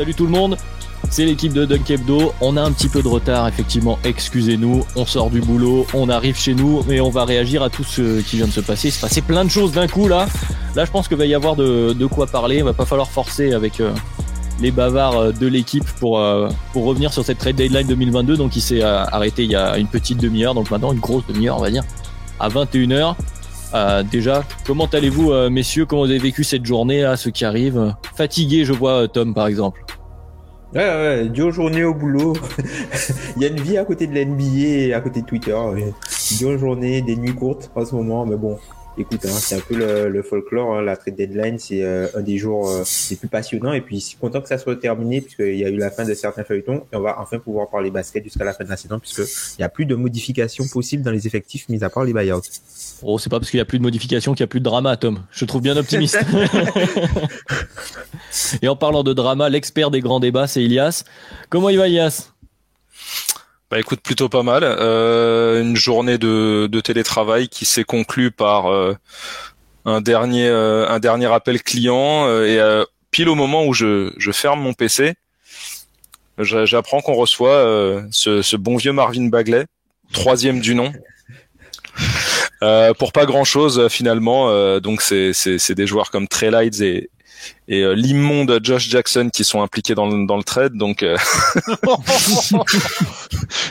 Salut tout le monde, c'est l'équipe de Dunk Hebdo. On a un petit peu de retard, effectivement, excusez-nous. On sort du boulot, on arrive chez nous, mais on va réagir à tout ce qui vient de se passer. Il se passait plein de choses d'un coup là. Là, je pense qu'il va y avoir de, quoi parler. Il va pas falloir forcer avec euh, les bavards euh, de l'équipe pour, euh, pour revenir sur cette trade deadline 2022. Donc, il s'est arrêté il y a une petite demi-heure, donc maintenant une grosse demi-heure, on va dire, à 21h. Euh, déjà, comment allez-vous, euh, messieurs? Comment vous avez vécu cette journée là, ceux qui arrivent Fatigué, je vois Tom par exemple. Ouais, ouais, dure journée au boulot. Il y a une vie à côté de l'NBA et à côté de Twitter. Dure journée, des nuits courtes en ce moment, mais bon. Écoute, hein, c'est un peu le, le folklore. Hein, la trade deadline, c'est euh, un des jours euh, les plus passionnants. Et puis, content que ça soit terminé, puisqu'il y a eu la fin de certains feuilletons. Et on va enfin pouvoir parler basket jusqu'à la fin de la saison, puisqu'il n'y a plus de modifications possibles dans les effectifs, mis à part les buyouts. Oh, c'est pas parce qu'il y a plus de modifications qu'il y a plus de drama, Tom. Je te trouve bien optimiste. Et en parlant de drama, l'expert des grands débats, c'est Ilias. Comment il va, Ilias? Bah écoute, plutôt pas mal. Euh, une journée de, de, télétravail qui s'est conclue par euh, un dernier euh, un dernier appel client euh, et euh, pile au moment où je, je ferme mon PC, j'apprends qu'on reçoit euh, ce, ce, bon vieux Marvin Bagley, troisième du nom. pour pas grand chose finalement, donc c'est des joueurs comme Trey Lights et, et euh, l'immonde Josh Jackson qui sont impliqués dans le, dans le trade. Donc, euh...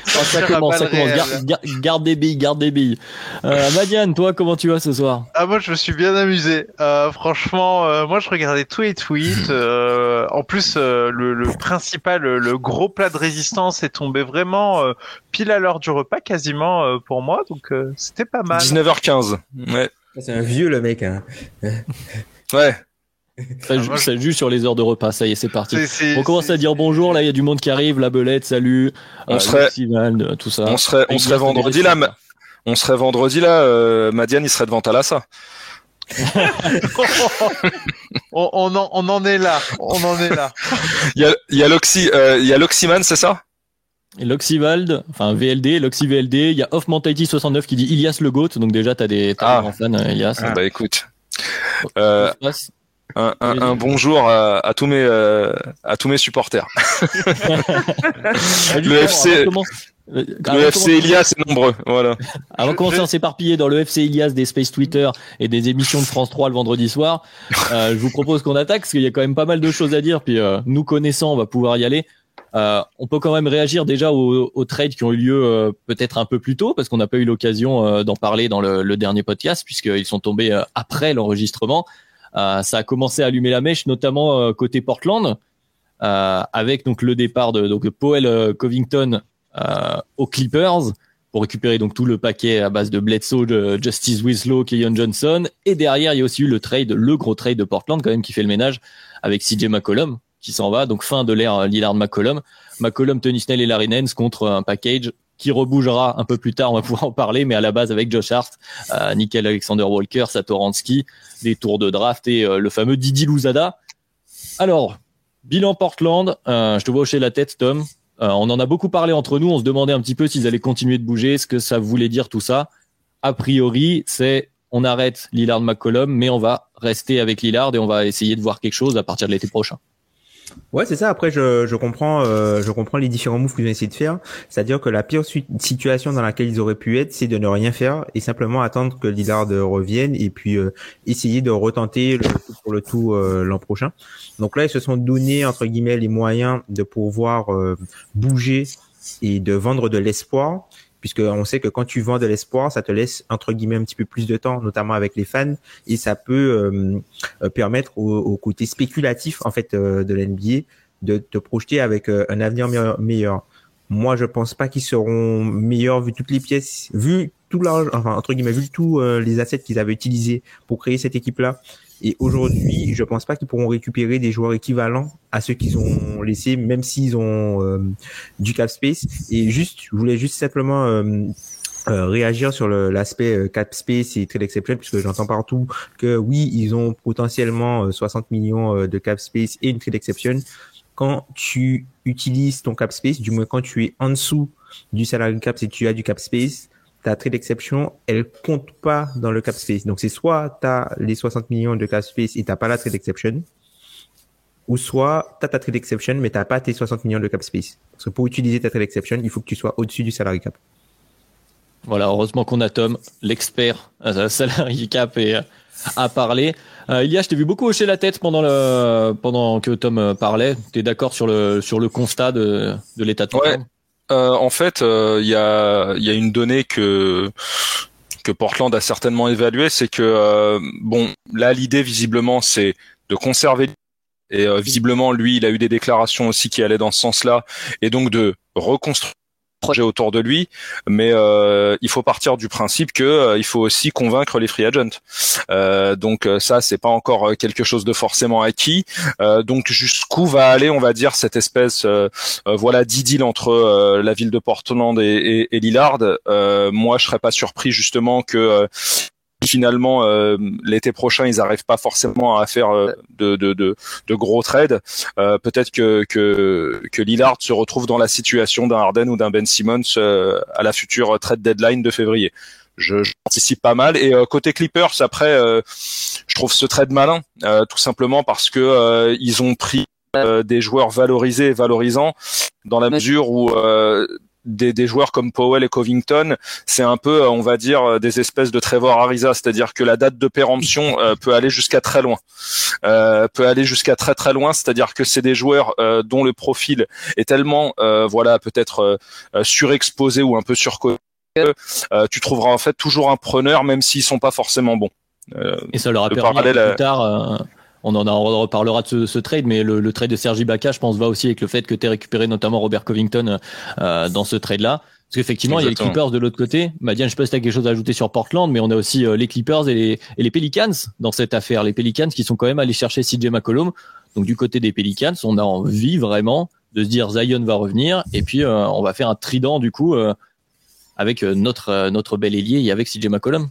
ça commence, ça commence. Garde, garde, des billes, garde des billes. Euh, Madiane, toi, comment tu vas ce soir? Ah moi, je me suis bien amusé. Euh, franchement, euh, moi, je regardais tous les tweets. Euh, en plus, euh, le, le, principal, le, gros plat de résistance est tombé vraiment euh, pile à l'heure du repas, quasiment euh, pour moi. Donc, c'était pas mal. 19h15. Ouais. C'est un vieux le mec. Hein. ouais. Ça, ah, joue, ça, joue, sur les heures de repas, ça y est, c'est parti. on commence à dire bonjour, là il y a du monde qui arrive, la belette, salut, on euh, serait, Festival, tout ça. On serait, on serait vendredi là, on serait vendredi là, euh, Madiane il serait devant Talassa. on, on, en, on en est là, on en est là. il y a, il y a l'Oxy, euh, il y a l'Oxyman, c'est ça? L'Oxyvald, enfin VLD, l'Oxy VLD, il y a Off Mentality 69 qui dit Ilias le GOAT, donc déjà t'as des, as ah. des grands fans, euh, Ilias. Ah, bah écoute. Euh, un, un, un, bonjour à, à, tous mes euh, à tous mes supporters. le FC le FC Elias est nombreux, voilà. Avant de commencer à s'éparpiller dans le FC Elias des Space Twitter et des émissions de France 3 le vendredi soir, euh, je vous propose qu'on attaque parce qu'il y a quand même pas mal de choses à dire. Puis euh, nous connaissant, on va pouvoir y aller. Euh, on peut quand même réagir déjà aux, aux trades qui ont eu lieu euh, peut-être un peu plus tôt parce qu'on n'a pas eu l'occasion euh, d'en parler dans le, le dernier podcast puisqu'ils sont tombés après l'enregistrement. Euh, ça a commencé à allumer la mèche, notamment euh, côté Portland, euh, avec donc le départ de donc Powell Covington aux Clippers pour récupérer donc tout le paquet à base de Bledsoe, de Justice Winslow, Keyon Johnson. Et derrière, il y a aussi eu le trade, le gros trade de Portland quand même qui fait le ménage avec CJ McCollum qui s'en va. Donc fin de l'ère Lillard McCollum. McCollum, Tony Snell et Larry Nance contre un package qui rebougera un peu plus tard, on va pouvoir en parler, mais à la base avec Josh Hart, euh, Nickel Alexander Walker, Satoransky, des tours de draft et euh, le fameux Didi Louzada. Alors, bilan Portland, euh, je te vois hocher la tête Tom, euh, on en a beaucoup parlé entre nous, on se demandait un petit peu s'ils allaient continuer de bouger, ce que ça voulait dire tout ça. A priori, c'est on arrête Lillard McCollum, mais on va rester avec Lillard et on va essayer de voir quelque chose à partir de l'été prochain. Ouais, c'est ça. Après, je, je comprends, euh, je comprends les différents moves qu'ils ont essayé de faire. C'est-à-dire que la pire situation dans laquelle ils auraient pu être, c'est de ne rien faire et simplement attendre que Lillard revienne et puis euh, essayer de retenter le tout pour le tout euh, l'an prochain. Donc là, ils se sont donné entre guillemets les moyens de pouvoir euh, bouger et de vendre de l'espoir. Puisque on sait que quand tu vends de l'espoir, ça te laisse entre guillemets un petit peu plus de temps, notamment avec les fans, et ça peut euh, permettre au, côté spéculatif en fait de l'NBA de te projeter avec un avenir meilleur. Moi, je pense pas qu'ils seront meilleurs vu toutes les pièces, vu tout l'argent, enfin entre guillemets, vu tous les assets qu'ils avaient utilisés pour créer cette équipe-là. Et aujourd'hui, je pense pas qu'ils pourront récupérer des joueurs équivalents à ceux qu'ils ont laissés, même s'ils ont euh, du cap space. Et juste, je voulais juste simplement euh, euh, réagir sur l'aspect cap space et trade exception, puisque j'entends partout que oui, ils ont potentiellement 60 millions de cap space et une trade exception. Quand tu utilises ton cap space, du moins quand tu es en dessous du salary cap, si tu as du cap space, ta trade exception, elle compte pas dans le cap space. Donc c'est soit tu as les 60 millions de cap space et t'as pas la trade exception, ou soit tu as ta trade exception mais t'as pas tes 60 millions de cap space. Parce que pour utiliser ta trade exception, il faut que tu sois au-dessus du salary cap. Voilà, heureusement qu'on a Tom, l'expert euh, salary cap et euh, à parler. Euh, Ilia, je t'ai vu beaucoup hocher la tête pendant le pendant que Tom euh, parlait. Tu es d'accord sur le sur le constat de, de l'état de ouais. Euh, en fait, il euh, y, a, y a une donnée que que Portland a certainement évaluée, c'est que euh, bon, là l'idée visiblement c'est de conserver et visiblement lui il a eu des déclarations aussi qui allaient dans ce sens-là et donc de reconstruire projet autour de lui, mais euh, il faut partir du principe que euh, il faut aussi convaincre les free agents. Euh, donc euh, ça, c'est pas encore quelque chose de forcément acquis. donc jusqu'où va aller, on va dire, cette espèce, voilà, d'idylle entre la ville de Portland et, et, et Lillard? moi, je serais pas surpris justement que finalement euh, l'été prochain ils n'arrivent pas forcément à faire euh, de, de, de, de, gros trades, euh, peut-être que, que que Lillard se retrouve dans la situation d'un Harden ou d'un Ben Simmons à la future trade deadline de février. Je, j'anticipe pas mal. Et côté Clippers, après, je trouve ce trade malin, tout simplement parce que ils ont pris des joueurs valorisés et valorisants dans la mesure où des, des, joueurs comme Powell et Covington, c'est un peu, euh, on va dire, euh, des espèces de Trevor Ariza, c'est-à-dire que la date de péremption euh, peut aller jusqu'à très loin, euh, peut aller jusqu'à très très loin, c'est-à-dire que c'est des joueurs dont le profil est tellement, voilà, peut-être surexposé ou un peu surcoté. tu trouveras en fait toujours un preneur, même s'ils sont pas forcément bons. et ça leur a permis plus tard on en reparlera de ce, trade, mais le, trade de Sergi Baca, je pense, va aussi avec le fait que tu aies récupéré notamment Robert Covington euh, dans ce trade-là. Parce qu'effectivement, il y a les Clippers de l'autre côté. Madiane, je sais pas si tu as quelque chose à ajouter sur Portland, mais on a aussi euh, les Clippers et les, et les, Pelicans dans cette affaire. Les Pelicans qui sont quand même allés chercher CJ McCollum. Donc du côté des Pelicans, on a envie vraiment de se dire Zion va revenir et puis euh, on va faire un trident du coup avec notre notre bel ailier et avec CJ McCollum.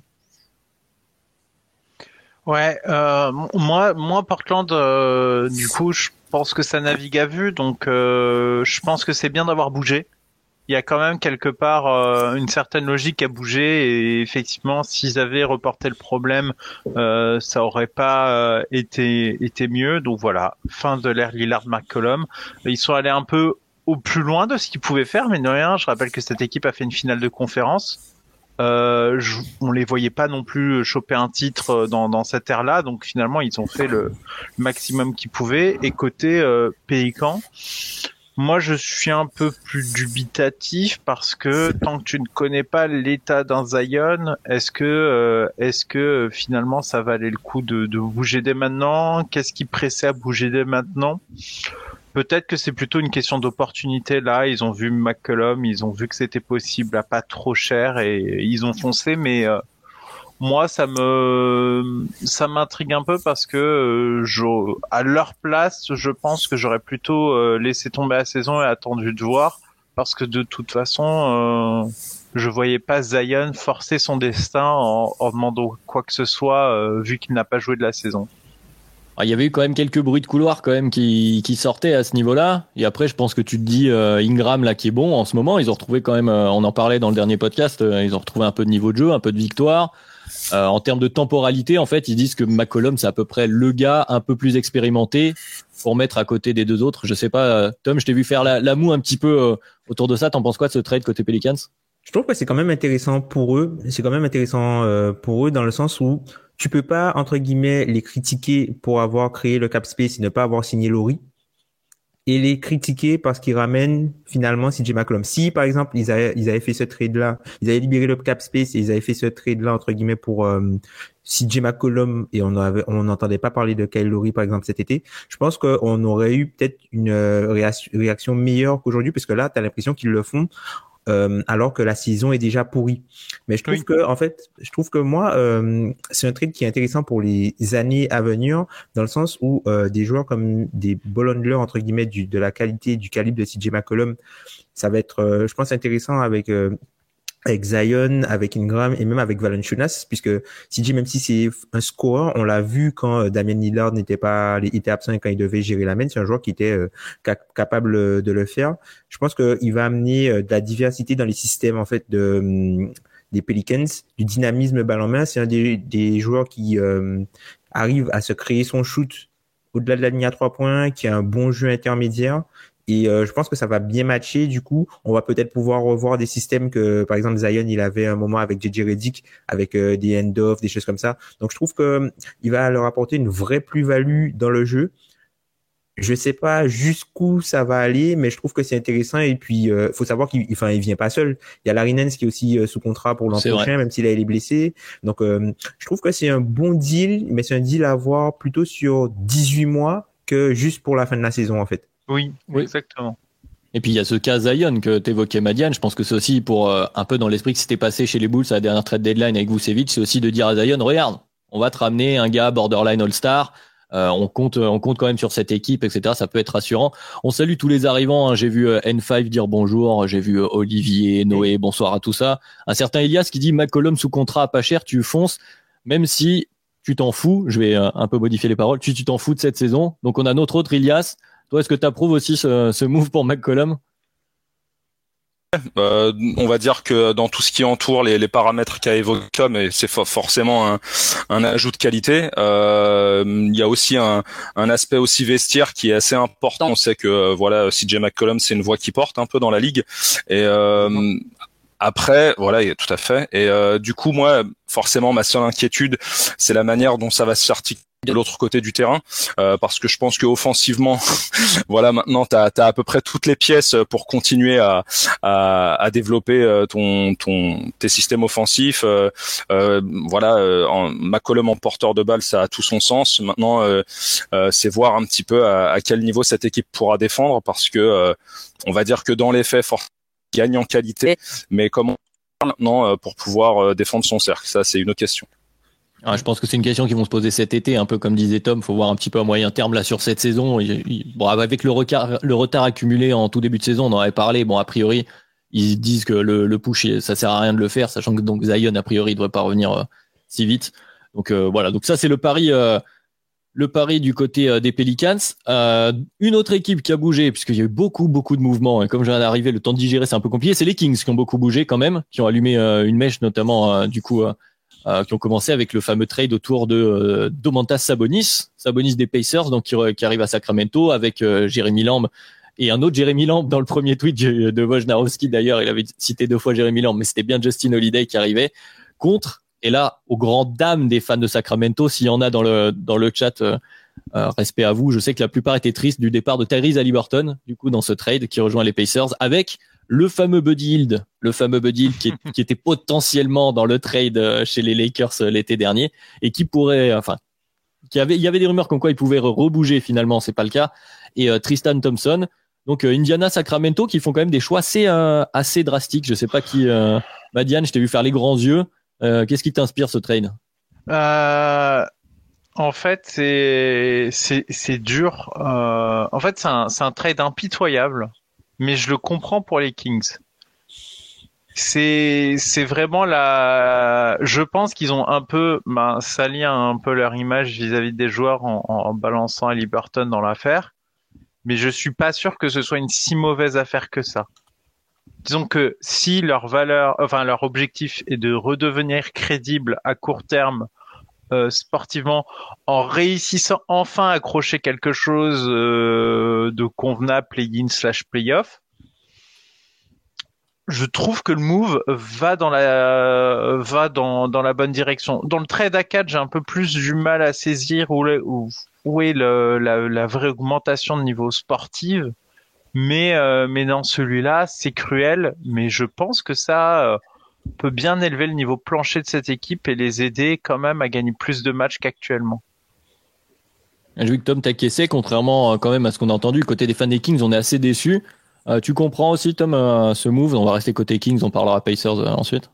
Ouais, euh, moi, moi Portland, euh, du coup, je pense que ça navigue à vue, donc euh, je pense que c'est bien d'avoir bougé. Il y a quand même quelque part euh, une certaine logique à bouger et effectivement, s'ils avaient reporté le problème, euh, ça aurait pas été été mieux. Donc voilà, fin de l'ère Lillard McCollum. Ils sont allés un peu au plus loin de ce qu'ils pouvaient faire, mais de rien. Je rappelle que cette équipe a fait une finale de conférence. Euh, on les voyait pas non plus choper un titre euh, dans, dans cette ère-là, donc finalement ils ont fait le, maximum qu'ils pouvaient. Et côté euh, Pélican, moi je suis un peu plus dubitatif parce que tant que tu ne connais pas l'état d'un Zion, est-ce que euh, est-ce que finalement ça valait le coup de, de bouger dès maintenant? Qu'est-ce qui pressait à bouger dès maintenant? Peut-être que c'est plutôt une question d'opportunité là. Ils ont vu McCollum, ils ont vu que c'était possible à pas trop cher et ils ont foncé. Mais euh, moi, ça me ça m'intrigue un peu parce que euh, à leur place, je pense que j'aurais plutôt euh, laissé tomber la saison et attendu de voir parce que de toute façon, je voyais pas Zion forcer son destin en demandant quoi que ce soit vu qu'il n'a pas joué de la saison. Ah, il y avait eu quand même quelques bruits de couloir quand même qui, qui sortaient à ce niveau-là. Et après, je pense que tu te dis euh, Ingram là qui est bon en ce moment. Ils ont retrouvé quand même, euh, on en parlait dans le dernier podcast, euh, ils ont retrouvé un peu de niveau de jeu, un peu de victoire. en termes de temporalité, en fait, ils disent que McCollum c'est à peu près le gars un peu plus expérimenté pour mettre à côté des deux autres. Je sais pas, Tom, je t'ai vu faire la, la, moue un petit peu autour de ça. T'en penses quoi de ce trade côté Pelicans? Je trouve que c'est quand même intéressant pour eux. C'est quand même intéressant pour eux dans le sens où tu peux pas entre guillemets les critiquer pour avoir créé le cap space et ne pas avoir signé Laurie. et les critiquer parce qu'ils ramènent finalement CJ McCollum. Si par exemple ils avaient, ils avaient fait ce trade là, ils avaient libéré le cap space et ils avaient fait ce trade là entre guillemets pour euh, CJ McCollum et on n'entendait pas parler de Kyle Lowry par exemple cet été, je pense qu'on aurait eu peut-être une euh, réaction meilleure qu'aujourd'hui parce que là tu as l'impression qu'ils le font euh, alors que la saison est déjà pourrie. Mais je trouve que en fait, je trouve que moi, euh, c'est un trade qui est intéressant pour les années à venir, dans le sens où euh, des joueurs comme des ball entre guillemets du, de la qualité, du calibre de CJ McCollum, ça va être, je pense, intéressant avec avec Zion, avec Ingram et même avec Valanciunas, puisque CJ, même si c'est un score, on l'a vu quand euh, Damien Lillard n'était pas, était absent quand il devait gérer la main, c'est un joueur qui était euh, capable de le faire. Je pense qu'il va amener euh, de la diversité dans les systèmes en fait de hum, des Pelicans, du dynamisme balle en main. C'est un des, des, joueurs qui arrive à se créer son shoot au-delà de la ligne à trois points, qui a un bon jeu intermédiaire et euh, je pense que ça va bien matcher. Du coup, on va peut-être pouvoir revoir des systèmes que, par exemple, Zion, il avait un moment avec JJ Redick, avec euh, des end-off, des choses comme ça. Donc, je trouve que euh, il va leur apporter une vraie plus-value dans le jeu. Je sais pas jusqu'où ça va aller, mais je trouve que c'est intéressant. Et puis, euh, faut savoir qu'il, enfin, il vient pas seul. Il y a Larinens qui est aussi sous contrat pour l'an prochain, même s'il a été blessé. Donc, je trouve que c'est un bon deal, mais c'est un deal à voir plutôt sur 18 mois que juste pour la fin de la saison, en fait. Oui, exactement. Et puis il y a ce cas Zion que tu évoquais, Madiane. Je pense que c'est aussi pour euh, un peu dans l'esprit que c'était passé chez les Bulls à la dernière trade deadline avec Vucevic, c'est aussi de dire à Zion, regarde, on va te ramener un gars borderline All-Star. Euh, on compte, on compte quand même sur cette équipe, etc. Ça peut être rassurant. On salue tous les arrivants. Hein. J'ai vu euh, N5 dire bonjour. J'ai vu Olivier, Noé, bonsoir à tout ça. Un certain Elias qui dit McCollum sous contrat pas cher, tu fonces, même si tu t'en fous. Je vais un peu modifier les paroles. Tu t'en fous de cette saison. Donc on a notre autre Elias toi, est-ce que tu approuves aussi ce, ce, move pour McCollum? Euh, on va dire que dans tout ce qui entoure les, les paramètres qu'a évoqué mais c'est forcément un, un, ajout de qualité. Euh, il y a aussi un, un, aspect aussi vestiaire qui est assez important. On sait que voilà, CJ McCollum, c'est une voix qui porte un peu dans la ligue. Et euh, après, voilà, tout à fait. Et euh, du coup, moi, forcément, ma seule inquiétude, c'est la manière dont ça va s'articuler de l'autre côté du terrain euh, parce que je pense que offensivement voilà maintenant tu as, à peu près toutes les pièces pour continuer à, à, à développer euh, ton, ton tes systèmes offensifs. Euh, euh voilà en McCollum en porteur de balle ça a tout son sens. Maintenant c'est voir un petit peu à, à, quel niveau cette équipe pourra défendre parce que on va dire que dans les faits fort gagne en qualité. Mais comment maintenant pour pouvoir défendre son cercle? Ça c'est une autre question ah, je pense que c'est une question qu'ils vont se poser cet été, un peu comme disait Tom. Faut voir un petit peu à moyen terme là sur cette saison. Bon, avec le retard, le retard accumulé en tout début de saison, on en avait parlé. Bon, a priori, ils disent que le, le push, ça sert à rien de le faire, sachant que donc Zion a priori devrait pas revenir euh, si vite. Donc euh, voilà. Donc ça c'est le pari, euh, le pari du côté des Pelicans. une autre équipe qui a bougé, puisqu'il y a eu beaucoup beaucoup de mouvements. Et comme je viens d'arriver, le temps de digérer c'est un peu compliqué. C'est les Kings qui ont beaucoup bougé quand même, qui ont allumé une mèche notamment du coup euh, qui ont commencé avec le fameux trade autour de euh, Domantas Sabonis, Sabonis des Pacers, donc qui, qui arrive à Sacramento avec euh, Jérémy Lamb et un autre Jérémy Lamb dans le premier tweet de Wojnarowski d'ailleurs, il avait cité deux fois Jérémy Lamb, mais c'était bien Justin Holiday qui arrivait contre. Et là, aux grandes dames des fans de Sacramento, s'il y en a dans le dans le chat, euh, respect à vous. Je sais que la plupart étaient tristes du départ de Tyrese Halliburton, du coup dans ce trade qui rejoint les Pacers, avec le fameux Buddy Hield, le fameux Buddy qui, qui, était potentiellement dans le trade euh, chez les Lakers euh, l'été dernier et qui pourrait, enfin, qui avait, il y avait des rumeurs comme quoi il pouvait rebouger finalement, c'est pas le cas. Et euh, Tristan Thompson, donc Indiana, Sacramento, qui font quand même des choix assez assez drastiques. Je sais pas qui, Madiane, je t'ai vu faire les grands yeux. Qu'est-ce qui t'inspire ce trade? En fait, c'est dur. en fait, c'est un c'est un trade impitoyable mais je le comprends pour les Kings. C'est c'est vraiment la. Je pense qu'ils ont un peu ben, sali un peu leur image vis-à-vis des joueurs en, balançant Liberton dans l'affaire, mais je suis pas sûr que ce soit une si mauvaise affaire que ça. Disons que si leur valeur, enfin leur objectif est de redevenir crédible à court terme euh, sportivement en réussissant enfin à accrocher quelque chose euh, de convenable play-in slash play-off. Je trouve que le move va dans la va dans, dans la bonne direction. Dans le trade à 4, j'ai un peu plus du mal à saisir où, où, où est le, la, la, vraie augmentation de niveau sportif. Mais, euh, mais dans celui-là, c'est cruel. Mais je pense que ça euh, peut bien élever le niveau plancher de cette équipe et les aider quand même à gagner plus de matchs qu'actuellement. Je vu que Tom t'a caissé, contrairement euh, quand même à ce qu'on a entendu. Côté des fans des Kings, on est assez déçus. tu comprends aussi, Tom, ce move On va rester côté Kings, on parlera Pacers ensuite.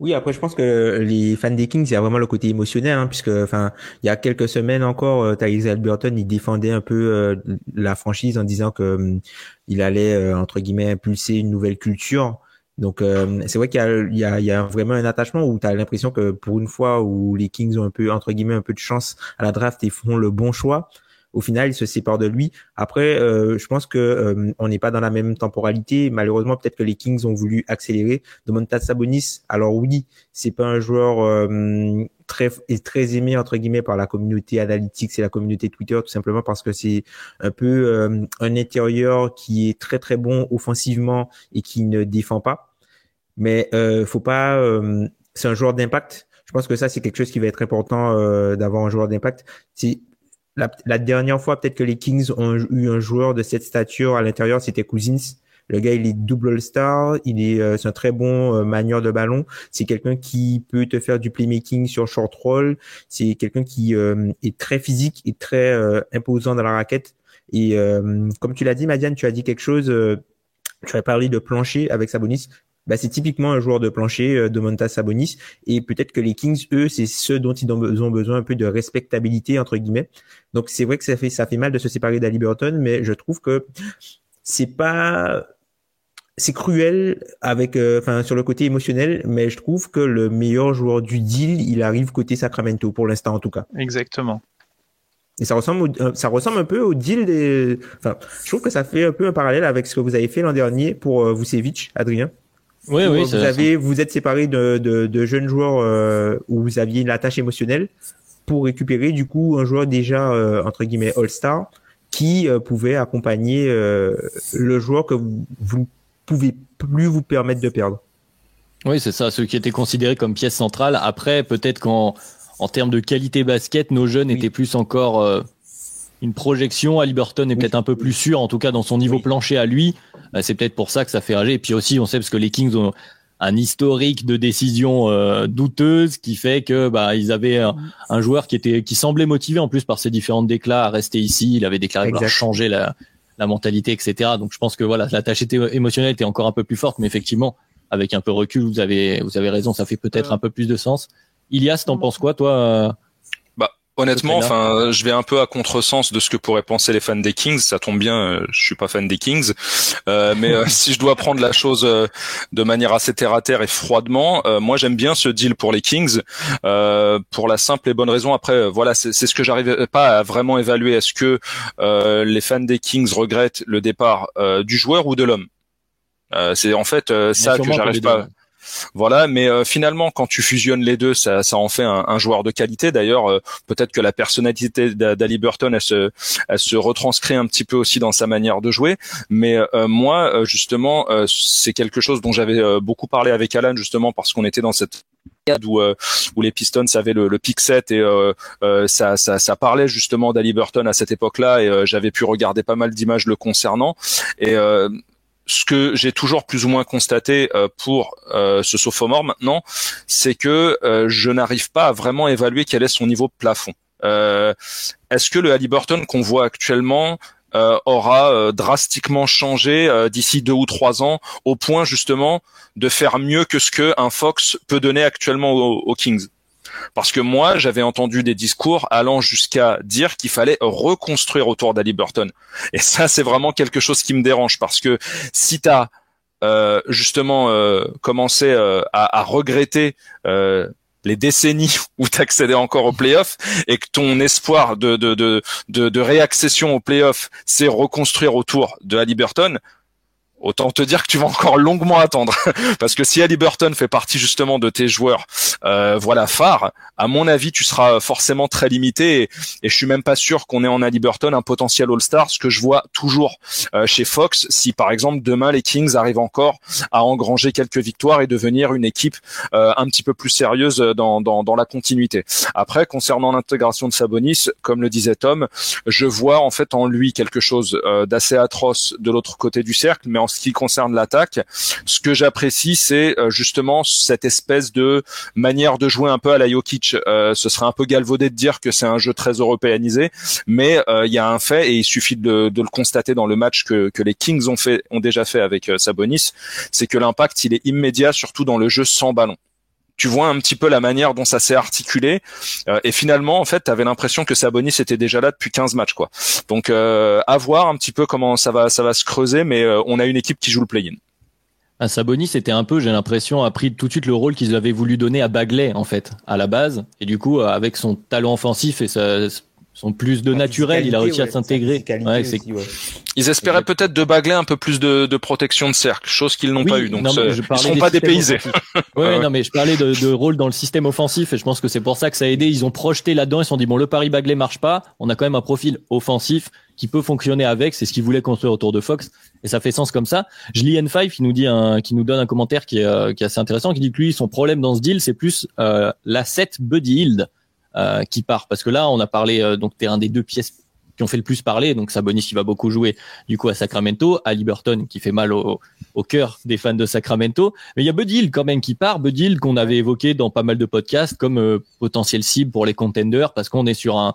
Oui, après je pense que les fans des Kings, il y a vraiment le côté émotionnel, hein, puisque enfin il y a quelques semaines encore, euh, Tyrese Alberton il défendait un peu euh, la franchise en disant que hum, il allait euh, entre guillemets impulser une nouvelle culture. Donc c'est vrai qu'il y a, vraiment un attachement où tu as l'impression que pour une fois où les Kings ont un peu entre guillemets un peu de chance à la draft et font le bon choix, au final, il se sépare de lui. Après, euh, je pense que euh, on n'est pas dans la même temporalité. Malheureusement, peut-être que les Kings ont voulu accélérer. Domantas Sabonis, alors oui, c'est pas un joueur euh, très très aimé entre guillemets par la communauté analytique et la communauté Twitter, tout simplement parce que c'est un peu un intérieur qui est très très bon offensivement et qui ne défend pas. Mais faut pas. c'est un joueur d'impact. Je pense que ça, c'est quelque chose qui va être important d'avoir un joueur d'impact. C'est la, dernière fois, peut-être que les Kings ont eu un joueur de cette stature à l'intérieur, c'était Cousins. Le gars, il est double star, il est, euh, c'est un très bon euh, manieur de ballon. C'est quelqu'un qui peut te faire du playmaking sur short roll. C'est quelqu'un qui euh, est très physique et très imposant dans la raquette. Et comme tu l'as dit, Madiane, tu as dit quelque chose. tu as parlé de plancher avec Sabonis bah, c'est typiquement un joueur de plancher euh, de Monta Sabonis et peut-être que les Kings eux c'est ceux dont ils ont besoin un peu de respectabilité entre guillemets donc c'est vrai que ça fait ça fait mal de se séparer d'Ali Burton mais je trouve que c'est pas c'est cruel avec euh, enfin sur le côté émotionnel mais je trouve que le meilleur joueur du deal il arrive côté Sacramento pour l'instant en tout cas exactement et ça ressemble, euh, ça ressemble un peu au deal des. Enfin, je trouve que ça fait un peu un parallèle avec ce que vous avez fait l'an dernier pour euh, Vucevic, Adrien. Oui, oui. Vous avez, vous êtes séparé de, de, de jeunes joueurs euh, où vous aviez une attache émotionnelle pour récupérer du coup un joueur déjà euh, entre guillemets All-Star qui euh, pouvait accompagner le joueur que vous, vous ne pouvez plus vous permettre de perdre. Oui, c'est ça, ceux qui étaient considérés comme pièce centrale. Après, peut-être qu'en en termes de qualité basket, nos jeunes étaient plus encore une projection. Aliburton est peut-être un peu plus sûr, en tout cas dans son niveau plancher à lui. Euh, c'est peut-être pour ça que ça fait rager. Et puis aussi, on sait parce que les Kings ont un historique de décisions euh, douteuses qui fait que bah ils avaient un, joueur qui était qui semblait motivé en plus par ses différentes déclats à rester ici. Il avait déclaré vouloir changer la, la mentalité, etc. Donc je pense que voilà, la tâche émotionnelle était encore un peu plus forte, mais effectivement, avec un peu de recul, vous avez vous avez raison, ça fait peut-être un peu plus de sens. Ilias, t'en penses quoi, toi euh, Honnêtement, enfin, je vais un peu à contresens de ce que pourraient penser les fans des Kings. Ça tombe bien, euh, je suis pas fan des Kings, euh, mais euh, si je dois prendre la chose de manière assez terre à terre et froidement, moi j'aime bien ce deal pour les Kings pour la simple et bonne raison. Après, voilà, c'est ce que j'arrive pas à vraiment évaluer. Est-ce que les fans des Kings regrettent le départ du joueur ou de l'homme? C'est en fait ça que j'arrive pas. Voilà, mais euh, finalement, quand tu fusionnes les deux, ça, ça en fait un, joueur de qualité. D'ailleurs, euh, peut-être que la personnalité d'Ali Burton, elle se, elle se retranscrit un petit peu aussi dans sa manière de jouer. Mais euh, moi, justement, c'est quelque chose dont j'avais beaucoup parlé avec Alan, justement, parce qu'on était dans cette où, où les Pistons avaient le, le pick set et ça, ça, ça, parlait justement d'Ali Burton à cette époque-là et j'avais pu regarder pas mal d'images le concernant et ce que j'ai toujours plus ou moins constaté euh, pour euh, ce sophomore maintenant, c'est que euh, je n'arrive pas à vraiment évaluer quel est son niveau plafond. Est-ce que le Halliburton qu'on voit actuellement aura drastiquement changé d'ici deux ou trois ans, au point justement de faire mieux que ce que un Fox peut donner actuellement aux Kings? Parce que moi, j'avais entendu des discours allant jusqu'à dire qu'il fallait reconstruire autour d'Ali Burton. Et ça, c'est vraiment quelque chose qui me dérange parce que si tu as euh, justement euh, commencé euh, à, regretter les décennies où tu accédais encore aux playoffs et que ton espoir de, réaccession aux playoffs, c'est reconstruire autour de Ali Burton, autant te dire que tu vas encore longuement attendre. Parce que si Burton fait partie justement de tes joueurs euh, voilà phare à mon avis tu seras forcément très limité et, et je suis même pas sûr qu'on ait en Burton un potentiel All-Star ce que je vois toujours euh, chez Fox. Si par exemple demain les Kings arrivent encore à engranger quelques victoires et devenir une équipe euh, un petit peu plus sérieuse dans, dans, dans la continuité. Après concernant l'intégration de Sabonis comme le disait Tom je vois en fait en lui quelque chose euh, d'assez atroce de l'autre côté du cercle mais en ce qui concerne l'attaque, ce que j'apprécie, c'est euh, justement cette espèce de manière de jouer un peu à la Jokic. Euh, ce serait un peu galvaudé de dire que c'est un jeu très européanisé, mais euh, il y a un fait et il suffit de, le constater dans le match que, les Kings ont fait, ont déjà fait avec Sabonis, c'est que l'impact il est immédiat, surtout dans le jeu sans ballon tu vois un petit peu la manière dont ça s'est articulé et finalement en fait tu avais l'impression que Sabonis était déjà là depuis 15 matchs quoi. Donc à voir un petit peu comment ça va ça va se creuser mais on a une équipe qui joue le play-in. À Sabonis, c'était un peu, j'ai l'impression, a pris tout de suite le rôle qu'ils avaient voulu donner à Bagley, en fait, à la base. Et du coup, avec son talent offensif et sa, son plus de naturel, il a réussi à s'intégrer. Ouais, Ils espéraient peut-être de Bagley un peu plus de, de protection de cercle, chose qu'ils n'ont pas eu. Donc, je ils sont pas dépaysés. ouais, non, mais je parlais de, de, rôle dans le système offensif et je pense que c'est pour ça que ça a aidé. Ils ont projeté là-dedans. Ils se sont dit bon, le Paris Bagley marche pas. On a quand même un profil offensif qui peut fonctionner avec. C'est ce qu'ils voulaient construire autour de Fox et ça fait sens comme ça. Je lis N5 qui nous dit un, qui nous donne un commentaire qui est, euh, qui est assez intéressant, qui dit que lui, son problème dans ce deal, c'est plus euh, l'asset Buddy Hield euh, qui part. Parce que là, on a parlé, euh, donc tu es un des deux pièces qui ont fait le plus parler. Donc Sabonis qui va beaucoup jouer du coup à Sacramento, à Liberton qui fait mal au, au cœur des fans de Sacramento. Mais il y a Buddy Hill quand même qui part. Buddy Hill qu'on avait évoqué dans pas mal de podcasts comme euh, potentiel cible pour les contenders parce qu'on est sur un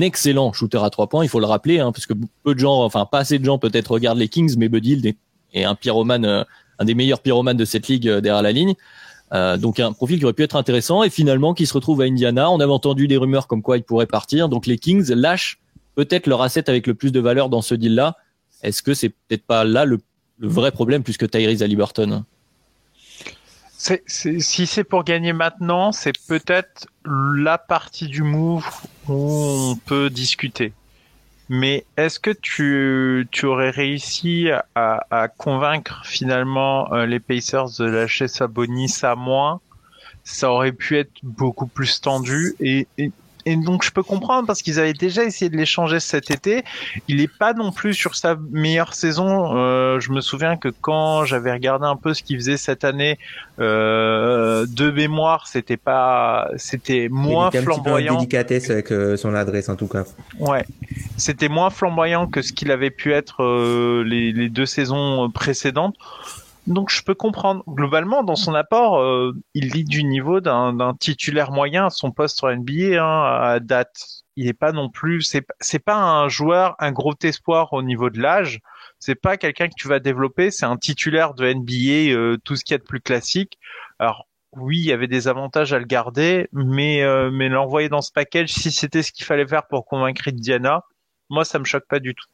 excellent shooter à trois points. Il faut le rappeler hein, parce que peu de gens, enfin pas assez de gens peut-être regardent les Kings, mais Buddy Hill est, un pyromane, un des meilleurs pyromanes de cette ligue derrière la ligne. Euh, donc un profil qui aurait pu être intéressant et finalement qui se retrouve à Indiana. On avait entendu des rumeurs comme quoi il pourrait partir. Donc les Kings lâchent peut-être leur asset avec le plus de valeur dans ce deal-là. Est-ce que c'est peut-être pas là le, vrai problème plus que Tyrese à Liberton si c'est pour gagner maintenant, c'est peut-être la partie du move où on peut discuter. Mais est-ce que tu, tu aurais réussi à, à convaincre finalement euh, les Pacers de lâcher Sabonis à moins? Ça aurait pu être beaucoup plus tendu et, et et donc je peux comprendre parce qu'ils avaient déjà essayé de l'échanger cet été. Il est pas non plus sur sa meilleure saison. Euh, je me souviens que quand j'avais regardé un peu ce qu'il faisait cette année euh, de mémoire, c'était pas, c'était moins il était flamboyant. Un délicatesse avec euh, son adresse en tout cas. Ouais, c'était moins flamboyant que ce qu'il avait pu être euh, les, les deux saisons précédentes. Donc je peux comprendre. Globalement, dans son apport, euh, il lit du niveau d'un titulaire moyen à son poste en NBA hein, à date. Il n'est pas non plus, c'est c'est pas un joueur, un gros espoir au niveau de l'âge. C'est pas quelqu'un que tu vas développer. C'est un titulaire de NBA, euh, tout ce qu'il y a de plus classique. Alors oui, il y avait des avantages à le garder, mais euh, mais l'envoyer dans ce package, si c'était ce qu'il fallait faire pour convaincre Diana, moi ça me choque pas du tout.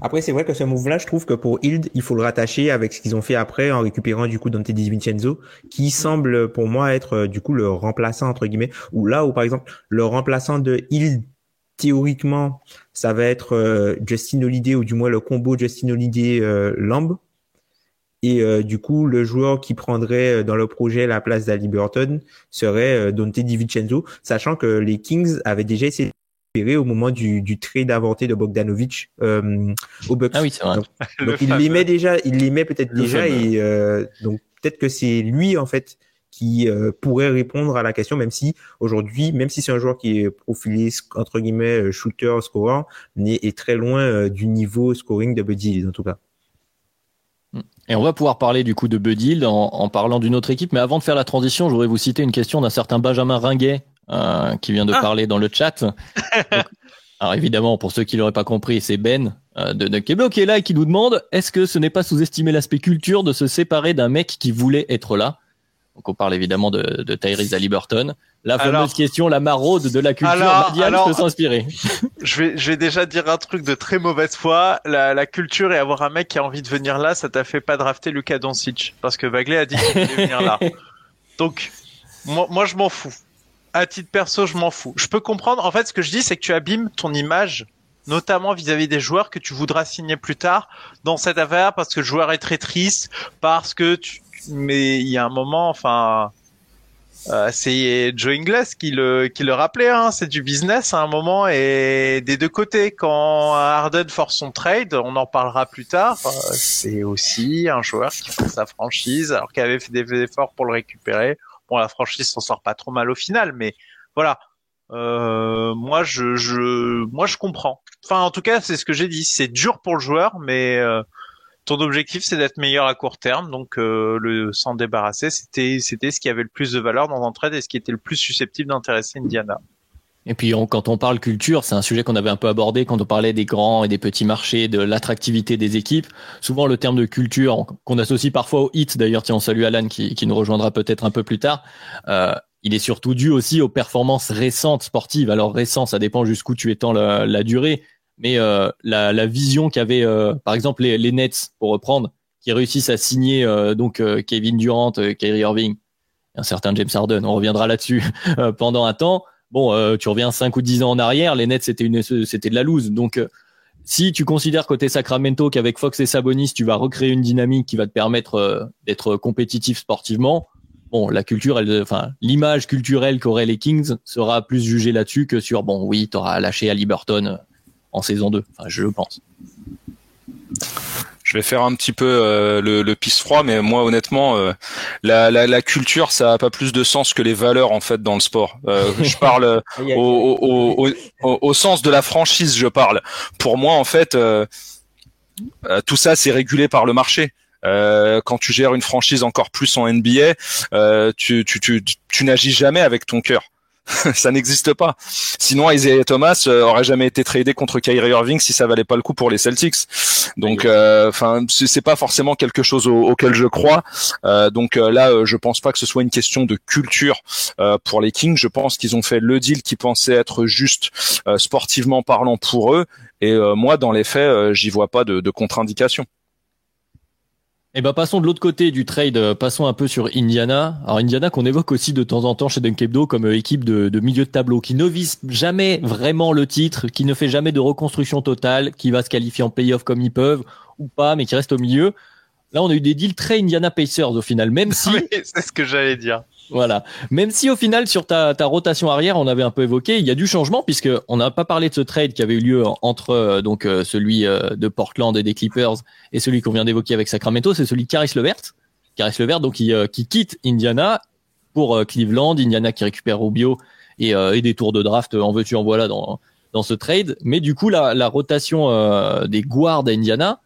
Après, c'est vrai que ce move-là, je trouve que pour Hild, il faut le rattacher avec ce qu'ils ont fait après en récupérant du coup Dante DiVincenzo, qui semble pour moi être euh, du coup le remplaçant entre guillemets, ou là où par exemple le remplaçant de Hild théoriquement, ça va être euh, Justin Holiday ou du moins le combo Justin Holiday euh, Lamb. Et du coup, le joueur qui prendrait dans le projet la place d'Ali Burton serait Dante DiVincenzo, sachant que les Kings avaient déjà essayé au moment du, du trade inventé de Bogdanovic euh, au Bucks. Ah oui, c'est vrai. Donc, il l'aimait déjà, il l'aimait peut-être déjà et euh, donc peut-être que c'est lui en fait qui euh, pourrait répondre à la question, même si aujourd'hui, même si c'est un joueur qui est profilé entre guillemets euh, shooter, scorer, est, très loin euh, du niveau scoring de Buddy en tout cas. Et on va pouvoir parler du coup de Buddy en, en parlant d'une autre équipe, mais avant de faire la transition, je voudrais vous citer une question d'un certain Benjamin Ringuet euh, qui vient de ah. parler dans le chat. alors évidemment, pour ceux qui l'auraient pas compris, c'est Ben euh, de, Keblo qui est là et qui nous demande est-ce que ce n'est pas sous-estimer l'aspect culture de se séparer d'un mec qui voulait être là? Donc on parle évidemment de, de Tyrese Halliburton. La fameuse question, la maraude de la culture alors, peut s'inspirer. je vais, je vais déjà dire un truc de très mauvaise foi. La, la culture et avoir un mec qui a envie de venir là, ça t'a fait pas drafter Lucas Doncic parce que Bagley a dit qu'il voulait venir là. Donc, moi, moi je m'en fous à titre perso, je m'en fous. Je peux comprendre. En fait, ce que je dis, c'est que tu abîmes ton image notamment vis-à-vis des joueurs que tu voudras signer plus tard dans cette affaire parce que le joueur est très triste, parce que tu, mais il y a un moment, enfin, euh, c'est Joe Ingles qui le qui le rappelait, hein, c'est du business à un moment et des deux côtés. Quand Harden force son trade, on en parlera plus tard. euh, c'est aussi un joueur qui fait sa franchise alors qu'il avait fait des efforts pour le récupérer. Bon, la franchise s'en sort pas trop mal au final, mais voilà. Euh, moi, je, je, moi, je comprends. Enfin, en tout cas, c'est ce que j'ai dit. C'est dur pour le joueur, mais euh, ton objectif, c'est d'être meilleur à court terme. Donc, euh, le s'en débarrasser, c'était, c'était ce qui avait le plus de valeur dans un trade et ce qui était le plus susceptible d'intéresser Indiana. Et puis on- quand on parle culture, c'est un sujet qu'on avait un peu abordé quand on parlait des grands et des petits marchés, de l'attractivité des équipes. Souvent le terme de culture, qu'on associe parfois au hit, d'ailleurs tiens on salue Alan qui, qui nous rejoindra peut-être un peu plus tard, euh, il est surtout dû aussi aux performances récentes sportives. Alors récent, ça dépend jusqu'où tu étends la, la durée, mais euh, la, la vision qu'avaient euh, par exemple les, les Nets, pour reprendre, qui réussissent à signer euh, donc euh, Kevin Durant, euh, Kyrie Irving, un certain James Harden, on reviendra là-dessus pendant un temps. Bon, euh, tu reviens 5 ou 10 ans en arrière, les Nets c'était une c'était de la loose. Donc euh, si tu considères côté Sacramento qu'avec Fox et Sabonis, tu vas recréer une dynamique qui va te permettre euh, d'être compétitif sportivement, bon, la culture enfin l'image culturelle qu'auraient les Kings sera plus jugée là-dessus que sur bon, oui, tu auras lâché à Liberton en saison 2, enfin je pense. Je vais faire un petit peu euh, le, le pisse froid, mais moi honnêtement, euh, la, la, la culture, ça a pas plus de sens que les valeurs en fait dans le sport. Euh, je parle au, au, au, au sens de la franchise, je parle. Pour moi, en fait, euh, euh, tout ça, c'est régulé par le marché. Euh, quand tu gères une franchise encore plus en NBA, euh, tu, tu, tu, tu n'agis jamais avec ton cœur. ça n'existe pas. Sinon, Isaiah Thomas euh, aurait jamais été tradé contre Kyrie Irving si ça valait pas le coup pour les Celtics. Donc, enfin, c'est c'est pas forcément quelque chose au- auquel je crois. Euh, donc euh, là, euh, je pense pas que ce soit une question de culture euh, pour les Kings. Je pense qu'ils ont fait le deal qui pensait être juste euh, sportivement parlant pour eux. Et euh, moi, dans les faits, euh, j'y vois pas de, de contre-indication. Eh ben passons de l'autre côté du trade, euh, passons un peu sur Indiana. Alors Indiana qu'on évoque aussi de temps en temps chez Dunkebdo comme euh, équipe de, de milieu de tableau qui ne vise jamais vraiment le titre, qui ne fait jamais de reconstruction totale, qui va se qualifier en playoff comme ils peuvent ou pas, mais qui reste au milieu. Là, on a eu des deals très Indiana Pacers au final, même si Oui, c'est ce que j'allais dire. Voilà. Même si au final, sur ta, ta rotation arrière, on avait un peu évoqué, il y a du changement puisque on n'a pas parlé de ce trade qui avait eu lieu entre euh, donc euh, celui euh, de Portland et des Clippers et celui qu'on vient d'évoquer avec Sacramento, c'est celui de Caris Levert. Caris Levert, donc qui, qui quitte Indiana pour Cleveland, Indiana qui récupère Rubio et, et des tours de draft en veux-tu en voilà dans dans ce trade. Mais du coup, la, rotation des guards à Indiana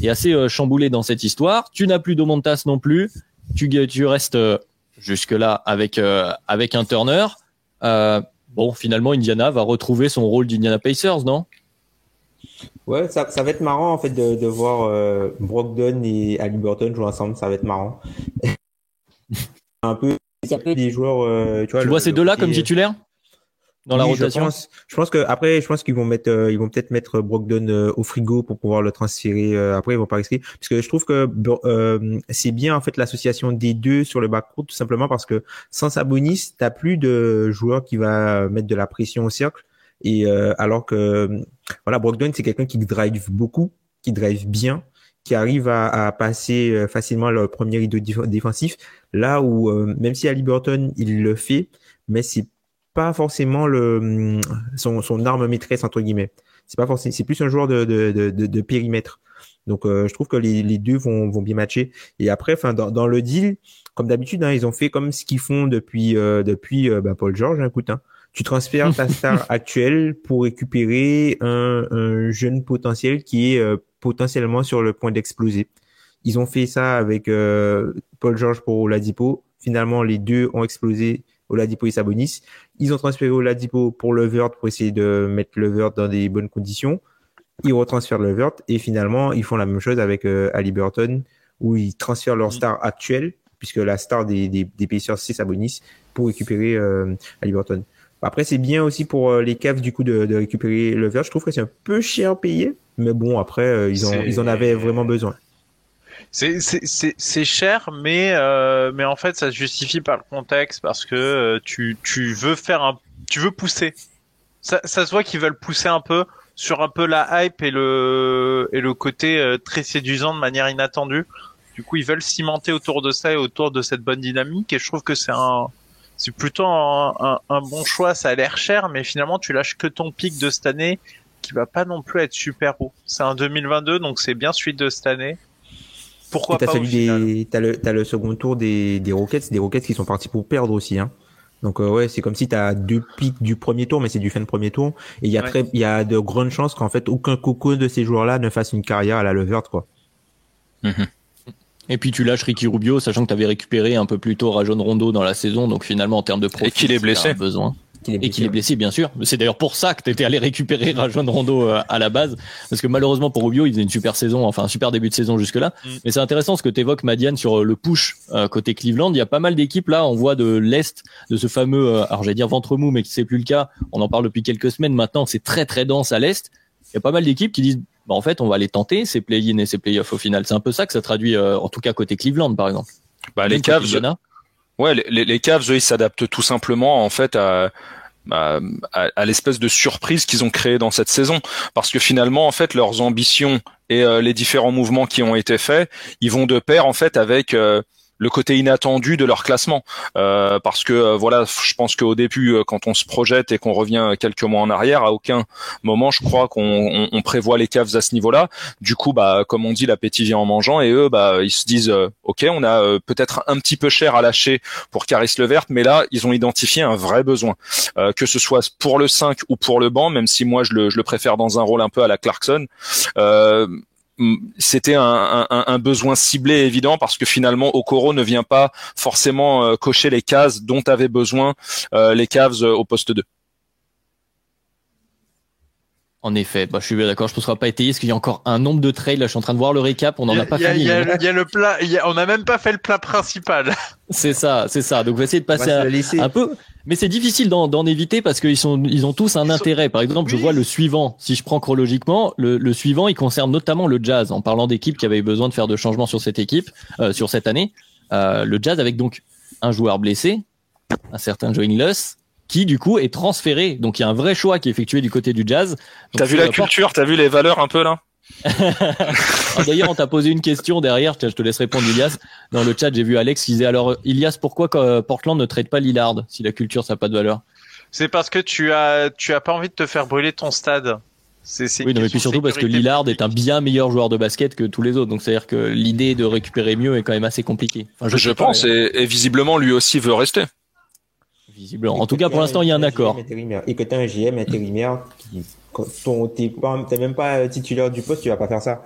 est assez chamboulée dans cette histoire. Tu n'as plus Domontas non plus. Tu, tu restes jusque-là avec, euh, avec un Turner. Euh, bon, finalement, Indiana va retrouver son rôle d'Indiana Pacers, non? Ouais, ça, ça va être marrant en fait de, de voir euh, Brogdon et Halliburton jouer ensemble, ça va être marrant. un peu, c'est un peu des joueurs. euh, tu vois, Tu le- vois ces deux-là côté- comme titulaires? Dans la Oui, rotation Je pense, je pense que après, je pense qu'ils vont mettre, euh, ils vont peut-être mettre Brogdon euh, au frigo pour pouvoir le transférer. euh, après, ils vont pas risquer, parce que je trouve que euh, c'est bien en fait l'association des deux sur le backcourt, tout simplement parce que sans Sabonis, t'as plus de joueur qui va mettre de la pression au cercle. Et euh, alors que voilà, Brogdon, c'est quelqu'un qui drive beaucoup, qui drive bien, qui arrive à, à passer euh, facilement le premier rideau déf- défensif. Là où euh, même si Halliburton il le fait, mais c'est pas forcément le son, son arme maîtresse entre guillemets. C'est pas forcément, c'est plus un joueur de, de, de, de, de périmètre. Donc euh, je trouve que les, les deux vont, vont bien matcher. Et après, enfin dans, dans le deal, comme d'habitude, hein, ils ont fait comme ce qu'ils font depuis euh, depuis euh, bah, Paul George. Hein, écoute, hein, tu transfères ta star actuelle pour récupérer un, un jeune potentiel qui est euh, potentiellement sur le point d'exploser. Ils ont fait ça avec euh, Paul George pour Oladipo. Finalement, les deux ont explosé. Oladipo et Sabonis. Ils ont transféré Oladipo pour Levert pour essayer de mettre Levert dans des bonnes conditions. Ils retransfèrent Levert et finalement ils font la même chose avec euh, Halliburton où ils transfèrent leur star actuelle puisque la star des, des, des Pacers c'est Sabonis pour récupérer euh, Halliburton. Après c'est bien aussi pour euh, les Cavs du coup de, de récupérer Levert. Je trouve que c'est un peu cher payé, mais bon après euh, ils, ont, ils en avaient vraiment besoin. C'est cher, mais euh, mais en fait ça se justifie par le contexte parce que euh, tu tu veux faire un tu veux pousser. Ça ça se voit qu'ils veulent pousser un peu sur un peu la hype et le et le côté euh, très séduisant de manière inattendue. Du coup, ils veulent cimenter autour de ça et autour de cette bonne dynamique. Et je trouve que c'est un c'est plutôt un, un, bon choix. Ça a l'air cher, mais finalement, tu lâches que ton pic de cette année qui va pas non plus être super haut. C'est un 2022, donc c'est bien celui de cette année. Pourquoi pas au final T'as le, as le second tour des, des Rockets, des Rockets qui sont partis pour perdre aussi. Hein. Donc euh, ouais, c'est comme si tu as deux pics du premier tour, mais c'est du fin de premier tour. Et il y a très, il y a de grandes chances qu'en fait aucun coco de ces joueurs-là ne fasse une carrière à la Levert, quoi. Mhm. Et puis tu lâches Ricky Rubio, sachant que tu avais récupéré un peu plus tôt Rajon Rondo dans la saison, donc finalement en termes de profit, et qu'il est blessé. Besoin et qu'il est blessé, bien sûr. C'est d'ailleurs pour ça que tu étais allé récupérer Rajon Rondo euh, à la base, parce que malheureusement pour Rubio, il faisait une super saison, enfin un super début de saison jusque-là. Mm. Mais c'est intéressant ce que tu évoques, Madiane, sur euh, le push euh, côté Cleveland. Il y a pas mal d'équipes là, on voit de l'Est, de ce fameux, alors j'allais dire ventre mou, mais qui c'est plus le cas. On en parle depuis quelques semaines maintenant, c'est très très dense à l'Est. Il y a pas mal d'équipes qui disent, bah, en fait, on va aller tenter ces play-in et ces play-offs au final. C'est un peu ça que ça traduit, en tout cas côté Cleveland, par exemple. Bah, les Cavs, ouais, les, les Cavs, ils s'adaptent tout simplement en fait à l'espèce de surprise qu'ils ont créé dans cette saison. Parce que finalement en fait leurs ambitions et euh, les différents mouvements qui ont été faits ils vont de pair en fait avec euh, le côté inattendu de leur classement. Euh, parce que euh, voilà, je pense qu'au début, euh, quand on se projette et qu'on revient quelques mois en arrière, à aucun moment, je crois qu'on on, prévoit les caves à ce niveau-là. Du coup, bah, comme on dit, l'appétit vient en mangeant, et eux, bah, ils se disent, ok, on a peut-être un petit peu cher à lâcher pour Caris Levert, mais là, ils ont identifié un vrai besoin, que ce soit pour le 5 ou pour le banc, même si moi je le, je le préfère dans un rôle un peu à la Clarkson. Euh, c'était un, besoin ciblé évident parce que finalement Okoro ne vient pas forcément euh, cocher les cases dont avaient besoin euh, les Cavs euh, au poste 2. En effet, bah, je suis bien d'accord. Je ne pourrais pas étayer parce qu'il y a encore un nombre de trades. Là, je suis en train de voir le récap. On n'en a, pas fini. Il y, a, le plat. on n'a même pas fait le plat principal. C'est ça, c'est ça. Donc, on va essayer de passer un peu. Mais c'est difficile d'en éviter parce qu'ils sont, ils ont tous un intérêt. Par exemple, je vois le suivant. Si je prends chronologiquement, le, le suivant, il concerne notamment le Jazz. En parlant d'équipes qui avaient besoin de faire de changements sur cette équipe, euh, sur cette année, euh, le Jazz avec donc un joueur blessé, un certain Joe Ingles, qui du coup est transféré. Donc il y a un vrai choix qui est effectué du côté du jazz. T'as vu la culture, t'as vu les valeurs un peu là ah, D'ailleurs, on t'a posé une question derrière. Je te laisse répondre, Ilias. Dans le chat, j'ai vu Alex qui disait alors, Ilias, pourquoi Portland ne traite pas Lillard si la culture ça n'a pas de valeur? C'est parce que tu as, tu as pas envie de te faire brûler ton stade. C'est, oui, non, mais puis surtout parce que Lillard est un bien meilleur joueur de basket que tous les autres. Donc, c'est-à-dire que l'idée de récupérer mieux est quand même assez compliquée. je, pense, et, visiblement, lui aussi veut rester. Visiblement. En tout cas, pour l'instant, il y a un accord. Et que tu as un GM intérimaire qui, t'es même pas titulaire du poste, tu vas pas faire ça.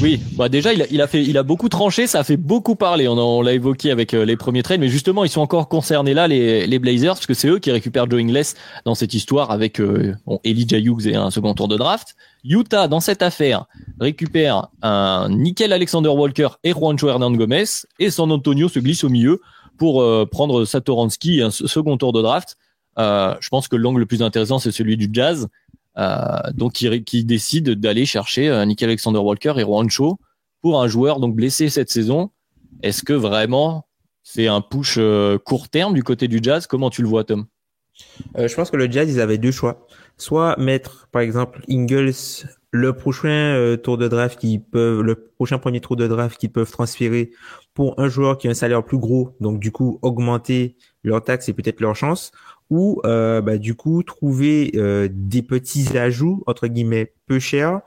Oui, bah déjà il a, il a fait, il a beaucoup tranché, ça a fait beaucoup parler. On, l'a évoqué avec euh, les premiers trades, mais justement ils sont encore concernés là les, les Blazers parce que c'est eux qui récupèrent Joe Ingles dans cette histoire avec euh, bon, Elijah Hughes et un second tour de draft. Utah dans cette affaire récupère un nickel Alexander Walker et Juancho Hernan Gomez et San Antonio se glisse au milieu pour euh, prendre Satoransky un second tour de draft. Euh, je pense que l'angle le plus intéressant, c'est celui du Jazz. Euh, donc, qui, décide d'aller chercher Nick Alexander Walker et Juancho pour un joueur donc blessé cette saison. Est-ce que vraiment c'est un push court terme du côté du Jazz? Comment tu le vois, Tom? Je pense que le Jazz, ils avaient deux choix. Soit mettre, par exemple, Ingles le prochain tour de draft qui peuvent, le prochain premier tour de draft qu'ils peuvent transférer pour un joueur qui a un salaire plus gros, donc du coup augmenter leur taxe et peut-être leur chance, ou euh, bah, du coup trouver euh, des petits ajouts entre guillemets peu chers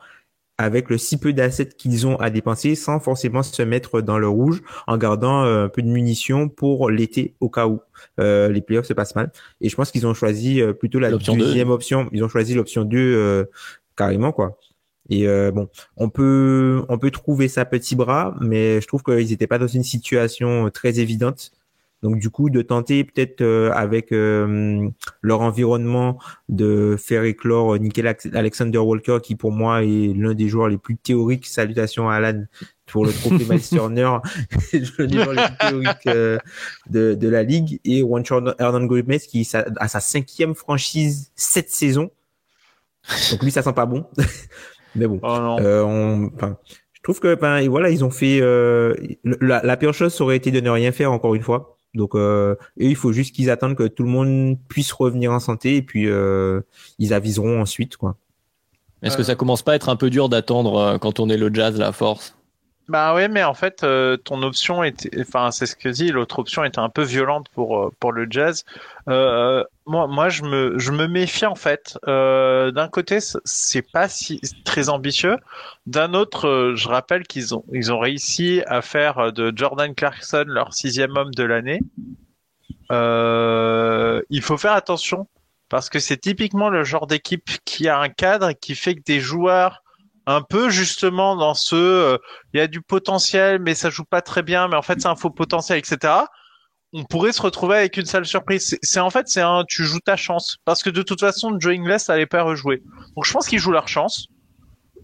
avec le si peu d'assets qu'ils ont à dépenser sans forcément se mettre dans le rouge en gardant euh, un peu de munitions pour l'été au cas où euh, les playoffs se passent mal. Et je pense qu'ils ont choisi plutôt la deuxième option. Ils ont choisi l'option 2 carrément quoi. Et euh, bon, on peut on peut trouver ça petit bras, mais je trouve qu'ils n'étaient pas dans une situation très évidente. Donc du coup, de tenter peut-être euh, avec euh, leur environnement de faire éclore Nickel Alexander Walker, qui pour moi est l'un des joueurs les plus théoriques. Salutations à Alan pour le trophée Miles Turner, le joueur le plus théorique de, de la ligue, et Juan Hernan Gomez qui a sa cinquième franchise cette saison. Donc lui, ça sent pas bon. Mais bon, oh euh, on, je trouve que ben voilà, ils ont fait euh, la, la, pire chose ça aurait été de ne rien faire encore une fois. Donc euh, et il faut juste qu'ils attendent que tout le monde puisse revenir en santé et puis euh, ils aviseront ensuite quoi. Est-ce que ça commence pas à être un peu dur d'attendre euh, quand on est le Jazz, la force? Bah ouais, mais en fait, euh, ton option était, enfin, c'est ce que dit, l'autre option était un peu violente pour euh, pour le Jazz. Euh, moi, moi, je me je me méfie en fait. Euh, D'un côté, c'est pas si très ambitieux. D'un autre, euh, je rappelle qu'ils ont ils ont réussi à faire de Jordan Clarkson leur sixième homme de l'année. Euh, il faut faire attention parce que c'est typiquement le genre d'équipe qui a un cadre qui fait que des joueurs un peu justement dans ce euh, il y a du potentiel mais ça joue pas très bien mais en fait c'est un faux potentiel etc on pourrait se retrouver avec une sale surprise. C'est- en fait c'est un tu joues ta chance. Parce que de toute façon Joe Ingles allait pas rejouer. Donc je pense qu'ils jouent leur chance.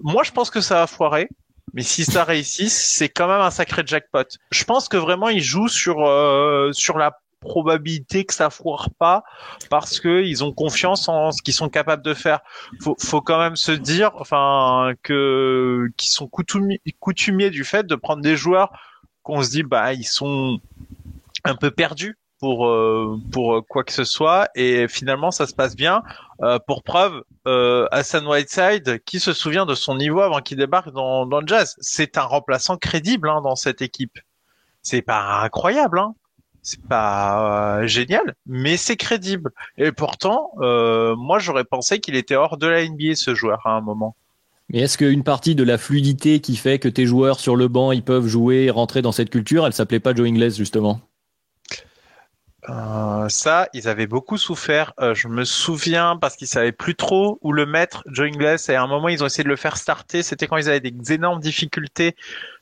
Moi je pense que ça va foirer mais si ça réussit c'est quand même un sacré jackpot. Je pense que vraiment ils jouent sur euh, sur la probabilité que ça foire pas parce que ils ont confiance en ce qu'ils sont capables de faire. Faut, faut quand même se dire, enfin, que qui sont coutumiers, coutumiers du fait de prendre des joueurs qu'on se dit, bah, ils sont un peu perdus pour euh, pour quoi que ce soit, et finalement ça se passe bien. Euh, pour preuve, euh, Hassan Whiteside, qui se souvient de son niveau avant qu'il débarque dans, dans le Jazz, c'est un remplaçant crédible hein, dans cette équipe. C'est pas incroyable, hein. C'est pas euh, génial, mais c'est crédible. Et pourtant, euh, moi j'aurais pensé qu'il était hors de la NBA ce joueur à un moment. Mais est-ce qu'une partie de la fluidité qui fait que tes joueurs sur le banc, ils peuvent jouer, rentrer dans cette culture, elle s'appelait pas Joe Ingles justement? Euh, ça, ils avaient beaucoup souffert. Euh, je me souviens parce qu'ils savaient plus trop où le mettre, Joe Ingles. Et à un moment, ils ont essayé de le faire starter. C'était quand ils avaient des énormes difficultés.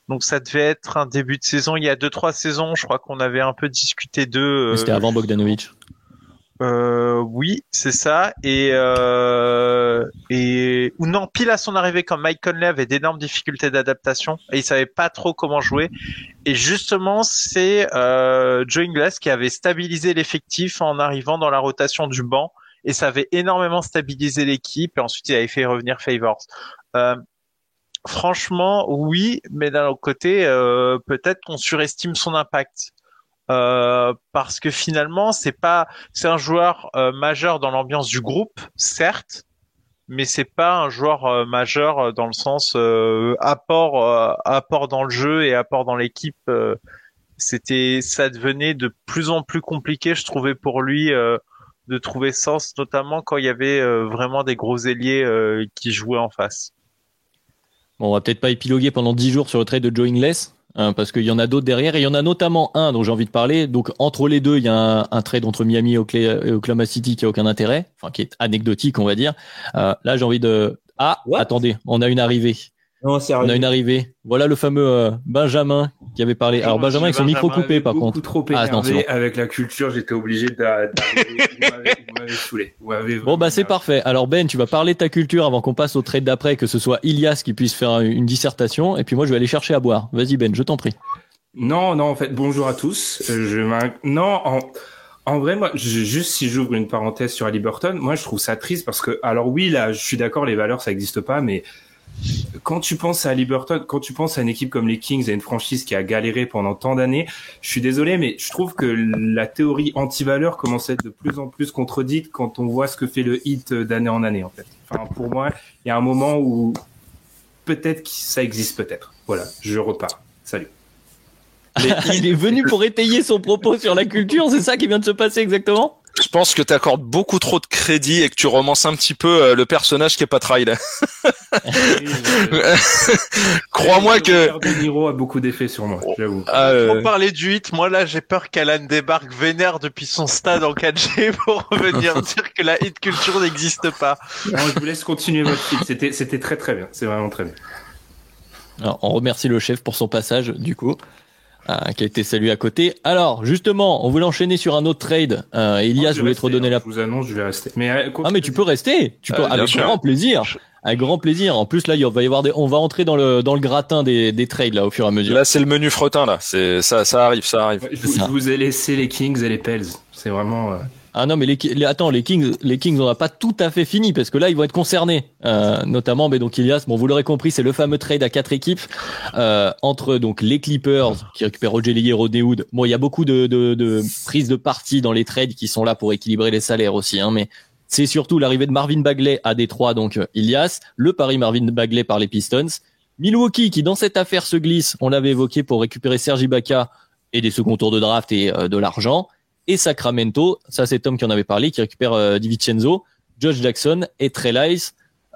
Donc ça devait être un début de saison. Il y a deux trois saisons, je crois qu'on avait un peu discuté d'eux. euh, C'était avant Bogdanovic. Euh, oui, c'est ça. Et euh, et ou non, pile à son arrivée, quand Mike Conley avait d'énormes difficultés d'adaptation et il savait pas trop comment jouer. Et justement, c'est euh, Joe Ingles qui avait stabilisé l'effectif en arrivant dans la rotation du banc et ça avait énormément stabilisé l'équipe. Et ensuite, il avait fait revenir Favors. Euh, franchement, oui, mais d'un autre côté, euh, peut-être qu'on surestime son impact. Euh, parce que finalement, c'est pas, c'est un joueur euh, majeur dans l'ambiance du groupe, certes, mais c'est pas un joueur euh, majeur euh, dans le sens apport, euh, apport dans le jeu et apport dans l'équipe. c'était, ça devenait de plus en plus compliqué, je trouvais pour lui de trouver sens, notamment quand il y avait vraiment des gros ailiers qui jouaient en face. Bon, on va peut-être pas épiloguer pendant 10 jours sur le trade de Joe hein, parce qu'il y en a d'autres derrière, et il y en a notamment un dont j'ai envie de parler. Donc, entre les deux, il y a un, un trade entre Miami et Oklahoma City qui a aucun intérêt, enfin, qui est anecdotique, on va dire. Euh, là, j'ai envie de... Ah, What? attendez, on a une arrivée. Non, sérieux. On a une arrivée. Voilà le fameux euh, Benjamin qui avait parlé. Alors, Benjamin avec son micro coupé, par contre. trop Ah, non, c'est bon. avec la culture, j'étais obligé d'a- d'arriver. vous m'avez- saoulé. Bon, bah, c'est parfait. Alors, Ben, tu vas parler de ta culture avant qu'on passe au trade d'après, que ce soit Ilias qui puisse faire une dissertation, et puis moi, je vais aller chercher à boire. Vas-y, Ben, je t'en prie. Non, non, en fait, bonjour à tous. Euh, Je m'in- non, en, en vrai, moi, je- juste si j'ouvre une parenthèse sur Halliburton, moi, je trouve ça triste parce que, alors oui, là, je suis d'accord, les valeurs, ça n'existe pas, mais quand tu penses à Halliburton, quand tu penses à une équipe comme les Kings, à une franchise qui a galéré pendant tant d'années, je suis désolé, mais je trouve que la théorie anti-valeur commence à être de plus en plus contredite quand on voit ce que fait le hit d'année en année, en fait. Enfin, pour moi, il y a un moment où peut-être que ça existe peut-être. Voilà, je repars. Salut. Il est venu pour étayer son propos sur la culture, c'est ça qui vient de se passer exactement? Je pense que tu accordes beaucoup trop de crédit et que tu romances un petit peu euh, le personnage qui est pas trahi là. Crois-moi que De Niro a beaucoup d'effets sur moi, j'avoue. Ah, euh, Pour parler du 8, moi là j'ai peur qu'Alan débarque vénère depuis son stade en 4G pour revenir dire que la hit culture n'existe pas. Non, je vous laisse continuer votre fil. C'était, c'était très très bien. C'est vraiment très bien. Alors, on remercie le chef pour son passage, du coup, euh, qui a été salué à côté. Alors, justement, on voulait enchaîner sur un autre trade. Euh, Elias, je je voulais vais te redonner rester, la... hein. Je vous annonce, je vais rester. Mais, euh, Ah, mais tu peux rester. Tu peux, Euh, avec sûr. grand plaisir. Avec grand plaisir. En plus, là, il va y avoir des, on va entrer dans le, dans le gratin des, des trades, là, au fur et à mesure. là c'est le menu fretin là. C'est ça, ça arrive, ça arrive. Je, vous- ça. je vous ai laissé les Kings et les Pels. C'est vraiment. Ah non, mais les, les- attends, les Kings, les Kings, on n'a pas tout à fait fini parce que là, ils vont être concernés, euh, notamment. Mais donc, Ilias, bon, vous l'aurez compris, c'est le fameux trade à quatre équipes euh, entre donc les Clippers qui récupèrent Roger Leyer, Rodney Hood. Bon, il y a beaucoup de, de, de prises de parti dans les trades qui sont là pour équilibrer les salaires aussi, hein, mais c'est surtout l'arrivée de Marvin Bagley à Détroit, donc euh, Ilias, le pari Marvin Bagley par les Pistons, Milwaukee qui dans cette affaire se glisse, on l'avait évoqué pour récupérer Sergi Baca et des second tours de draft et euh, de l'argent, et Sacramento, ça c'est Tom qui en avait parlé, qui récupère euh, DiVincenzo, Josh Jackson et Trey.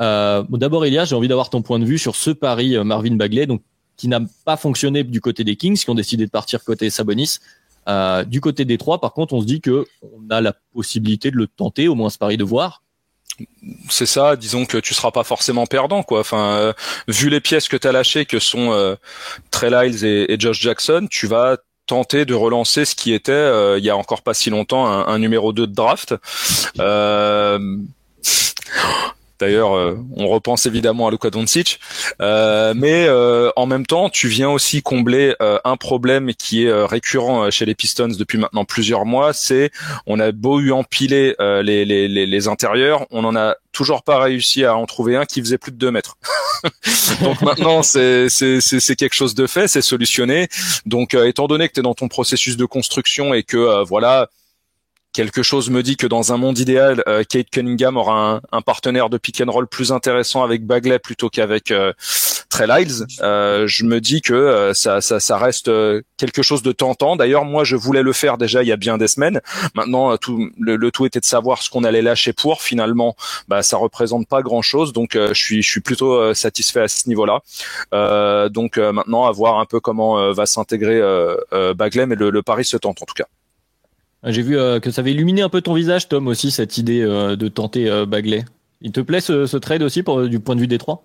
Euh, bon, D'abord Elias, j'ai envie d'avoir ton point de vue sur ce pari euh, Marvin Bagley, donc qui n'a pas fonctionné du côté des Kings, qui ont décidé de partir côté Sabonis. Euh, du côté des trois, par contre, on se dit que on a la possibilité de le tenter, au moins ce pari de voir. c'est ça, disons que tu seras pas forcément perdant quoi. Enfin, euh, vu les pièces que tu as lâchées que sont euh, et, et Josh Jackson, tu vas tenter de relancer ce qui était euh, il y a encore pas si longtemps un, numéro 2 de draft. Euh, D'ailleurs, euh, on repense évidemment à Luka Doncic, Euh, mais euh, en même temps, tu viens aussi combler euh, un problème qui est euh, récurrent euh, chez les Pistons depuis maintenant plusieurs mois. C'est on a beau eu empiler les, les, les, les intérieurs, on en a toujours pas réussi à en trouver un qui faisait plus de 2 mètres. Donc maintenant, c'est quelque chose de fait, c'est solutionné. Donc étant donné que tu es dans ton processus de construction et que voilà quelque chose me dit que dans un monde idéal, euh, Kate Cunningham aura un, partenaire de pick and roll plus intéressant avec Bagley plutôt qu'avec euh, Trey. Euh, je me dis que euh, ça, reste quelque chose de tentant. D'ailleurs, moi, je voulais le faire déjà il y a bien des semaines. Maintenant, tout, le, tout était de savoir ce qu'on allait lâcher pour. Finalement, bah, ça représente pas grand-chose. Donc, je suis, plutôt satisfait à ce niveau-là. Donc, maintenant, à voir un peu comment va s'intégrer Bagley, mais le, le pari se tente en tout cas. J'ai vu euh, que ça avait illuminé un peu ton visage, Tom, aussi, cette idée euh, de tenter euh, Bagley. Il te plaît ce, ce trade aussi pour, du point de vue des trois?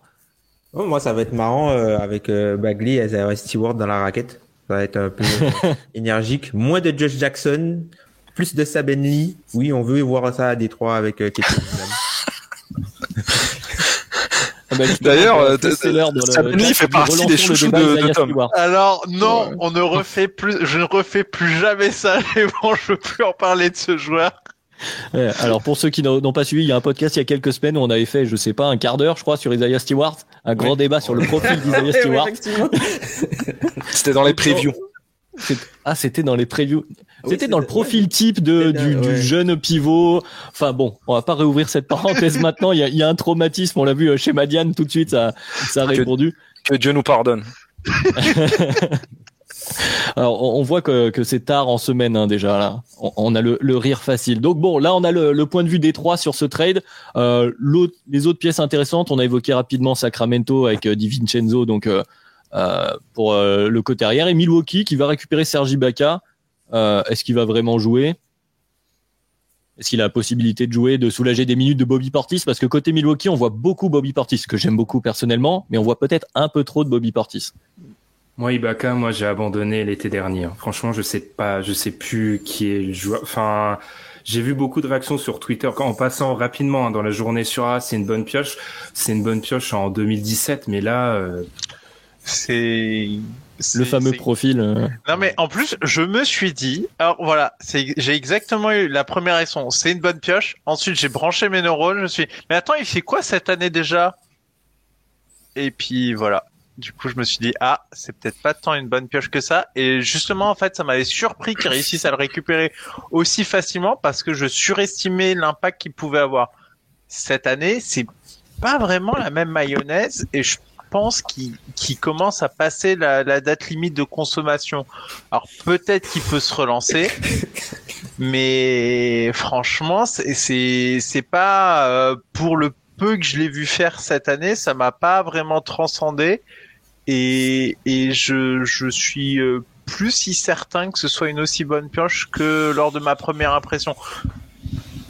Oh, moi, ça va être marrant euh, avec euh, Bagley et Stewart dans la raquette. Ça va être un peu énergique. Moins de Josh Jackson, plus de Saben Lee. Oui, on veut voir ça à Détroit avec euh, Kate Cunningham. Ah bah, justement, D'ailleurs, euh, euh, Lee fait partie des chouchous de- Tom. Stewart. Alors non, Ouais. on ne refait plus, je ne refais plus jamais ça. Et bon, je veux plus en parler de ce joueur. Ouais, alors pour ceux qui n'ont pas suivi, il y a un podcast il y a quelques semaines où on avait fait, je sais pas, un quart d'heure, je crois, sur Isaiah Stewart, un grand débat sur le profil d'Isaiah Stewart. C'était dans les previews. Ah, c'était dans les previews. Oui, C'était dans le profil type de, du, jeune pivot. Enfin bon, on va pas réouvrir cette parenthèse maintenant. Il y a, il y a un traumatisme. On l'a vu euh, chez Madiane tout de suite. Ça, ça a Que- répondu. Que Dieu nous pardonne. Alors, on, voit que, que c'est tard en semaine hein, déjà là. On, on a le, le rire facile. Donc bon, là on a le, le point de vue des trois sur ce trade. Euh, les autres pièces intéressantes, on a évoqué rapidement Sacramento avec euh, Di Vincenzo, donc euh, pour euh, le côté arrière, et Milwaukee qui va récupérer Sergi Baca. Euh, Est-ce qu'il va vraiment jouer? Est-ce qu'il a la possibilité de jouer, de soulager des minutes de Bobby Portis? Parce que côté Milwaukee, on voit beaucoup Bobby Portis, que j'aime beaucoup personnellement, mais on voit peut-être un peu trop de Bobby Portis. Moi, Ibaka, moi, j'ai abandonné l'été dernier. Franchement, je sais pas, je sais plus qui est le joueur. Enfin, j'ai vu beaucoup de réactions sur Twitter en passant rapidement hein, dans la journée sur Ah, c'est une bonne pioche. C'est une bonne pioche en 2017, mais là, euh, C'est Le fameux profil. euh, Non mais en plus, je me suis dit, alors voilà, c'est j'ai exactement eu la première réaction, c'est une bonne pioche. Ensuite, j'ai branché mes neurones, je me suis dit, mais attends, il fait quoi cette année déjà? Et puis voilà. Du coup, je me suis dit, ah, c'est peut-être pas tant une bonne pioche que ça. Et justement, en fait, ça m'avait surpris qu'ils réussissent à le récupérer aussi facilement parce que je surestimais l'impact qu'il pouvait avoir. Cette année, c'est pas vraiment la même mayonnaise et je pense qu'il commence à passer la, date limite de consommation. Alors peut-être qu'il peut se relancer, mais franchement, c'est pas euh, pour le peu que je l'ai vu faire cette année, ça m'a pas vraiment transcendé et je suis euh, plus si certain que ce soit une aussi bonne pioche que lors de ma première impression.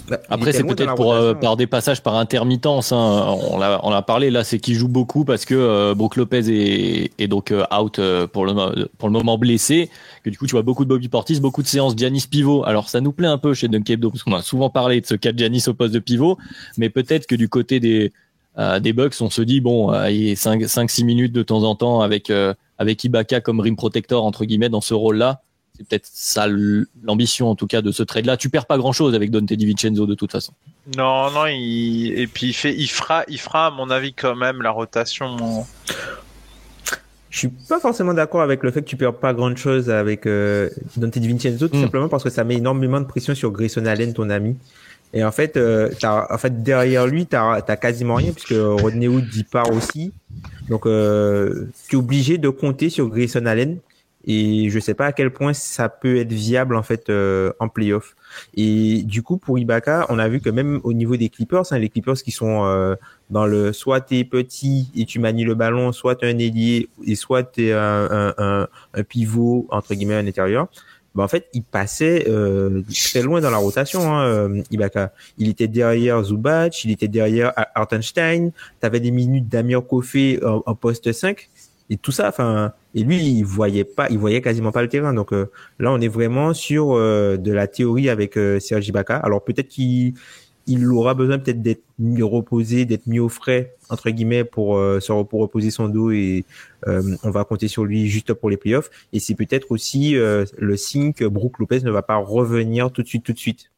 Bah, Après, c'est peut-être pour euh, par des passages par intermittence. Hein. On l'a on l'a parlé là, c'est qu'il joue beaucoup parce que euh, Brook Lopez est, est donc euh, out euh, pour le pour le moment blessé. Que du coup, tu vois beaucoup de Bobby Portis, beaucoup de séances Giannis pivot. Alors ça nous plaît un peu chez Dunk Hebdo parce qu'on a souvent parlé de ce cas de Giannis au poste de pivot, mais peut-être que du côté des euh, des Bucks, on se dit bon, euh, il est 5 5 6 minutes de temps en temps avec euh, avec Ibaka comme rim protector entre guillemets dans ce rôle-là. C'est peut-être ça l'ambition en tout cas de ce trade-là. Tu perds pas grand-chose avec Dante DiVincenzo de toute façon. Non, non, il... et puis il fait, il fera, il fera à mon avis quand même la rotation. Je suis pas forcément d'accord avec le fait que tu perds pas grand chose avec euh, Dante DiVincenzo, tout Mm. simplement parce que ça met énormément de pression sur Grayson Allen, ton ami. Et en fait, euh, t'as, en fait derrière lui, t'as, t'as quasiment rien puisque Rodney Hood y part aussi. Donc, euh, tu es obligé de compter sur Grayson Allen. Et je sais pas à quel point ça peut être viable en fait euh, en playoff. Et du coup, pour Ibaka, on a vu que même au niveau des Clippers, hein, les Clippers qui sont euh, dans le soit t'es petit et tu manies le ballon, soit t'es un ailier et soit t'es un, un, un, pivot entre guillemets à l'intérieur. Ben, en fait, il passait euh, très loin dans la rotation, hein, euh, Ibaka. Il était derrière Zubac, il était derrière Hartenstein. T'avais des minutes d'Amir Kofé en, en poste 5 et tout ça. Enfin, et lui, il voyait pas, il voyait quasiment pas le terrain. Donc euh, là, on est vraiment sur euh, de la théorie avec euh, Serge Ibaka. Alors peut-être qu'il il aura besoin peut-être d'être mieux reposé, d'être mis au frais entre guillemets pour euh, se pour reposer son dos et euh, on va compter sur lui juste pour les playoffs. Et c'est peut-être aussi euh, le signe que Brook Lopez ne va pas revenir tout de suite, tout de suite.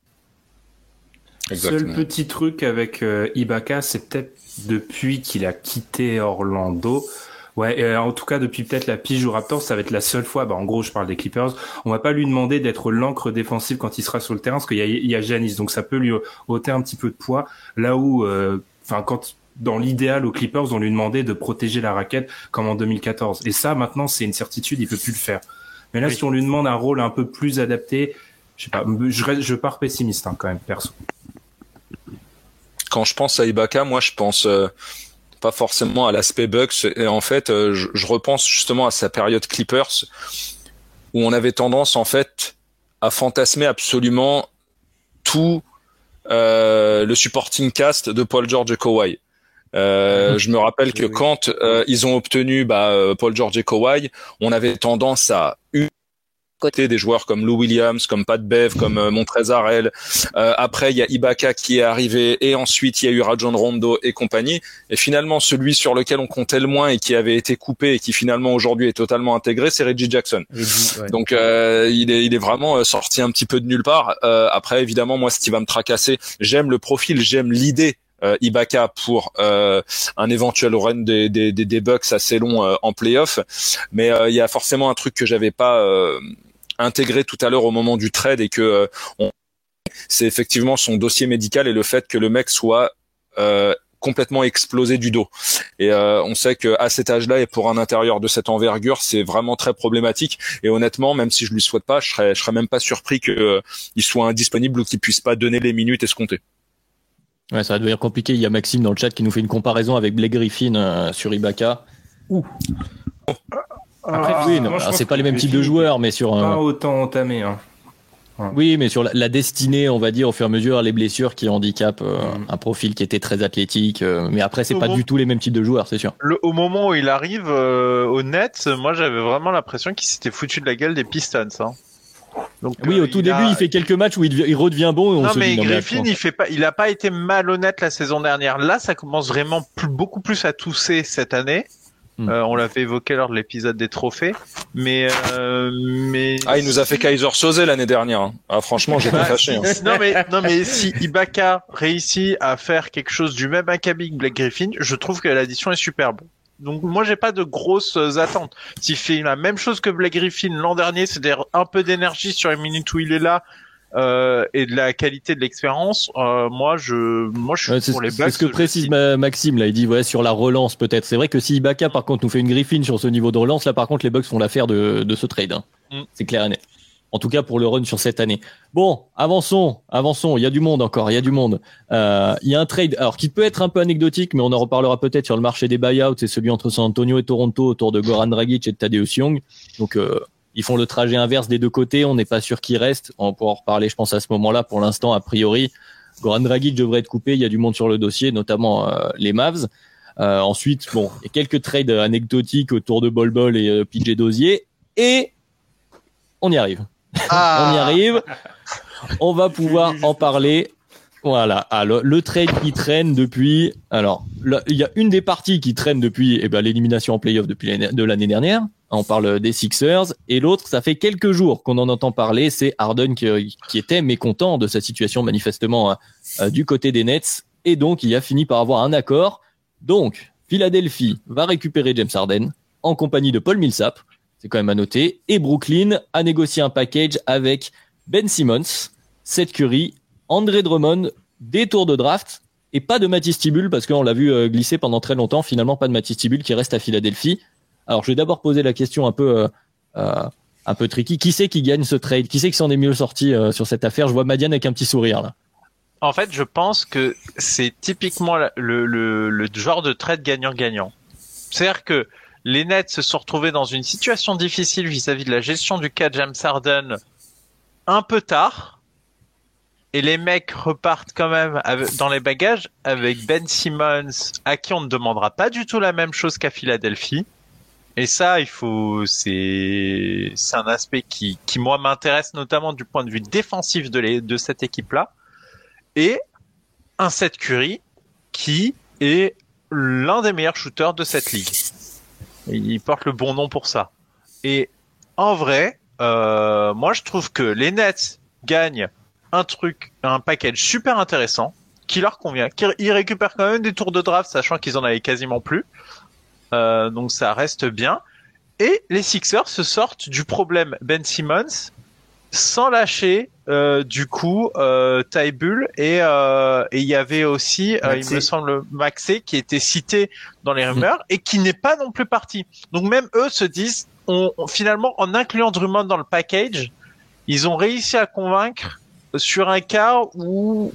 Seul petit truc avec euh, Ibaka, c'est peut-être depuis qu'il a quitté Orlando. Ouais, et en tout cas depuis peut-être la pige au Raptors, ça va être la seule fois. Bah, en gros, je parle des Clippers. On va pas lui demander d'être l'encre défensive quand il sera sur le terrain, parce qu'il y a, il y a Giannis, donc ça peut lui ôter un petit peu de poids. Là où, enfin, quand dans l'idéal aux Clippers, on lui demandait de protéger la raquette comme en 2014. Et ça, maintenant, c'est une certitude, il peut plus le faire. Mais là, oui. si on lui demande un rôle un peu plus adapté, je sais pas, je, reste, je pars pessimiste hein, quand même, perso. Quand je pense à Ibaka, moi, je pense euh, pas forcément à l'aspect Bucks. Et en fait, euh, je, je, repense justement à sa période Clippers, où on avait tendance, en fait, à fantasmer absolument tout euh, le supporting cast de Paul George et Kawhi. Euh, je me rappelle que quand euh, ils ont obtenu bah, Paul George et Kawhi, on avait tendance à côté des joueurs comme Lou Williams, comme Pat Bev, comme euh, Montrezarel. Euh, après, il y a Ibaka qui est arrivé et ensuite il y a eu Rajon Rondo et compagnie. Et finalement, celui sur lequel on comptait le moins et qui avait été coupé et qui finalement aujourd'hui est totalement intégré, c'est Reggie Jackson. Reggie, ouais. Donc euh, il est il est vraiment euh, sorti un petit peu de nulle part. Euh, après, évidemment, moi, ce qui va me tracasser, j'aime le profil, j'aime l'idée euh, Ibaka pour euh, un éventuel run des, des, des, des Bucks assez long euh, en playoff. Mais il y a forcément un truc que j'avais pas intégré tout à l'heure au moment du trade et que on... c'est effectivement son dossier médical et le fait que le mec soit complètement explosé du dos. Et euh, on sait que à cet âge-là et pour un intérieur de cette envergure, c'est vraiment très problématique. Et honnêtement, même si je lui souhaite pas, je serais, je serais même pas surpris qu'il euh, soit indisponible ou qu'il puisse pas donner les minutes escomptées. Ouais, ça va devenir compliqué. Il y a Maxime dans le chat qui nous fait une comparaison avec Blake Griffin euh, sur Ibaka. Ouh. Après, ah, oui, c'est pas les mêmes types de joueurs, mais sur pas autant entamé. Hein. Ouais. Oui, mais sur la, la, destinée, on va dire, au fur et à mesure, les blessures qui handicapent euh, mm. un profil qui était très athlétique. Euh, mais après, c'est pas moment... du tout les mêmes types de joueurs, c'est sûr. Le, au moment où il arrive euh, au net, moi, j'avais vraiment l'impression qu'il s'était foutu de la gueule des Pistons. Hein. Donc, oui, au tout début, a... il fait quelques matchs où il, il redevient bon. Et on non, se mais dit, Griffin, il fait pas, il a pas été malhonnête la saison dernière. Là, ça commence vraiment plus, beaucoup plus à tousser cette année. Hmm. Euh, on l'avait évoqué lors de l'épisode des trophées, mais euh, mais ah il nous a fait Kaiser Soze l'année dernière. Hein. Ah franchement j'ai pas fâché. Hein. non mais non mais si Ibaka réussit à faire quelque chose du même acabit que Black Griffin, je trouve que l'addition est superbe. Donc moi j'ai pas de grosses attentes. S'il fait la même chose que Black Griffin l'an dernier, c'est-à-dire un peu d'énergie sur les minutes où il est là, euh, et de la qualité de l'expérience, euh, moi je, moi je suis ouais, pour les Bucks. C'est ce que précise ma, Maxime là. Il dit ouais sur la relance peut-être. C'est vrai que si Ibaka par contre nous fait une Griffin sur ce niveau de relance, là par contre les Bucks font l'affaire de, de ce trade. Hein. Mm. C'est clair et net. En tout cas pour le run sur cette année. Bon, avançons, avançons. Il y a du monde encore, il y a du monde. Euh, il y a un trade, alors qui peut être un peu anecdotique, mais on en reparlera peut-être sur le marché des buyouts. C'est celui entre San Antonio et Toronto autour de Goran Dragic et de Tadeusz Young. Donc euh, ils font le trajet inverse des deux côtés. On n'est pas sûr qu'il reste. On pourra en reparler, je pense, à ce moment-là. Pour l'instant, a priori, Goran Dragic devrait être coupé. Il y a du monde sur le dossier, notamment euh, les Mavs. Euh, ensuite, bon, il y a quelques trades anecdotiques autour de Bol Bol et euh, PJ Dozier. Et on y arrive. Ah. on y arrive. On va pouvoir en parler. Voilà. Alors, le trade qui traîne depuis. Alors, il y a une des parties qui traîne depuis eh ben, l'élimination en playoff depuis de l'année dernière. On parle des Sixers. Et l'autre, ça fait quelques jours qu'on en entend parler. C'est Harden qui, était mécontent de sa situation manifestement euh, du côté des Nets. Et donc, il a fini par avoir un accord. Donc, Philadelphie va récupérer James Harden en compagnie de Paul Millsap. C'est quand même à noter. Et Brooklyn a négocié un package avec Ben Simmons, Seth Curry André Drummond, des tours de draft et pas de Matisse Tibul parce qu'on l'a vu euh, glisser pendant très longtemps. Finalement, pas de Matisse Tibul qui reste à Philadelphie. Alors, je vais d'abord poser la question un peu, euh, euh, un peu tricky. Qui c'est qui gagne ce trade? Qui c'est qui s'en est mieux sorti euh, sur cette affaire? Je vois Madiane avec un petit sourire là. En fait, je pense que c'est typiquement le, genre de trade gagnant-gagnant. C'est-à-dire que les Nets se sont retrouvés dans une situation difficile vis-à-vis de la gestion du cas James Harden un peu tard. Et les mecs repartent quand même dans les bagages avec Ben Simmons, à qui on ne demandera pas du tout la même chose qu'à Philadelphie. Et ça, il faut, c'est, c'est un aspect qui, qui moi m'intéresse notamment du point de vue défensif de, les, de cette équipe-là. Et un Seth Curry qui est l'un des meilleurs shooters de cette ligue. Il porte le bon nom pour ça. Et en vrai, euh, moi je trouve que les Nets gagnent un truc, un package super intéressant qui leur convient. Qui- Ils récupèrent quand même des tours de draft, sachant qu'ils en avaient quasiment plus. Euh, donc ça reste bien. Et les Sixers se sortent du problème Ben Simmons sans lâcher euh, du coup euh, Ty Bull et euh, et il y avait aussi euh, il me semble Maxé qui était cité dans les rumeurs et qui n'est pas non plus parti. Donc même eux se disent on, on- finalement en incluant Drummond dans le package, ils ont réussi à convaincre sur un cas où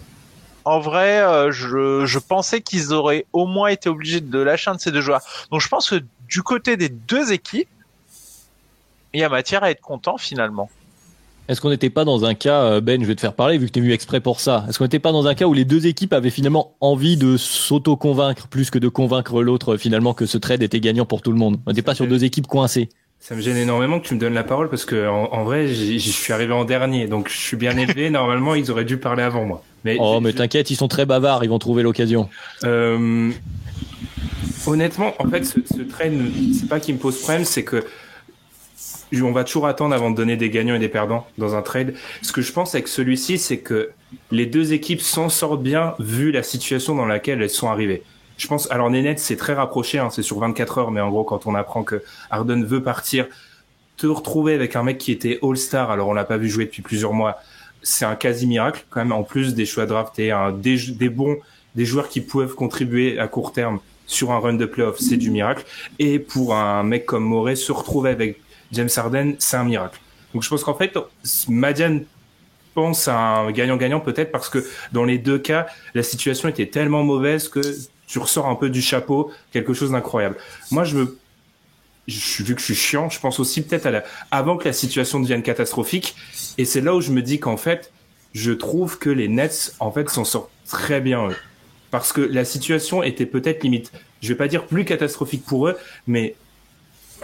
en vrai euh, je, je pensais qu'ils auraient au moins été obligés de lâcher un de ces deux joueurs. Donc je pense que du côté des deux équipes il y a matière à être content finalement. Est-ce qu'on n'était pas dans un cas, euh, Ben, je vais te faire parler vu que tu es venu exprès pour ça. Est-ce qu'on n'était pas dans un cas où les deux équipes avaient finalement envie de s'auto-convaincre plus que de convaincre l'autre euh, finalement que ce trade était gagnant pour tout le monde? On n'était pas sur deux équipes coincées. Ça me gêne énormément que tu me donnes la parole parce que en, en vrai, j'y suis arrivé en dernier, donc je suis bien élevé. Normalement, ils auraient dû parler avant moi. Mais, Oh, je- mais je- t'inquiète, ils sont très bavards, ils vont trouver l'occasion. Euh, honnêtement, en fait, ce, ce trade, c'est pas qu'il me pose problème, c'est que on va toujours attendre avant de donner des gagnants et des perdants dans un trade. Ce que je pense avec celui-ci, c'est que les deux équipes s'en sortent bien vu la situation dans laquelle elles sont arrivées. Je pense, alors Nets, c'est très rapproché, hein, c'est sur 24 heures, mais en gros, quand on apprend que Harden veut partir, te retrouver avec un mec qui était All-Star, alors on l'a pas vu jouer depuis plusieurs mois, c'est un quasi miracle quand même, en plus des choix draftés, un, des, des bons, des joueurs qui peuvent contribuer à court terme sur un run de playoff, c'est du miracle. Et pour un mec comme Morey, se retrouver avec James Harden, c'est un miracle. Donc je pense qu'en fait, Madian pense à un gagnant-gagnant peut-être parce que dans les deux cas, la situation était tellement mauvaise que tu ressors un peu du chapeau quelque chose d'incroyable. Moi, je me je vu que je suis chiant, je pense aussi peut-être à la avant que la situation devienne catastrophique et c'est là où je me dis qu'en fait, je trouve que les Nets en fait s'en sortent très bien eux. Parce que la situation était peut-être limite, je vais pas dire plus catastrophique pour eux, mais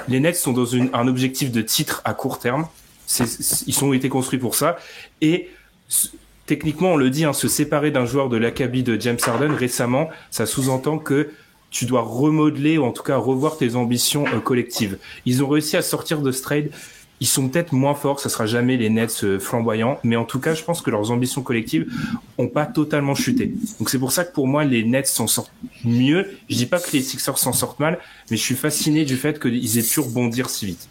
les Nets sont dans une, un objectif de titre à court terme. Ils ont été construits pour ça. Et techniquement, on le dit, hein, se séparer d'un joueur de l'acabit de James Harden récemment, ça sous-entend que tu dois remodeler ou en tout cas revoir tes ambitions euh, collectives. Ils ont réussi à sortir de ce trade. Ils sont peut-être moins forts, ça sera jamais les Nets euh, flamboyants, mais en tout cas, je pense que leurs ambitions collectives ont pas totalement chuté. Donc c'est pour ça que pour moi, les Nets s'en sortent mieux. Je dis pas que les Sixers s'en sortent mal, mais je suis fasciné du fait qu'ils aient pu rebondir si vite.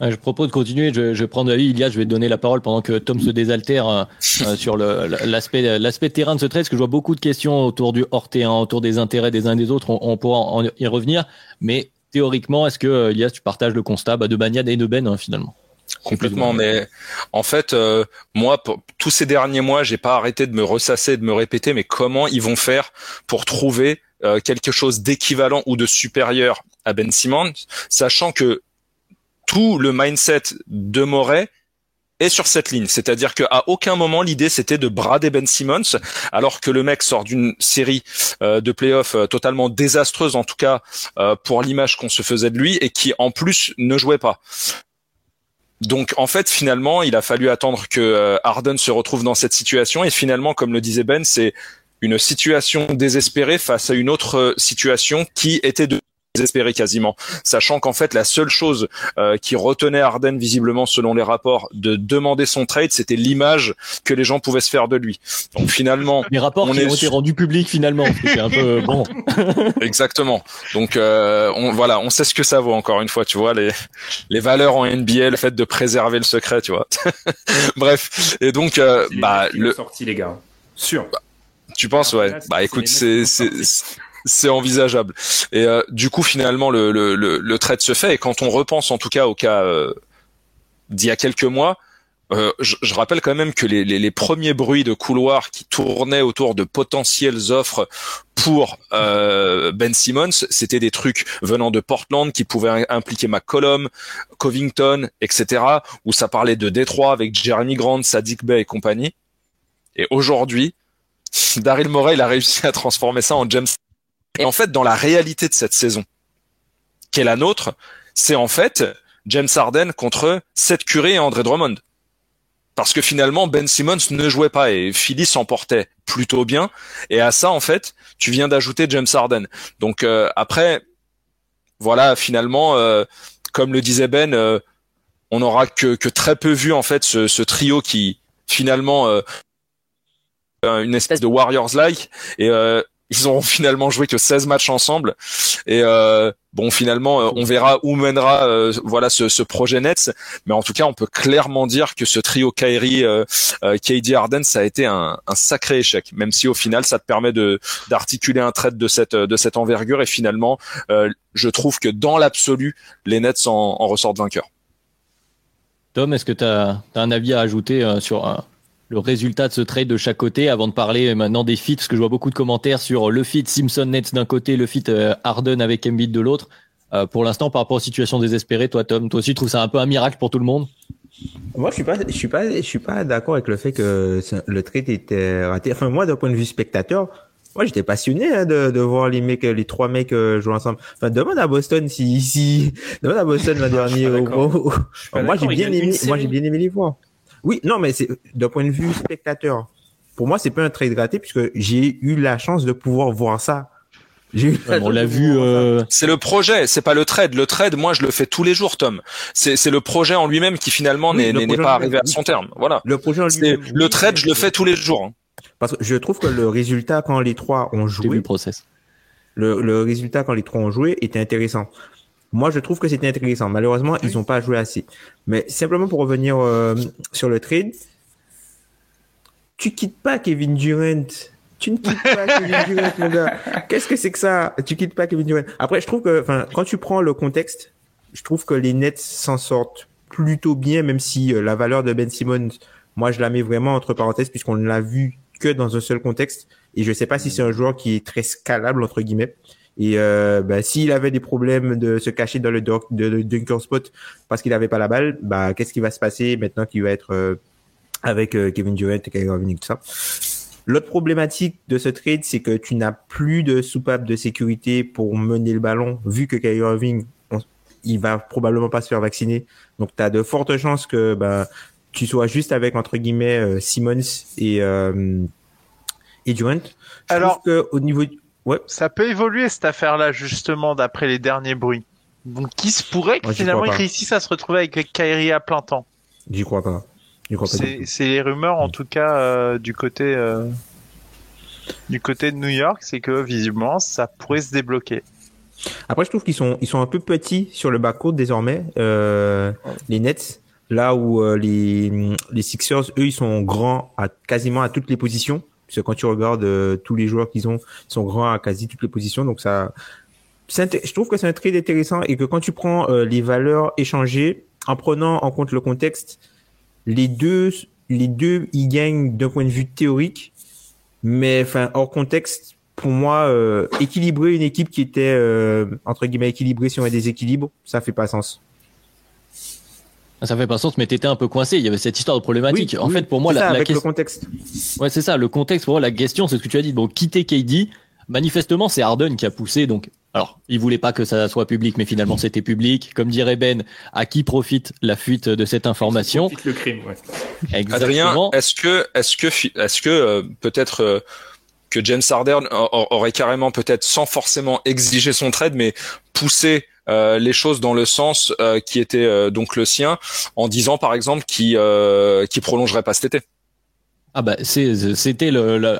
Je propose de continuer. Je, je prends David. Ilias, je vais te donner la parole pendant que Tom se désaltère euh, euh, sur l'aspect l'aspect terrain de ce trade, parce que je vois beaucoup de questions autour du hors terrain, autour des intérêts des uns et des autres. On, on pourra en- y revenir. Mais théoriquement, est-ce que Ilias, tu partages le constat bah, de Bagnad et de Ben hein, finalement? Complètement, mais en fait, euh, moi, pour tous ces derniers mois, j'ai pas arrêté de me ressasser, de me répéter, mais comment ils vont faire pour trouver euh, quelque chose d'équivalent ou de supérieur à Ben Simmons, sachant que tout le mindset de Moret est sur cette ligne, c'est-à-dire qu'à aucun moment l'idée c'était de brader Ben Simmons, alors que le mec sort d'une série euh, de playoffs euh, totalement désastreuse, en tout cas euh, pour l'image qu'on se faisait de lui, et qui en plus ne jouait pas. Donc en fait finalement il a fallu attendre que Harden se retrouve dans cette situation et finalement comme le disait Ben c'est une situation désespérée face à une autre situation qui était de désespéré quasiment, sachant qu'en fait la seule chose euh, qui retenait Harden visiblement selon les rapports de demander son trade, c'était l'image que les gens pouvaient se faire de lui. Donc finalement, les rapports on qui est ont été rendus publics finalement, c'était un peu bon. Exactement. Donc euh, on, voilà, on sait ce que ça vaut encore une fois, tu vois les les valeurs en NBA, le fait de préserver le secret, tu vois. Bref, et donc euh, bah le sorti les gars. Sûr. tu penses ouais. Bah écoute, c'est c'est envisageable. Et euh, du coup finalement le, le le le trade se fait et quand on repense en tout cas au cas euh, d'il y a quelques mois, euh, je, je rappelle quand même que les, les, les premiers bruits de couloir qui tournaient autour de potentielles offres pour euh, Ben Simmons, c'était des trucs venant de Portland qui pouvaient impliquer McCollum, Covington, etc. Où ça parlait de Détroit avec Jeremy Grant, Sadiq Bey et compagnie. Et aujourd'hui, Daryl Morey, a réussi à transformer ça en James. Et en fait, dans la réalité de cette saison, qui est la nôtre, c'est en fait James Harden contre Seth Curry et André Drummond. Parce que finalement, Ben Simmons ne jouait pas et Philly s'en portait plutôt bien. Et à ça, en fait, tu viens d'ajouter James Harden. Donc euh, après, voilà, finalement, euh, comme le disait Ben, euh, on n'aura que, très peu vu en fait ce, ce trio qui finalement une espèce de Warriors-like et ils auront finalement joué que 16 matchs ensemble. Et euh, bon finalement euh, on verra où mènera euh, voilà ce, ce projet Nets. Mais en tout cas on peut clairement dire que ce trio Kyrie euh, euh, KD Harden ça a été un, un sacré échec. Même si au final ça te permet de d'articuler un trade de cette de cette envergure. Et finalement euh, je trouve que dans l'absolu les Nets en, en ressortent vainqueurs. Tom, est-ce que tu as, un avis à ajouter sur le résultat de ce trade de chaque côté avant de parler maintenant des feats Parce que je vois beaucoup de commentaires sur le fit Simpson-Nets d'un côté, le fit euh, Harden avec Embiid de l'autre. Euh, pour l'instant, par rapport aux situations désespérées, toi, Tom, toi aussi, tu trouves ça un peu un miracle pour tout le monde? Moi, je suis pas, je suis pas, je suis pas d'accord avec le fait que le trade était raté. Enfin, moi, d'un point de vue spectateur, moi, j'étais passionné hein, de, de voir les mecs, les trois mecs euh, jouer ensemble. Enfin, demande à Boston si, si, demande à Boston l'an dernier. au- au- moi, j'ai bien aimé, moi, j'ai bien aimé les voir. Oui, non, mais c'est d'un point de vue spectateur. Pour moi, c'est pas un trade raté puisque j'ai eu la chance de pouvoir voir ça. J'ai eu la On l'a vu. euh, C'est le projet, c'est pas le trade. Le trade, moi, je le fais tous les jours, Tom. C'est c'est le projet en lui-même qui finalement Oui, n'est pas arrivé à son terme. Voilà. Le projet en lui-même, le trade, je le fais tous les jours. hein. Parce que je trouve que le résultat quand les trois ont Début joué, process. le, le résultat quand les trois ont joué était intéressant. Moi, je trouve que c'était intéressant. Malheureusement, ils n'ont pas joué assez. Mais simplement pour revenir euh, sur le trade, tu quittes pas Kevin Durant. Tu ne quittes pas Kevin Durant, mon gars. Qu'est-ce que c'est que ça? Tu quittes pas Kevin Durant. Après, je trouve que, enfin, quand tu prends le contexte, je trouve que les Nets s'en sortent plutôt bien, même si euh, la valeur de Ben Simmons, moi, je la mets vraiment entre parenthèses puisqu'on ne l'a vu que dans un seul contexte. Et je sais pas si c'est un joueur qui est très scalable entre guillemets. Et euh, bah, s'il avait des problèmes de se cacher dans le, doc, de, le dunker spot parce qu'il avait pas la balle, bah qu'est-ce qui va se passer maintenant qu'il va être euh, avec euh, Kevin Durant et Kyrie Irving et tout ça? L'autre problématique de ce trade, c'est que tu n'as plus de soupape de sécurité pour mener le ballon, vu que Kyrie Irving, on- il va probablement pas se faire vacciner. Donc, tu as de fortes chances que bah, tu sois juste avec, entre guillemets, euh, Simmons et, et Durant. Je Alors- que au niveau... Ouais, Ça peut évoluer cette affaire-là justement d'après les derniers bruits. Donc qui se pourrait que finalement ils réussissent à se retrouver avec Kyrie à plein temps? j'y crois pas. C'est les rumeurs en tout cas euh, du côté euh, du côté de New York, c'est que visiblement ça pourrait se débloquer. Après, je trouve qu'ils sont, ils sont un peu petits sur le backcourt désormais, euh, les Nets. Là où les, les Sixers, eux, ils sont grands à quasiment à toutes les positions. Parce que quand tu regardes euh, tous les joueurs qu'ils ont, sont grands à quasi toutes les positions. Donc ça, je trouve que c'est un trade intéressant et que quand tu prends euh, les valeurs échangées, en prenant en compte le contexte, les deux, les deux, ils gagnent d'un point de vue théorique, mais enfin hors contexte, pour moi, euh, équilibrer une équipe qui était euh, entre guillemets équilibrée sur un déséquilibre, ça fait pas sens. Ça fait pas sens, mais t'étais un peu coincé. Il y avait cette histoire de problématique. Oui, en oui, fait, pour moi, c'est la, ça, la avec le question, contexte. ouais, c'est ça. Le contexte, pour moi, la question, c'est ce que tu as dit. Bon, quitter KD, manifestement, c'est Harden qui a poussé. Donc, alors, il voulait pas que ça soit public, mais finalement, c'était public. Comme dirait Ben, à qui profite la fuite de cette information Profite le crime, ouais. Adrien, est-ce que, est-ce que, est-ce que euh, peut-être euh, que James Harden aurait carrément peut-être sans forcément exiger son trade, mais pousser euh, les choses dans le sens euh, qui était euh, donc le sien, en disant par exemple qu'il qui prolongerait pas cet été. Ah bah c'était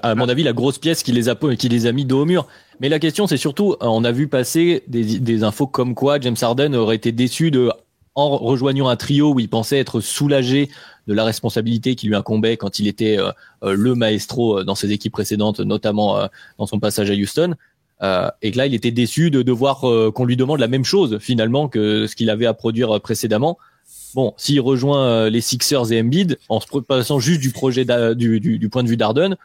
à mon avis la grosse pièce qui les a qui les a mis dos au mur. Mais la question c'est surtout on a vu passer des, des infos comme quoi James Harden aurait été déçu de en rejoignant un trio où il pensait être soulagé de la responsabilité qui lui incombait quand il était le maestro dans ses équipes précédentes, notamment dans son passage à Houston. Euh, et que là, il était déçu de devoir euh, qu'on lui demande la même chose finalement que ce qu'il avait à produire euh, précédemment. Bon, s'il rejoint les Sixers et Embiid en se passant juste du projet du, point de vue d'Arden,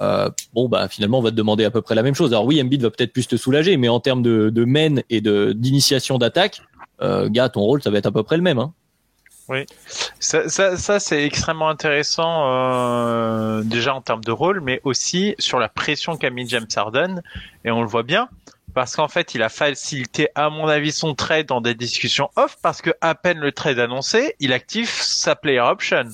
euh, bon bah finalement on va te demander à peu près la même chose. Alors oui, Embiid va peut-être plus te soulager, mais en termes de, de et d'initiation d'attaque, euh, gars, ton rôle ça va être à peu près le même. Hein. Oui, ça, ça, ça c'est extrêmement intéressant euh, déjà en termes de rôle, mais aussi sur la pression qu'a mis James Harden, et on le voit bien, parce qu'en fait il a facilité à mon avis son trade dans des discussions off, parce que à peine le trade annoncé, il active sa player option.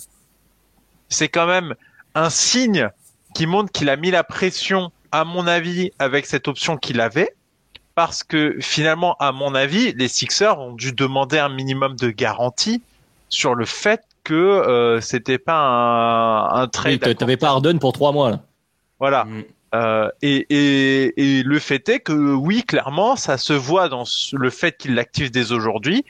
C'est quand même un signe qui montre qu'il a mis la pression, à mon avis, avec cette option qu'il avait, parce que finalement, à mon avis, les Sixers ont dû demander un minimum de garantie sur le fait que euh, c'était pas un, un trade. Oui, t'avais pas Harden pour trois mois là. Voilà. Mm. Euh, et, et, et, le fait est que oui, clairement, ça se voit dans le fait qu'il l'active dès aujourd'hui.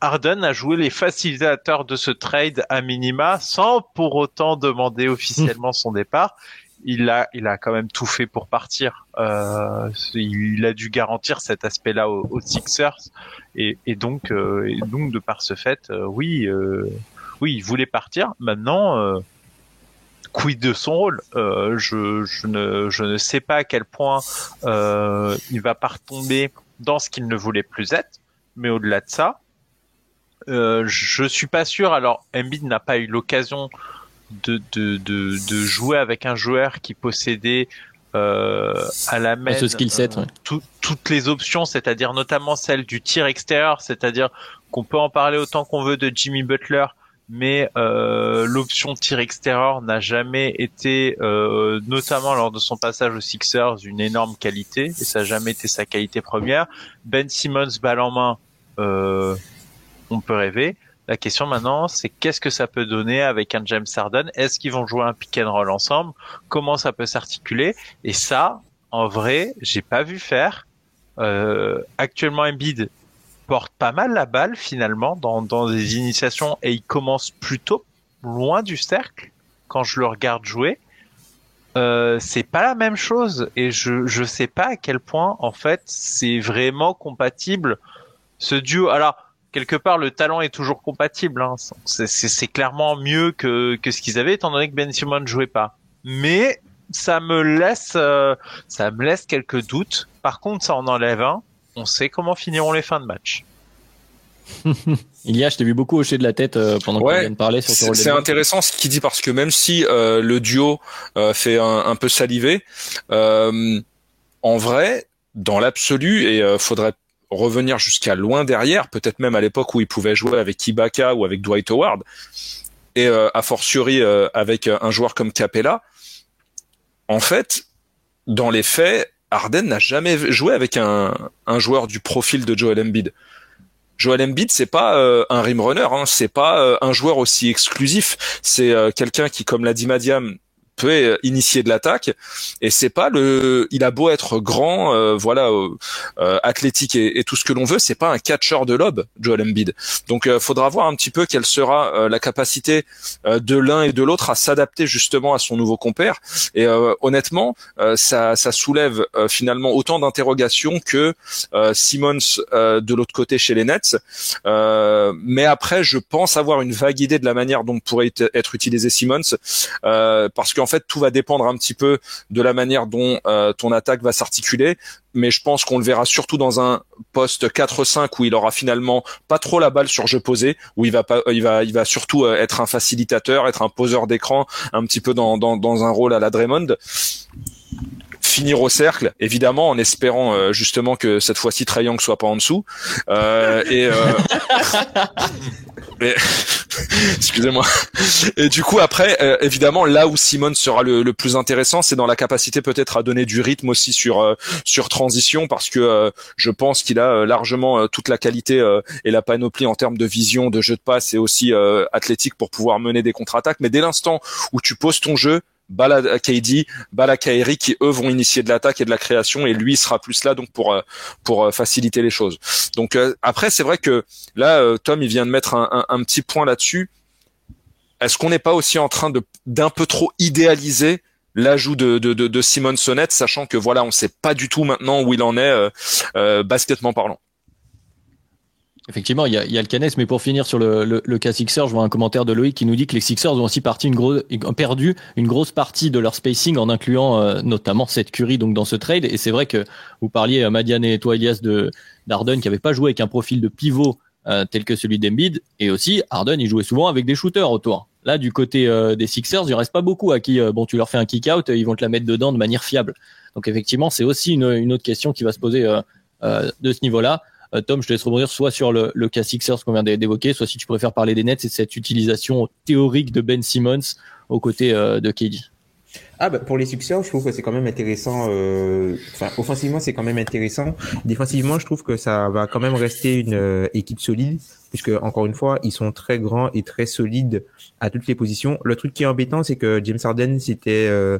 Harden a joué les facilitateurs de ce trade à minima sans pour autant demander officiellement son départ. Il a, il a quand même tout fait pour partir. Euh, il a dû garantir cet aspect-là aux, aux Sixers et, et donc, euh, et donc de par ce fait, euh, oui, euh, oui, il voulait partir. Maintenant, quid de son rôle? Je, je, ne, je ne sais pas à quel point il va pas retomber dans ce qu'il ne voulait plus être. Mais au-delà de ça, euh, je suis pas sûr. Alors, Embiid n'a pas eu l'occasion de, de, de, de, jouer avec un joueur qui possédait euh, à la main ce skill set, euh, toutes les options, c'est-à-dire notamment celle du tir extérieur, c'est-à-dire qu'on peut en parler autant qu'on veut de Jimmy Butler, mais euh, l'option tir extérieur n'a jamais été, euh, notamment lors de son passage aux Sixers, une énorme qualité, et ça n'a jamais été sa qualité première. Ben Simmons balle en main, euh, on peut rêver. La question maintenant, c'est qu'est-ce que ça peut donner avec un James Harden? Est-ce qu'ils vont jouer un pick and roll ensemble? Comment ça peut s'articuler? Et ça, en vrai, j'ai pas vu faire. Euh, actuellement, Embiid porte pas mal la balle finalement dans, dans des initiations et il commence plutôt loin du cercle quand je le regarde jouer. Euh, c'est pas la même chose et je je sais pas à quel point en fait c'est vraiment compatible ce duo. Alors quelque part le talent est toujours compatible. Hein. C'est clairement mieux que, que ce qu'ils avaient, étant donné que Ben Simmons ne jouait pas. Mais ça me laisse euh, ça me laisse quelques doutes. Par contre, ça en enlève un. On sait comment finiront les fins de match. Il y a, je t'ai vu beaucoup hocher de la tête euh, pendant que tu viens de parler sur ce C'est intéressant ce qu'il dit parce que même si euh, le duo fait un, un, peu saliver, en vrai, dans l'absolu, et faudrait revenir jusqu'à loin derrière, peut-être même à l'époque où il pouvait jouer avec Ibaka ou avec Dwight Howard, et euh, a fortiori euh, avec un joueur comme Capella, en fait, dans les faits, Arden n'a jamais joué avec un, un, joueur du profil de Joel Embiid. Joel Embiid, c'est pas euh, un rim runner, hein, c'est pas un joueur aussi exclusif. C'est quelqu'un qui, comme l'a dit Madiam, peut euh, initier de l'attaque. Et c'est pas le il a beau être grand euh, voilà euh, athlétique et, tout ce que l'on veut c'est pas un catcheur de lob Joel Embiid. Donc faudra voir un petit peu quelle sera la capacité de l'un et de l'autre à s'adapter justement à son nouveau compère. Et honnêtement ça, ça soulève finalement autant d'interrogations que Simmons de l'autre côté chez les Nets. Mais après je pense avoir une vague idée de la manière dont pourrait être utilisé Simmons parce que en fait, tout va dépendre un petit peu de la manière dont euh, ton attaque va s'articuler. Mais je pense qu'on le verra surtout dans un poste 4-5 où il aura finalement pas trop la balle sur jeu posé, où il va pas, il va, il va surtout euh, être un facilitateur, être un poseur d'écran, un petit peu dans, dans, un rôle à la Draymond finir au cercle, évidemment, en espérant euh, justement que cette fois-ci Trae Young soit pas en dessous. Mais excusez-moi. Et du coup après, euh, évidemment, là où Simon sera le, le plus intéressant, c'est dans la capacité peut-être à donner du rythme aussi sur euh, sur transition, parce que euh, je pense qu'il a largement toute la qualité et la panoplie en termes de vision, de jeu de passe et aussi athlétique pour pouvoir mener des contre-attaques. Mais dès l'instant où tu poses ton jeu, Bala KD, Bala Kairi qui eux vont initier de l'attaque et de la création et lui sera plus là donc pour pour faciliter les choses. Donc après c'est vrai que là Tom il vient de mettre un, un, petit point là-dessus. Est-ce qu'on n'est pas aussi en train de d'un peu trop idéaliser l'ajout de, de, de, de, Simon Sonnet, sachant que voilà, on sait pas du tout maintenant où il en est euh, euh, basketement parlant? Effectivement, il y a, y a le Canes, mais pour finir sur le, le, le, cas Sixers, je vois un commentaire de Loïc qui nous dit que les Sixers ont aussi parti une perdu une grosse partie de leur spacing en incluant euh, notamment cette Curie donc dans ce trade. Et c'est vrai que vous parliez, Madiane et toi, Elias, de d'Arden qui avait pas joué avec un profil de pivot tel que celui d'Embiid, et aussi Arden, il jouait souvent avec des shooters autour. Là, du côté euh, des Sixers, il reste pas beaucoup à qui, euh, bon, tu leur fais un kick-out, ils vont te la mettre dedans de manière fiable. Donc effectivement, c'est aussi une, une, autre question qui va se poser euh, de ce niveau-là. Tom, je te laisse rebondir soit sur le, le cas Sixers qu'on vient d'évoquer, soit si tu préfères parler des Nets et cette utilisation théorique de Ben Simmons aux côtés de KD. Ah bah pour les Sixers, je trouve que c'est quand même intéressant. Enfin, offensivement, c'est quand même intéressant. Défensivement, je trouve que ça va quand même rester une équipe solide puisque encore une fois, ils sont très grands et très solides à toutes les positions. Le truc qui est embêtant, c'est que James Harden, c'était euh,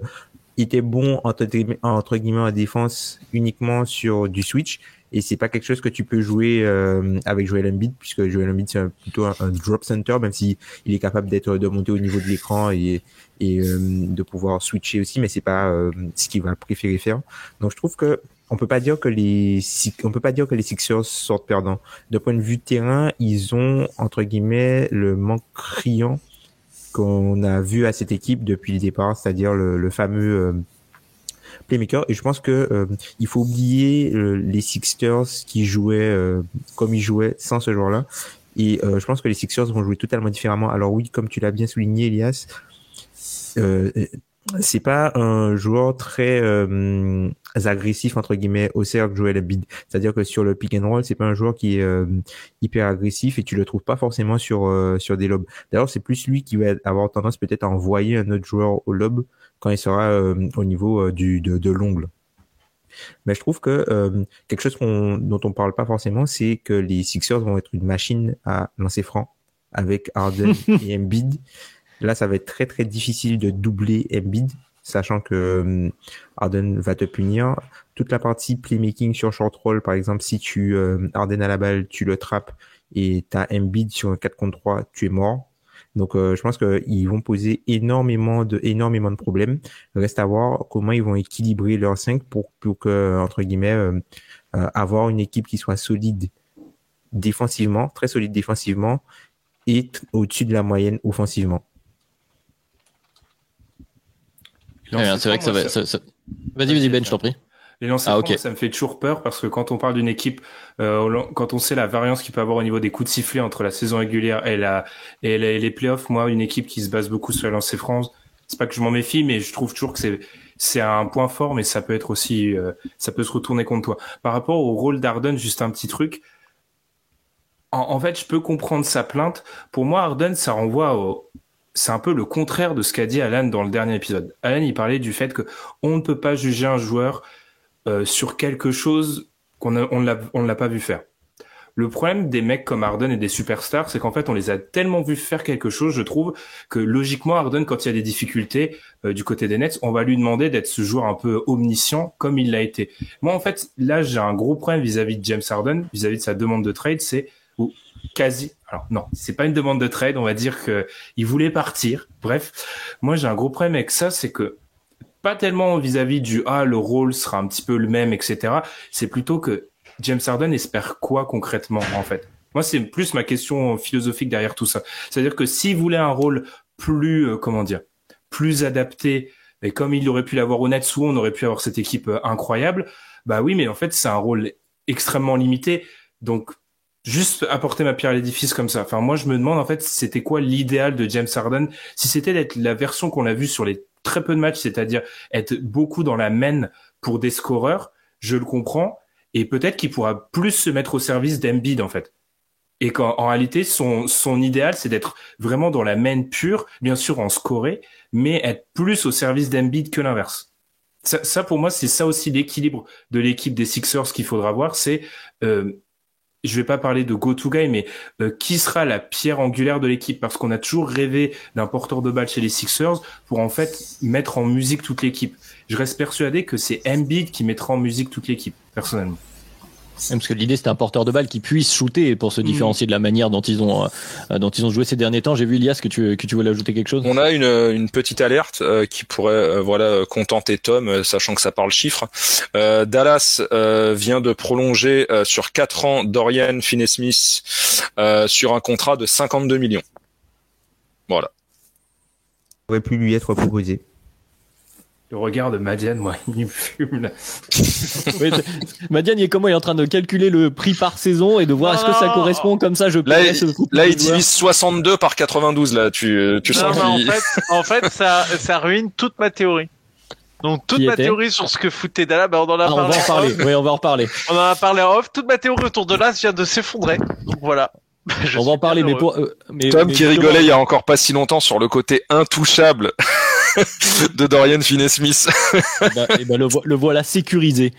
était bon entre, entre guillemets en défense uniquement sur du switch et c'est pas quelque chose que tu peux jouer euh, avec Joel Embiid puisque Joel Embiid c'est plutôt un, drop center même si il est capable d'être de monter au niveau de l'écran et et euh, de pouvoir switcher aussi mais c'est pas euh, ce qu'il va préférer faire donc je trouve que on peut pas dire que les on peut pas dire que les Sixers sortent perdants. De point de vue terrain, ils ont entre guillemets le manque criant qu'on a vu à cette équipe depuis le départ, c'est-à-dire le, fameux euh, playmaker. Et je pense que euh, il faut oublier euh, les Sixers qui jouaient comme ils jouaient sans ce joueur-là. Et je pense que les Sixers vont jouer totalement différemment. Alors oui, comme tu l'as bien souligné, Elias, c'est pas un joueur très euh, agressif entre guillemets au cercle Joel Embiid. C'est-à-dire que sur le pick and roll, c'est pas un joueur qui est euh, hyper agressif et tu le trouves pas forcément sur euh, sur des lobes. D'ailleurs, c'est plus lui qui va avoir tendance peut-être à envoyer un autre joueur au lob quand il sera au niveau du de, de l'ongle. Mais je trouve que quelque chose dont on parle pas forcément, c'est que les Sixers vont être une machine à lancer franc avec Harden et Embiid. Là, ça va être très très difficile de doubler Embiid, sachant que euh, Harden va te punir. Toute la partie playmaking sur short roll, par exemple, si tu euh, Harden à la balle, tu le trappes et tu as Embiid sur un 4 contre 3, tu es mort. Donc euh, je pense qu'ils vont poser énormément de énormément de problèmes. Reste à voir comment ils vont équilibrer leurs 5 pour, pour que entre guillemets avoir une équipe qui soit solide défensivement, très solide défensivement et au-dessus de la moyenne offensivement. C'est vrai que ça va. Vas-y, vas-y, Ben, je t'en prie. Les lancers ah, ça me fait toujours peur parce que quand on parle d'une équipe, euh, quand on sait la variance qu'il peut avoir au niveau des coups de sifflet entre la saison régulière et, la, et les, playoffs, moi, une équipe qui se base beaucoup sur les lancers francs, c'est pas que je m'en méfie, mais je trouve toujours que c'est c'est un point fort, mais ça peut être aussi, euh, ça peut se retourner contre toi. Par rapport au rôle d'Arden, juste un petit truc. En, en, fait, je peux comprendre sa plainte. Pour moi, Arden, ça renvoie au, c'est un peu le contraire de ce qu'a dit Alan dans le dernier épisode. Alan, il parlait du fait que on ne peut pas juger un joueur euh, sur quelque chose qu'on on ne l'a pas vu faire. Le problème des mecs comme Harden et des superstars, c'est qu'en fait, on les a tellement vu faire quelque chose, je trouve, que logiquement, Harden, quand il y a des difficultés euh, du côté des Nets, on va lui demander d'être ce joueur un peu omniscient comme il l'a été. Moi, en fait, là, j'ai un gros problème vis-à-vis de James Harden, vis-à-vis de sa demande de trade, c'est quasi. Alors non, c'est pas une demande de trade. On va dire que il voulait partir. Bref, moi j'ai un gros problème avec ça, c'est que pas tellement vis-à-vis du ah le rôle sera un petit peu le même, etc. C'est plutôt que James Harden espère quoi concrètement en fait? Moi c'est plus ma question philosophique derrière tout ça. C'est-à-dire que s'il voulait un rôle plus euh, comment dire, plus adapté, et comme il aurait pu l'avoir au Nets on aurait pu avoir cette équipe euh, incroyable, bah oui, mais en fait c'est un rôle extrêmement limité. Donc juste apporter ma pierre à l'édifice comme ça. Enfin, moi, je me demande en fait, c'était quoi l'idéal de James Harden Si c'était d'être la version qu'on a vue sur les très peu de matchs, c'est-à-dire être beaucoup dans la main pour des scoreurs, je le comprends. Et peut-être qu'il pourra plus se mettre au service d'Embiid en fait. et qu'en en réalité son son idéal c'est d'être vraiment dans la main pure, bien sûr en scorer, mais être plus au service d'Embiid que l'inverse. Ça, ça, pour moi c'est ça aussi l'équilibre de l'équipe des Sixers qu'il faudra voir, c'est euh, je vais pas parler de go-to guy, mais euh, qui sera la pierre angulaire de l'équipe? Parce qu'on a toujours rêvé d'un porteur de balle chez les Sixers pour en fait mettre en musique toute l'équipe. Je reste persuadé que c'est Embiid qui mettra en musique toute l'équipe, personnellement. Parce que l'idée c'était un porteur de balle qui puisse shooter pour se Mm. différencier de la manière dont ils ont euh, dont ils ont joué ces derniers temps. J'ai vu Elias que tu que tu voulais ajouter quelque chose? On a une, une petite alerte euh, qui pourrait euh, voilà euh, contenter Tom, euh, sachant que ça parle chiffres. Euh, Dallas euh, vient de prolonger euh, sur 4 ans Dorian Finney-Smith euh, sur un contrat de 52 millions. Voilà. aurait pu lui être proposé. Le regard de Madiane, moi, il me fume là. Oui, Madiane, il est comment Il est en train de calculer le prix par saison et de voir est-ce que ça correspond comme ça. Je Là, il- ce Là, il divise 62 par 92. Là, tu, tu Non, sens en fait, en fait, ça, ça ruine toute ma théorie. Donc toute ma était théorie sur ce que foutait Dallas, ben, on en a Ah, on va parlé. en parler. Oui, on va en reparler. On en a parlé en off. Toute ma théorie autour de Dallas vient de s'effondrer. Donc voilà. Je on va en parler, mais pour euh, mais, Tom mais qui justement- rigolait il y a encore pas si longtemps sur le côté intouchable de Dorian Finney-Smith. Eh ben, eh ben, le, vo- le voilà sécurisé.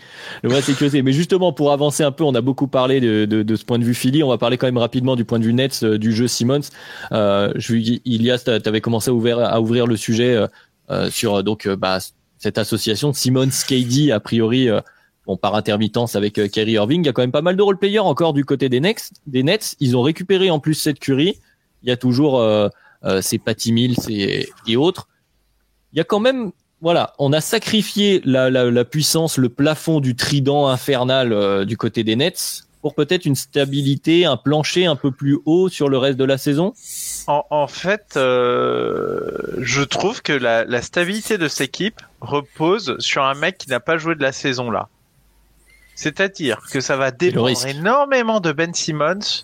Le voilà sécurisé. Mais justement, pour avancer un peu, on a beaucoup parlé de, de, de ce point de vue Philly. On va parler quand même rapidement du point de vue Nets, euh, du jeu Simmons. Euh, je, Ilias, tu avais commencé à ouvrir, à ouvrir le sujet euh, euh, sur euh, donc euh, bah, cette association Simmons KD a priori. Bon, par intermittence avec euh, Kyrie Irving, il y a quand même pas mal de role-players encore du côté des Nets. Des Nets, ils ont récupéré en plus cette Curie. Il y a toujours euh, euh, ces Patty Mills et, et autres. Il y a quand même voilà, on a sacrifié la, la, la puissance, le plafond du trident infernal euh, du côté des Nets pour peut-être une stabilité, un plancher un peu plus haut sur le reste de la saison. En, en fait, euh, je trouve que la, la stabilité de cette équipe repose sur un mec qui n'a pas joué de la saison là. C'est-à-dire que ça va dépendre énormément de Ben Simmons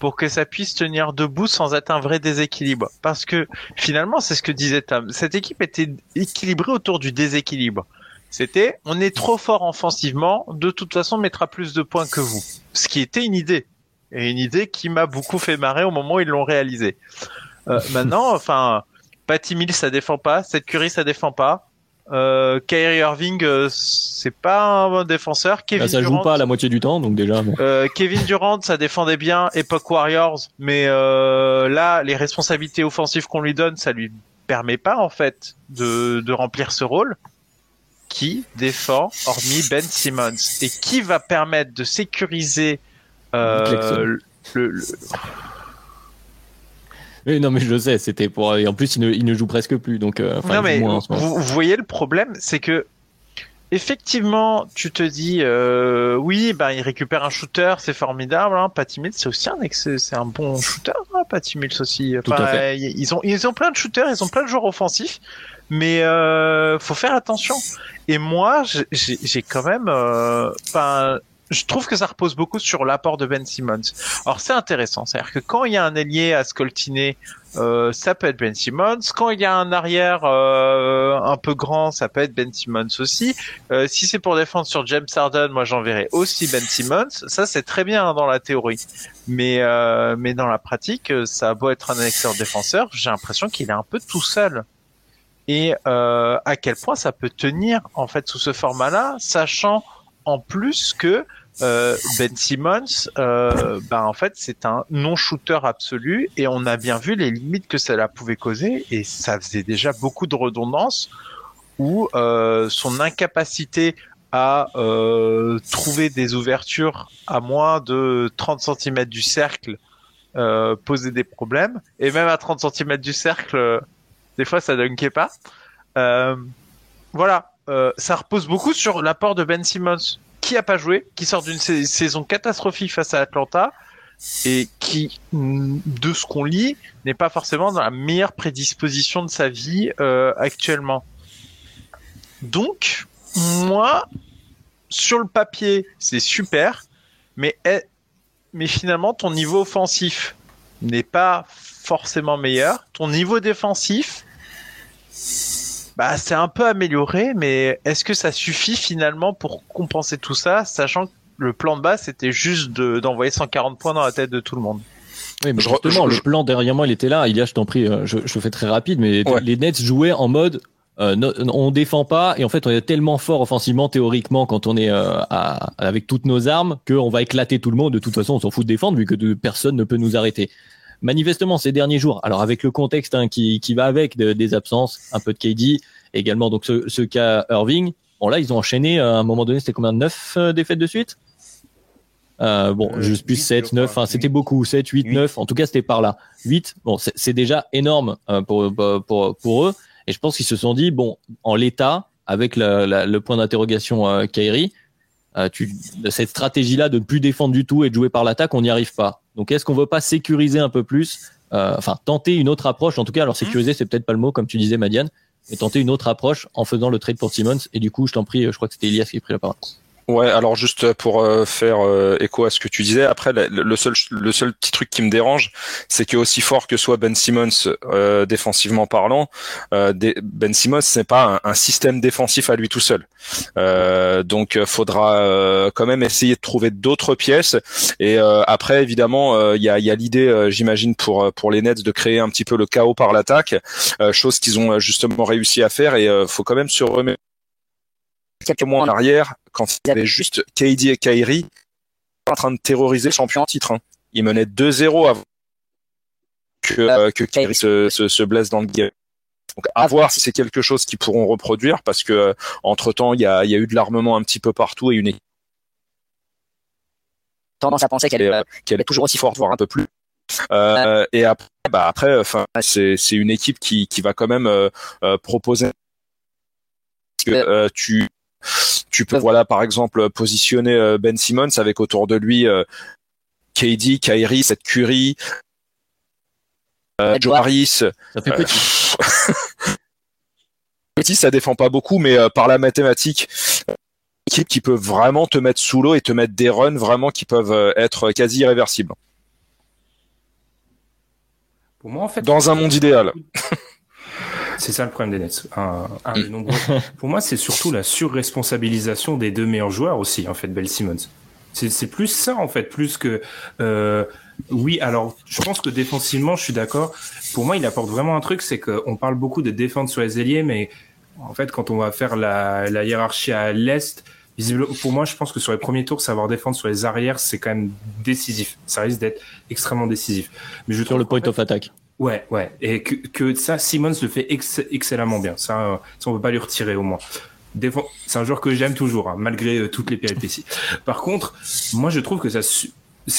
pour que ça puisse tenir debout sans être un vrai déséquilibre. Parce que finalement, c'est ce que disait Tom. Cette équipe était équilibrée autour du déséquilibre. C'était, on est trop fort offensivement, de toute façon, on mettra plus de points que vous. Ce qui était une idée. Et une idée qui m'a beaucoup fait marrer au moment où ils l'ont réalisé. Euh, maintenant, enfin, Patty Mills, ça défend pas. Cette Curry, ça défend pas. Euh, Kyrie Irving, euh, c'est pas un bon défenseur. Kevin Bah, ça joue Durant, pas à la moitié du temps, donc déjà. euh, Kevin Durant, ça défendait bien Epoch Warriors, mais euh, là, les responsabilités offensives qu'on lui donne, ça lui permet pas en fait de, de remplir ce rôle. Qui défend hormis Ben Simmons? Et qui va permettre de sécuriser euh, le- Oui, non, mais je le sais, c'était pour. Et en plus, il ne, il ne joue presque plus, donc. euh, non mais moins vous, vous voyez le problème, c'est que effectivement, tu te dis euh, oui, ben il récupère un shooter, c'est formidable. Hein. Patty Mills, c'est aussi un ex- c'est un bon shooter, hein, Patty Mills aussi. Tout à fait. Ils ont ils ont plein de shooters, ils ont plein de joueurs offensifs, mais euh, faut faire attention. Et moi, j'ai- quand même, euh, enfin. Je trouve que ça repose beaucoup sur l'apport de Ben Simmons. Alors c'est intéressant, c'est-à-dire que quand il y a un ailier à scoltiner, euh, ça peut être Ben Simmons. Quand il y a un arrière euh, un peu grand, ça peut être Ben Simmons aussi. Euh, si c'est pour défendre sur James Harden, moi j'enverrai aussi Ben Simmons. Ça c'est très bien hein, dans la théorie, mais euh, mais dans la pratique, ça a beau être un excellent défenseur, j'ai l'impression qu'il est un peu tout seul. Et euh, à quel point ça peut tenir en fait sous ce format-là, sachant en plus que euh, Ben Simmons, euh, ben en fait c'est un non-shooter absolu et on a bien vu les limites que cela pouvait causer et ça faisait déjà beaucoup de redondance où euh, son incapacité à euh, trouver des ouvertures à moins de 30 cm du cercle euh, posait des problèmes et même à 30 cm du cercle euh, des fois ça dunkait pas. Voilà euh, ça repose beaucoup sur l'apport de Ben Simmons qui a pas joué, qui sort d'une sa- saison catastrophique face à Atlanta et qui, mm, de ce qu'on lit, n'est pas forcément dans la meilleure prédisposition de sa vie euh, actuellement. Donc, moi, sur le papier, c'est super, mais mais finalement, ton niveau offensif n'est pas forcément meilleur. Ton niveau défensif, bah, c'est un peu amélioré, mais est-ce que ça suffit finalement pour compenser tout ça, sachant le plan de base c'était juste de- d'envoyer 140 points dans la tête de tout le monde? Oui, mais justement, je- le plan derrière moi, il était là. Il y a, je t'en prie, euh, je, je fais très rapide, mais Ouais. les Nets jouaient en mode euh, no- on défend pas et en fait on est tellement fort offensivement théoriquement quand on est euh, à- avec toutes nos armes qu'on va éclater tout le monde. De toute façon, on s'en fout de défendre vu que de, personne ne peut nous arrêter. Manifestement, ces derniers jours, alors avec le contexte hein, qui, qui va avec de- des absences, un peu de KD, également donc ce, ce cas Irving. Bon là, ils ont enchaîné euh, à un moment donné, c'était combien neuf euh, défaites de suite? Euh, bon, Euh, juste plus huit, 7, je 9, crois. enfin, c'était beaucoup, 7, 8, Huit. 9, en tout cas, c'était par là. 8, bon, c'est c'est déjà énorme euh, pour, pour, pour eux. Et je pense qu'ils se sont dit, bon, en l'état, avec la- la- le point d'interrogation euh, Kairi, euh, cette stratégie-là de ne plus défendre du tout et de jouer par l'attaque, on n'y arrive pas. Donc, est-ce qu'on veut pas sécuriser un peu plus, euh, enfin, tenter une autre approche, en tout cas, alors sécuriser, c'est peut-être pas le mot, comme tu disais, Madiane, mais tenter une autre approche en faisant le trade pour Simmons. Et du coup, je t'en prie, je crois que c'était Elias qui a pris la parole. Ouais, alors juste pour euh, faire euh, écho à ce que tu disais, après le, seul le seul petit truc qui me dérange, c'est que aussi fort que soit Ben Simmons euh, défensivement parlant, euh, Ben Simmons c'est pas un, un système défensif à lui tout seul. Euh, donc faudra quand même essayer de trouver d'autres pièces. Et après évidemment il y a, y a l'idée, j'imagine pour pour les Nets de créer un petit peu le chaos par l'attaque, chose qu'ils ont justement réussi à faire. Et faut quand même se remettre quelques mois en arrière, quand il y avait juste KD et Kyrie en train de terroriser le champion en titre. hein. Ils menaient 2-0 avant que, euh, que Kyrie se, se, se blesse dans le game. Donc à voir si c'est quelque chose qu'ils pourront reproduire parce que entre temps il y a, il y a eu de l'armement un petit peu partout et une équipe tendance à penser qu'elle est, euh, qu'elle est toujours aussi forte, voire un peu plus. Euh, et après, bah après, enfin, c'est c'est une équipe qui qui va quand même euh, euh, proposer parce que euh, tu tu peux voilà par exemple positionner euh, Ben Simmons avec autour de lui euh, KD, Kyrie, cette Curry, euh, Joe Harris. Ça fait Euh, petit. petit, ça défend pas beaucoup, mais euh, par la mathématique, équipe qui peut vraiment te mettre sous l'eau et te mettre des runs vraiment qui peuvent euh, être quasi irréversibles. Pour moi, en fait, Dans un monde idéal. C'est ça le problème des Nets. Un, un des nombreux. Pour moi, c'est surtout la surresponsabilisation des deux meilleurs joueurs aussi, en fait, Bell Simmons. C'est c'est plus ça, en fait, plus que. Euh, oui, alors, je pense que défensivement, je suis d'accord. Pour moi, il apporte vraiment un truc, c'est qu'on parle beaucoup de défense sur les ailiers, mais en fait, quand on va faire la, la hiérarchie à l'est, visiblement, pour moi, je pense que sur les premiers tours, savoir défendre sur les arrières, c'est quand même décisif. Ça risque d'être extrêmement décisif. Mais je Sur le point fait- of attack. Ouais, ouais. Et que, que ça, Simmons le fait ex- excellemment bien. Ça, euh, ça, on peut pas lui retirer au moins. C'est un joueur que j'aime toujours, hein, malgré euh, toutes les péripéties. Par contre, moi, je trouve que ça.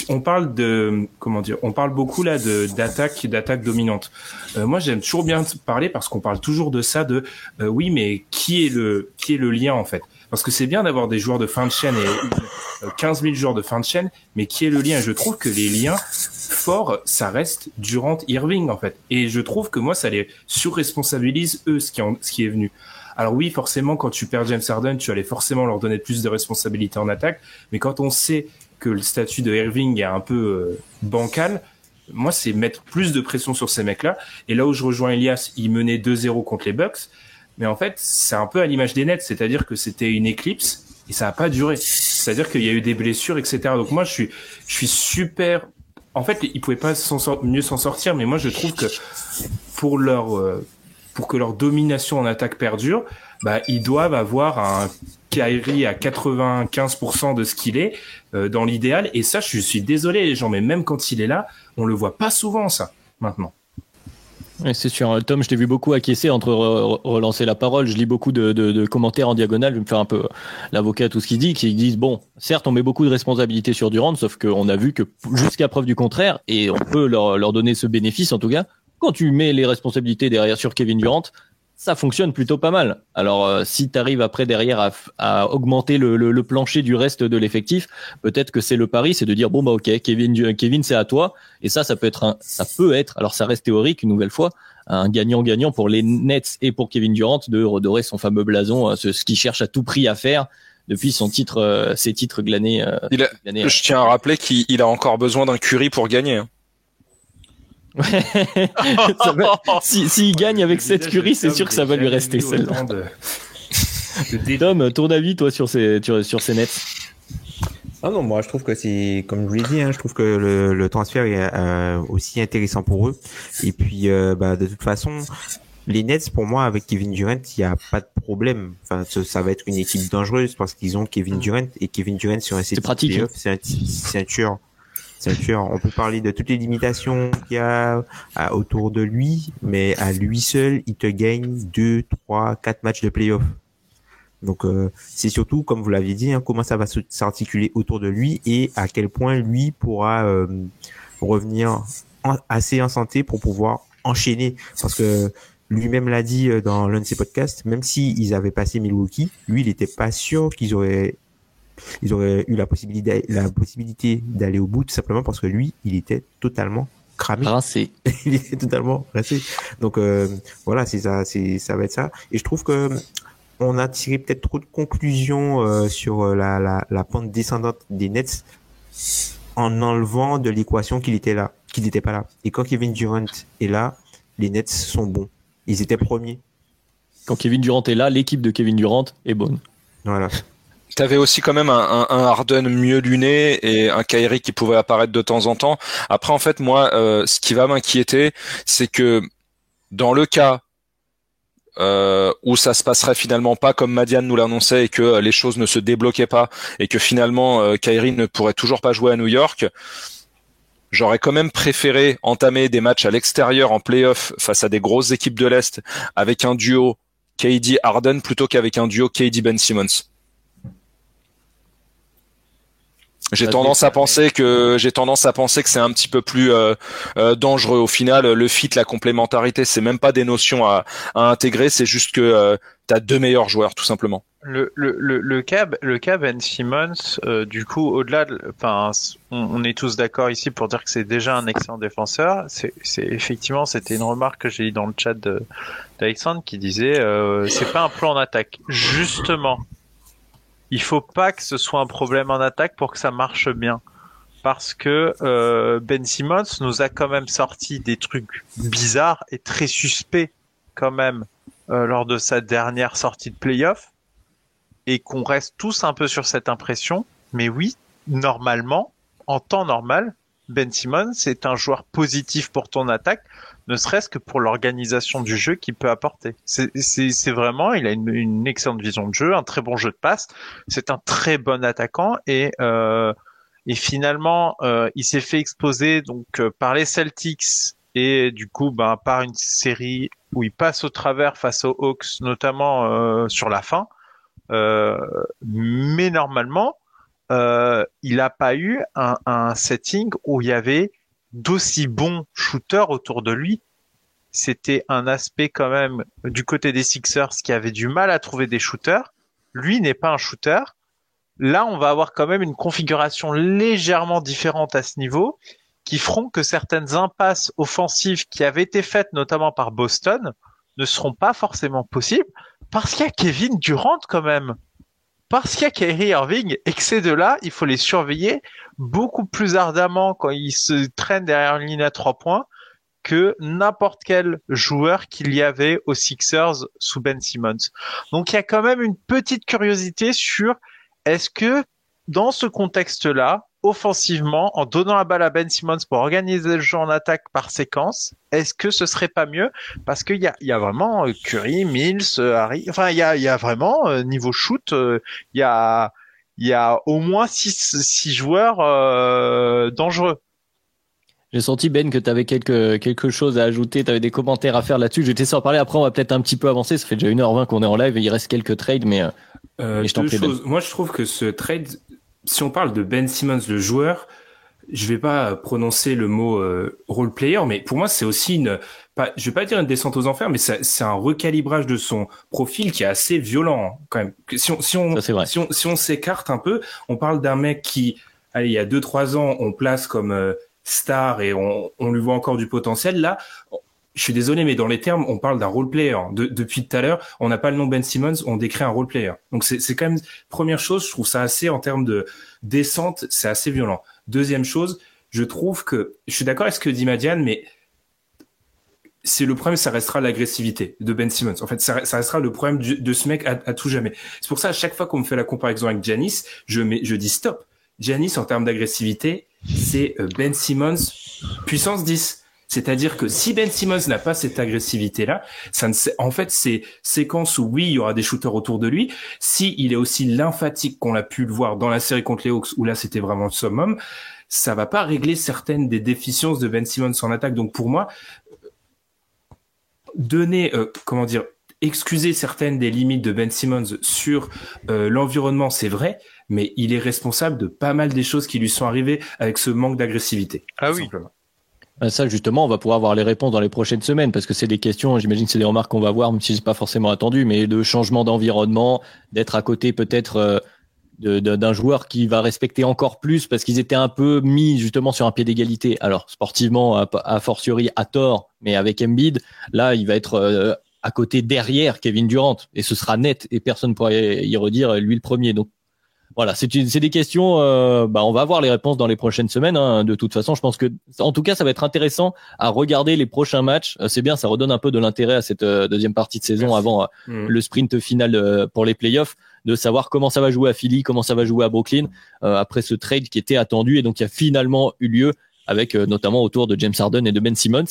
On parle de comment dire On parle beaucoup là de d'attaque, d'attaque dominante. Euh, moi, j'aime toujours bien parler parce qu'on parle toujours de ça. De euh, oui, mais qui est le qui est le lien en fait? Parce que c'est bien d'avoir des joueurs de fin de chaîne et euh, 15 000 joueurs de fin de chaîne, mais qui est le lien? Je trouve que les liens forts, ça reste Durant, Irving en fait. Et je trouve que moi, ça les surresponsabilise eux ce qui ce qui est venu. Alors oui, forcément, quand tu perds James Harden, tu allais forcément leur donner plus de responsabilités en attaque. Mais quand on sait que le statut de Irving est un peu euh, bancal, moi, c'est mettre plus de pression sur ces mecs-là. Et là où je rejoins Elias, ils menaient 2-0 contre les Bucks. Mais en fait, c'est un peu à l'image des Nets, c'est-à-dire que c'était une éclipse et ça n'a pas duré. C'est-à-dire qu'il y a eu des blessures, etc. Donc moi, je suis, je suis super. En fait, ils pouvaient pas mieux s'en sortir, mais moi, je trouve que pour leur, euh, pour que leur domination en attaque perdure, bah, ils doivent avoir un Kyrie à 95% de ce qu'il est euh, dans l'idéal. Et ça, je suis désolé, les gens, mais même quand il est là, on le voit pas souvent ça maintenant. C'est sûr. Tom, je t'ai vu beaucoup acquiescer entre re- relancer la parole. Je lis beaucoup de, commentaires en diagonale. Je vais me faire un peu l'avocat à tout ce qu'il dit, qui disent bon, certes, on met beaucoup de responsabilités sur Durant, sauf qu'on a vu que jusqu'à preuve du contraire, et on peut leur donner ce bénéfice en tout cas, quand tu mets les responsabilités derrière sur Kevin Durant, ça fonctionne plutôt pas mal. Alors, euh, si tu arrives après derrière à, à augmenter le, le- le plancher du reste de l'effectif, peut-être que c'est le pari, c'est de dire bon bah ok, Kevin, Kevin, c'est à toi. Et ça, ça peut être un, ça peut être. Alors, ça reste théorique une nouvelle fois, un gagnant-gagnant pour les Nets et pour Kevin Durant de redorer son fameux blason, euh, ce, ce qu'il cherche à tout prix à faire depuis son titre, euh, ses titres glanés. euh, Il a- glanés, je tiens à rappeler qu'il il a encore besoin d'un Curry pour gagner. hein. Va- si, s'il gagne avec cette curie, c'est sûr que ça va lui rester celle-là. De- Tom, ton avis toi sur ces sur, ces Nets? Ah non, moi je trouve que c'est, comme je vous l'ai dit, hein, je trouve que le, le transfert est euh, aussi intéressant pour eux. Et puis, euh, bah, de toute façon, les Nets, pour moi, avec Kevin Durant, il n'y a pas de problème. Enfin, ça, ça va être une équipe dangereuse parce qu'ils ont Kevin Durant et Kevin Durant sur un C'est pratique. hein. c'est un, un tueur. C'est un tueur. On peut parler de toutes les limitations qu'il y a autour de lui, mais à lui seul, il te gagne deux, trois, quatre matchs de playoff. Donc euh, c'est surtout, comme vous l'aviez dit, hein, comment ça va s'articuler autour de lui et à quel point lui pourra euh, revenir en- assez en santé pour pouvoir enchaîner. Parce que lui-même l'a dit euh, dans l'un de ses podcasts, même si ils avaient passé Milwaukee, lui, il n'était pas sûr qu'ils auraient ils auraient eu la possibilité la possibilité d'aller au bout tout simplement parce que lui, il était totalement cramé Rincé. il est totalement rincé. Donc euh, voilà, c'est ça, c'est ça va être ça. Et je trouve que on a tiré peut-être trop de conclusions euh, sur euh, la, la, la pente descendante des Nets en enlevant de l'équation qu'il était là, qu'il n'était pas là. Et quand Kevin Durant est là, les Nets sont bons. Ils étaient premiers. Quand Kevin Durant est là, l'équipe de Kevin Durant est bonne. Voilà. T'avais aussi quand même un, un, Harden mieux luné et un Kyrie qui pouvait apparaître de temps en temps. Après, en fait, moi, euh, ce qui va m'inquiéter, c'est que dans le cas euh, où ça se passerait finalement pas comme Madiane nous l'annonçait et que euh, les choses ne se débloquaient pas et que finalement euh, Kyrie ne pourrait toujours pas jouer à New York, j'aurais quand même préféré entamer des matchs à l'extérieur en playoff face à des grosses équipes de l'Est avec un duo KD Harden plutôt qu'avec un duo KD Ben Simmons. J'ai tendance à penser que j'ai tendance à penser que c'est un petit peu plus euh, euh, dangereux. Au final, le fit, la complémentarité, c'est même pas des notions à, à intégrer, c'est juste que euh, t'as deux meilleurs joueurs, tout simplement. Le, le, le, le cas, le cas Ben Simmons, euh, du coup, au-delà de, enfin, on, on est tous d'accord ici pour dire que c'est déjà un excellent défenseur. C'est, c'est effectivement, c'était une remarque que j'ai eue dans le chat de, d'Alexandre qui disait, euh, c'est pas un plan en attaque. Justement, il faut pas que ce soit un problème en attaque pour que ça marche bien. Parce que euh, Ben Simmons nous a quand même sorti des trucs bizarres et très suspects quand même euh, lors de sa dernière sortie de playoff et qu'on reste tous un peu sur cette impression. Mais oui, normalement, en temps normal, Ben Simmons, c'est un joueur positif pour ton attaque, ne serait-ce que pour l'organisation du jeu qu'il peut apporter. C'est vraiment, il a une, une excellente vision de jeu, un très bon jeu de passe, c'est un très bon attaquant et euh, et finalement, euh, il s'est fait exposer donc euh, par les Celtics et du coup, ben, par une série où il passe au travers face aux Hawks, notamment euh, sur la fin. Euh, mais normalement, il n'a pas eu un, un setting où il y avait d'aussi bons shooters autour de lui. C'était un aspect quand même du côté des Sixers qui avait du mal à trouver des shooters. Lui n'est pas un shooter. Là, on va avoir quand même une configuration légèrement différente à ce niveau qui feront que certaines impasses offensives qui avaient été faites notamment par Boston ne seront pas forcément possibles parce qu'il y a Kevin Durant quand même. Parce qu'il y a Kyrie Irving et que ces deux-là, il faut les surveiller beaucoup plus ardemment quand ils se traînent derrière une ligne à trois points que n'importe quel joueur qu'il y avait aux Sixers sous Ben Simmons. Donc il y a quand même une petite curiosité sur est-ce que dans ce contexte-là, offensivement, en donnant la balle à Ben Simmons pour organiser le jeu en attaque par séquence, est-ce que ce serait pas mieux? Parce qu'il y a, il y a vraiment euh, Curry, Mills, euh, Harry, enfin il y a, il y a vraiment euh, niveau shoot, euh, il y a, il y a au moins six, six joueurs euh, dangereux. J'ai senti Ben que tu avais quelque, quelque chose à ajouter, tu avais des commentaires à faire là-dessus. Je vais te laisser en parler. Après, on va peut-être un petit peu avancer. Ça fait déjà 1h20 qu'on est en live et il reste quelques trades, mais euh, je t'en deux prie, Ben. choses. Moi, je trouve que ce trade, si on parle de Ben Simmons, le joueur, je vais pas prononcer le mot euh, role player, mais pour moi, c'est aussi une, pas, je vais pas dire une descente aux enfers, mais c'est un recalibrage de son profil qui est assez violent quand même. Si on, si on, Ça, si on, si on s'écarte un peu, on parle d'un mec qui, allez, il y a deux trois ans, on place comme euh, star et on, on lui voit encore du potentiel. Là, je suis désolé, mais dans les termes, on parle d'un role player. De- depuis tout à l'heure, on n'a pas le nom Ben Simmons, on décrit un role player. Donc c'est quand même première chose, je trouve ça assez en termes de descente, c'est assez violent. Deuxième chose, je trouve que je suis d'accord avec ce que dit Madiane, mais c'est le problème, ça restera l'agressivité de Ben Simmons. En fait, ça, restera le problème de ce mec à, à tout jamais. C'est pour ça, à chaque fois qu'on me fait la comparaison avec Janis, je, mets, je dis stop. Giannis en termes d'agressivité, c'est euh, Ben Simmons puissance 10. C'est-à-dire que si Ben Simmons n'a pas cette agressivité-là, ça ne en fait, c'est séquences où oui, il y aura des shooters autour de lui. Si il est aussi lymphatique qu'on l'a pu le voir dans la série contre les Hawks, où là c'était vraiment le summum, ça va pas régler certaines des déficiences de Ben Simmons en attaque. Donc pour moi, donner, euh, comment dire, excuser certaines des limites de Ben Simmons sur euh, l'environnement, c'est vrai, mais il est responsable de pas mal des choses qui lui sont arrivées avec ce manque d'agressivité. Ah oui. Simplement. Ben, Ça, justement, on va pouvoir avoir les réponses dans les prochaines semaines parce que c'est des questions, j'imagine que c'est des remarques qu'on va voir, même si c'est pas forcément attendu, mais de changement d'environnement, d'être à côté peut-être euh, d'un joueur qui va respecter encore plus parce qu'ils étaient un peu mis justement sur un pied d'égalité. Alors, sportivement, a, a fortiori à tort, mais avec Embiid, là, il va être euh, à côté derrière Kevin Durant et ce sera net et personne ne pourra y redire lui le premier. Donc, voilà, c'est des questions. euh, bah, on va avoir les réponses dans les prochaines semaines. hein, de toute façon, je pense que, en tout cas, ça va être intéressant à regarder les prochains matchs. Euh, C'est bien, ça redonne un peu de l'intérêt à cette euh, deuxième partie de saison Merci. avant euh, Mm. le sprint final pour les playoffs, de savoir comment ça va jouer à Philly, comment ça va jouer à Brooklyn euh, après ce trade qui était attendu et donc qui a finalement eu lieu avec euh, notamment autour de James Harden et de Ben Simmons.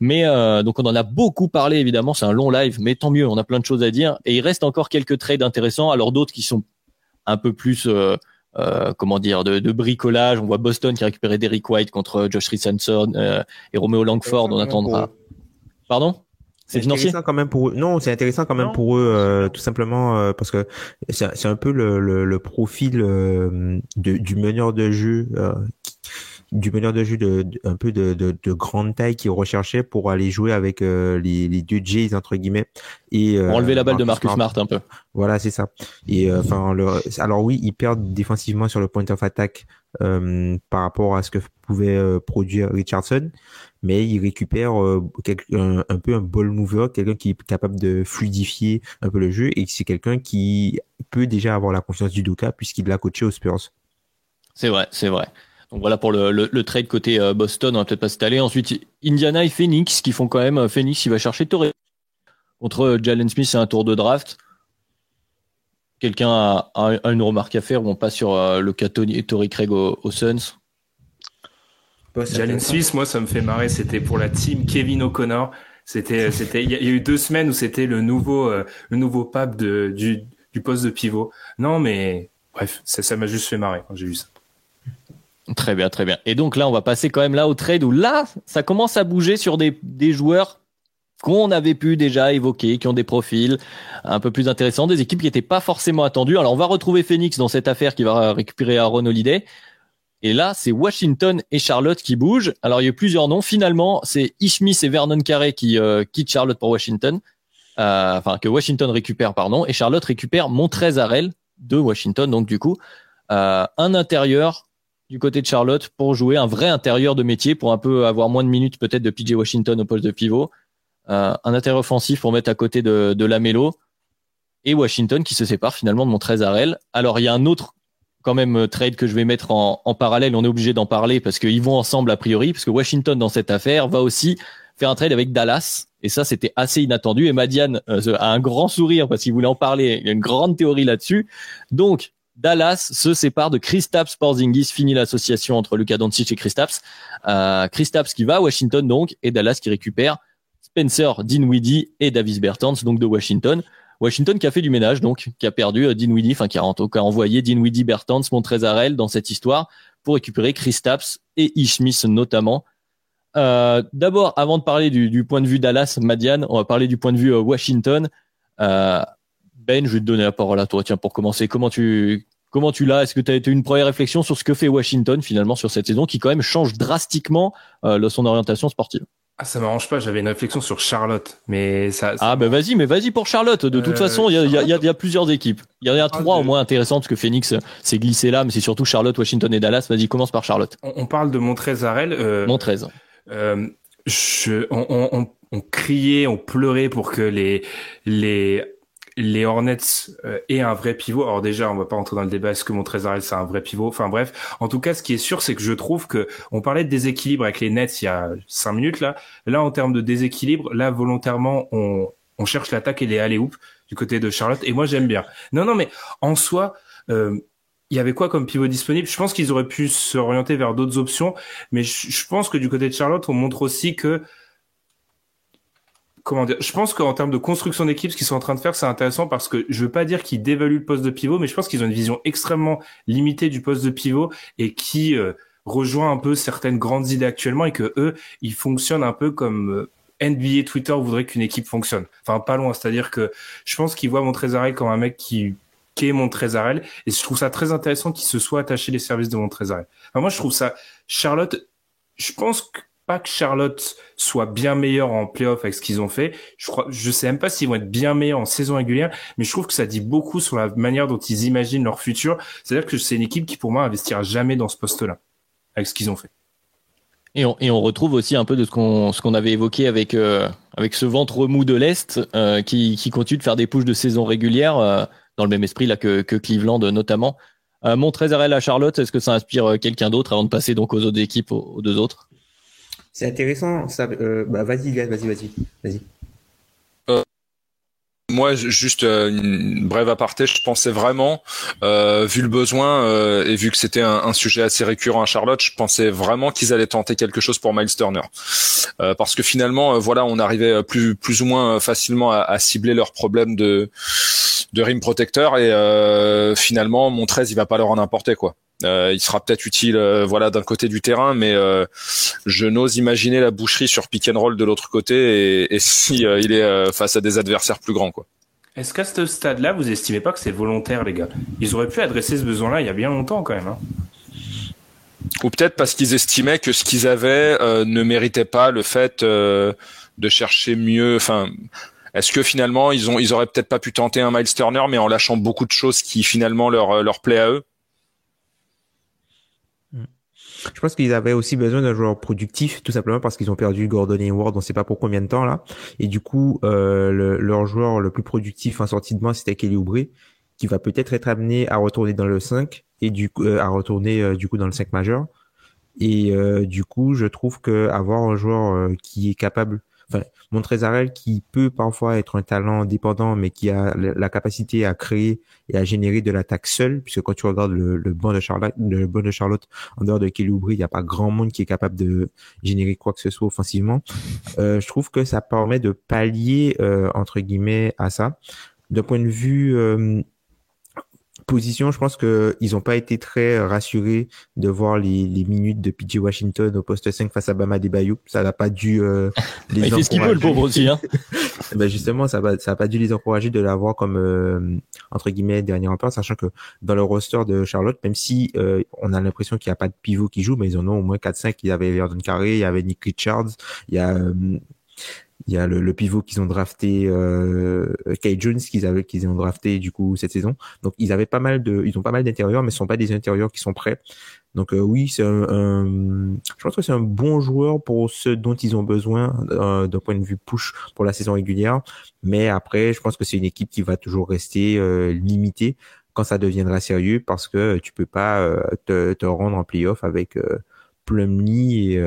Mais euh, donc on en a beaucoup parlé évidemment, c'est un long live, mais tant mieux, on a plein de choses à dire et il reste encore quelques trades intéressants. Alors d'autres qui sont un peu plus euh, euh, comment dire de, de bricolage. On voit Boston qui a récupéré Derrick White contre Josh Richardson euh, et Romeo Langford. On attendra. Pardon? C'est financier? intéressant quand même pour eux. Non, c'est intéressant quand même Non, pour eux, euh, tout simplement euh, parce que c'est c'est un peu le, le, le profil euh, de, du meneur de jeu, euh, qui- du meneur de jeu de, de- un peu de, de, de grande taille qui recherchait pour aller jouer avec euh, les, les deux Jays entre guillemets et euh, enlever la balle de Marcus Smart un peu. Voilà, c'est ça. Et euh, enfin, le- alors oui, ils perdent défensivement sur le point of attack euh, par rapport à ce que pouvait euh, produire Richardson, mais ils récupèrent euh, un, un peu un ball mover, quelqu'un qui est capable de fluidifier un peu le jeu et c'est quelqu'un qui peut déjà avoir la confiance du Doka puisqu'il l'a coaché aux Spurs. C'est vrai, c'est vrai. Donc voilà pour le, le, le trade côté euh, Boston, on va peut-être pas s'étaler. Ensuite, Indiana et Phoenix qui font quand même. euh, Phoenix, il va chercher Torrey contre euh, Jalen Smith, c'est un tour de draft. Quelqu'un a, a- a une remarque à faire ou on passe sur euh, le cas Tony- Torrey Craig aux, aux Suns? Jalen Smith, moi, ça me fait marrer. C'était pour la team Kevin O'Connor. C'était, c'était, il y, y a eu deux semaines où c'était le nouveau, euh, le nouveau pape de, du, du poste de pivot. Non, mais bref, ça, ça m'a juste fait marrer quand j'ai vu ça. Très bien, très bien. Et donc là, on va passer quand même là au trade où là, ça commence à bouger sur des, joueurs qu'on avait pu déjà évoquer, qui ont des profils un peu plus intéressants, des équipes qui n'étaient pas forcément attendues. Alors on va retrouver Phoenix dans cette affaire qui va récupérer Aaron Holiday. Et là, c'est Washington et Charlotte qui bougent. Alors il y a eu plusieurs noms. Finalement, c'est Ishmis et Vernon Carey qui euh, quittent Charlotte pour Washington. Euh, enfin, que Washington récupère, pardon. Et Charlotte récupère Montrez de Washington. Donc du coup, euh, un intérieur du côté de Charlotte pour jouer un vrai intérieur de métier, pour un peu avoir moins de minutes peut-être de PJ Washington au poste de pivot. Euh, un intérieur offensif pour mettre à côté de, de Lamelo et Washington qui se sépare finalement de Montrez Harrell. Alors il y a un autre quand même euh, trade que je vais mettre en, en parallèle, on est obligé d'en parler parce qu'ils vont ensemble a priori, parce que Washington dans cette affaire va aussi faire un trade avec Dallas. Et ça, c'était assez inattendu. Et Madiane euh, a un grand sourire parce qu'il voulait en parler. Il y a une grande théorie là-dessus. Donc, Dallas se sépare de Kristaps Porzingis, fini l'association entre Luka Doncic et Kristaps. Euh, Kristaps qui va à Washington donc, et Dallas qui récupère Spencer Dinwiddie et Davis Bertans donc de Washington. Washington qui a fait du ménage donc, qui a perdu euh, Dinwiddie, enfin qui a en tout cas envoyé Dinwiddie, Bertans, Montrezarel dans cette histoire pour récupérer Kristaps et Ishmis notamment. Euh, D'abord, avant de parler du, du, point de vue Dallas, Madiane, on va parler du point de vue euh, Washington. Ben, je vais te donner la parole à toi. Tiens, pour commencer, comment tu comment tu l'as? Est-ce que tu as été une première réflexion sur ce que fait Washington finalement sur cette saison, qui quand même change drastiquement euh, son orientation sportive? Ah, ça m'arrange pas. J'avais une réflexion sur Charlotte, mais ça. ça ah, ben vas-y, mais vas-y pour Charlotte. De toute Euh, façon, il y a, y, a, y a, plusieurs équipes. Il y en a trois de... au moins intéressantes parce que Phoenix s'est glissé là, mais c'est surtout Charlotte, Washington et Dallas. Vas-y, commence par Charlotte. On, on parle de Montrezarel. Euh, Montrez. Euh, je, on, on, on, criait, on pleurait pour que les les les Hornets euh, un vrai pivot. Alors déjà, on va pas rentrer dans le débat est-ce que Montrezarel c'est un vrai pivot? Enfin bref, en tout cas, ce qui est sûr, c'est que je trouve que on parlait de déséquilibre avec les Nets il y a cinq minutes là. Là, en termes de déséquilibre, là volontairement, on on cherche l'attaque et les alley du côté de Charlotte. Et moi, j'aime bien. Non, non, mais en soi. Euh, il y avait quoi comme pivot disponible? Je pense qu'ils auraient pu s'orienter vers d'autres options, mais je, pense que du côté de Charlotte, on montre aussi que Je pense qu'en termes de construction d'équipe, ce qu'ils sont en train de faire, c'est intéressant parce que je veux pas dire qu'ils dévaluent le poste de pivot, mais je pense qu'ils ont une vision extrêmement limitée du poste de pivot et qui euh, rejoint un peu certaines grandes idées actuellement et que eux, ils fonctionnent un peu comme euh, NBA Twitter voudrait qu'une équipe fonctionne. Enfin, pas loin. C'est-à-dire que je pense qu'ils voient Montrezarel comme un mec qui qu'est Montrezarel et je trouve ça très intéressant qu'il se soit attaché les services de Montrezarel. Enfin, moi, je trouve ça Charlotte. Je pense pas que Charlotte soit bien meilleur en playoff avec ce qu'ils ont fait. Je crois, je sais même pas s'ils vont être bien meilleurs en saison régulière, mais je trouve que ça dit beaucoup sur la manière dont ils imaginent leur futur. C'est-à-dire que c'est une équipe qui, pour moi, investira jamais dans ce poste-là avec ce qu'ils ont fait. Et on, et on retrouve aussi un peu de ce qu'on avait évoqué avec euh, avec ce ventre mou de l'est euh, qui continue de faire des pushes de saison régulière euh, dans le même esprit là que que Cleveland notamment. Euh, Montrezarel à Charlotte, est-ce que ça inspire quelqu'un d'autre avant de passer donc aux autres équipes, aux, deux autres? C'est intéressant. Ça, bah, vas-y, vas-y, vas-y, vas-y moi, juste euh, une brève aparté, je pensais vraiment, euh, vu le besoin euh, et vu que c'était un, sujet assez récurrent à Charlotte, je pensais vraiment qu'ils allaient tenter quelque chose pour Miles Turner, parce que finalement, voilà, on arrivait plus plus ou moins facilement à, cibler leurs problèmes de de rim protecteur et finalement, mon 13, il va pas leur en importer quoi. Euh, il sera peut-être utile, euh, voilà, d'un côté du terrain, mais euh, je n'ose imaginer la boucherie sur pick and roll de l'autre côté et, et si il est face à des adversaires plus grands, quoi. Est-ce qu'à ce stade-là, vous estimez pas que c'est volontaire, les gars? Ils auraient pu adresser ce besoin-là il y a bien longtemps, quand même. Hein. Ou peut-être parce qu'ils estimaient que ce qu'ils avaient ne méritait pas le fait de chercher mieux. Enfin, est-ce que finalement ils ont, ils auraient peut-être pas pu tenter un Miles Turner, mais en lâchant beaucoup de choses qui finalement leur leur plaît à eux? Je pense qu'ils avaient aussi besoin d'un joueur productif, tout simplement parce qu'ils ont perdu Gordon Hayward, on sait pas pour combien de temps là. Et du coup, euh, leur joueur le plus productif en sortie de main, c'était Kelly Oubre, qui va peut-être être amené à retourner dans le 5 et du coup, euh, à retourner euh, du coup dans le 5 majeur. Et du coup, je trouve que avoir un joueur qui est capable enfin, Montrezarel qui peut parfois être un talent dépendant, mais qui a la capacité à créer et à générer de l'attaque seul, puisque quand tu regardes le, le banc de Charlotte, le banc de Charlotte en dehors de Kelly il n'y a pas grand monde qui est capable de générer quoi que ce soit offensivement. Euh, je trouve que ça permet de pallier euh, entre guillemets à ça. D'un point de vue euh, position, je pense que ils ont pas été très rassurés de voir les, les minutes de PJ Washington au poste 5 face à Bama Bayou. Ça n'a pas dû euh, les Il fait ce qu'il veut le pauvre aussi. Hein. ben justement, ça va, ça a pas dû les encourager de l'avoir comme euh, entre guillemets dernier rempart, sachant que dans le roster de Charlotte, même si euh, on a l'impression qu'il n'y a pas de pivot qui joue, mais ils en ont au moins 4-5. Il y avait Vernon Carré, il y avait Nick Richards, il y a euh, il y a le, le pivot qu'ils ont drafté, euh, Kay Jones qu'ils avaient, qu'ils ont drafté du coup cette saison. Donc ils avaient pas mal de, ils ont pas mal d'intérieurs, mais ce sont pas des intérieurs qui sont prêts. Donc euh, oui, c'est un, je pense que c'est un bon joueur pour ce dont ils ont besoin euh, d'un point de vue push pour la saison régulière. Mais après, je pense que c'est une équipe qui va toujours rester euh, limitée quand ça deviendra sérieux parce que tu peux pas euh, te, te, rendre en playoff avec euh, Plumlee et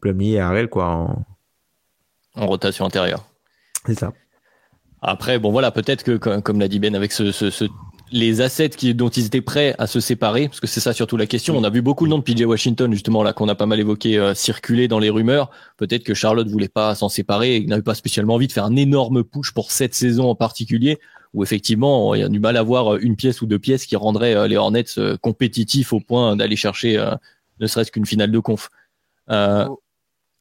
Plumlee et Harrell quoi. En rotation intérieure. C'est ça. Après, bon voilà, peut-être que comme, l'a dit Ben, avec ce, ce, les assets qui, dont ils étaient prêts à se séparer, parce que c'est ça surtout la question. On a vu beaucoup le nom de PJ Washington justement là qu'on a pas mal évoqué euh, circuler dans les rumeurs. Peut-être que Charlotte voulait pas s'en séparer et n'avait pas spécialement envie de faire un énorme push pour cette saison en particulier, où effectivement il y a du mal à voir une pièce ou deux pièces qui rendraient euh, les Hornets euh, compétitifs au point d'aller chercher ne serait-ce qu'une finale de conf. Euh,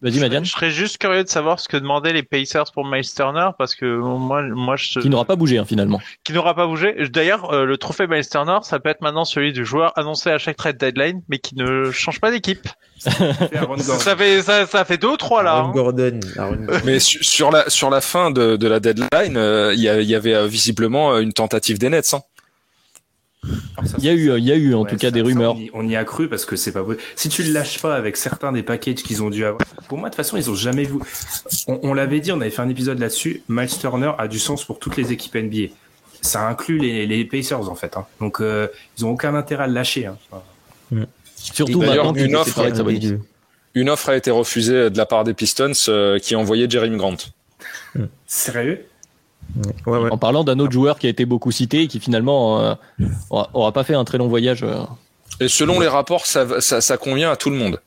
Vas-y, Madiane. Je, serais juste curieux de savoir ce que demandaient les Pacers pour Miles Turner parce que moi, moi, je. Qui n'aura pas bougé hein, finalement. Qui n'aura pas bougé. D'ailleurs, euh, le trophée Miles Turner, ça peut être maintenant celui du joueur annoncé à chaque trade deadline, mais qui ne change pas d'équipe. ça fait ça, ça fait deux ou trois là. Aaron hein. Gordon. mais sur la sur la fin de, de la deadline, euh, il y, y, avait euh, visiblement une tentative des Nets. Hein. Il y a eu, il y a eu en tout cas des rumeurs. On y, a cru parce que c'est pas Si tu le lâches pas avec certains des packages qu'ils ont dû avoir. Pour moi, de toute façon, ils ont jamais vu. On, l'avait dit, on avait fait un épisode là-dessus. Miles Turner a du sens pour toutes les équipes NBA. Ça inclut les, les Pacers en fait. Hein. Donc, euh, ils ont aucun intérêt à le lâcher. Hein. Surtout maintenant une offre, une offre a été refusée de la part des Pistons euh, qui ont envoyé Jeremy Grant. Sérieux? Ouais, ouais. En parlant d'un autre joueur qui a été beaucoup cité et qui finalement euh, aura, aura pas fait un très long voyage. euh. Et selon les rapports, ça, va- ça, ça convient à tout le monde.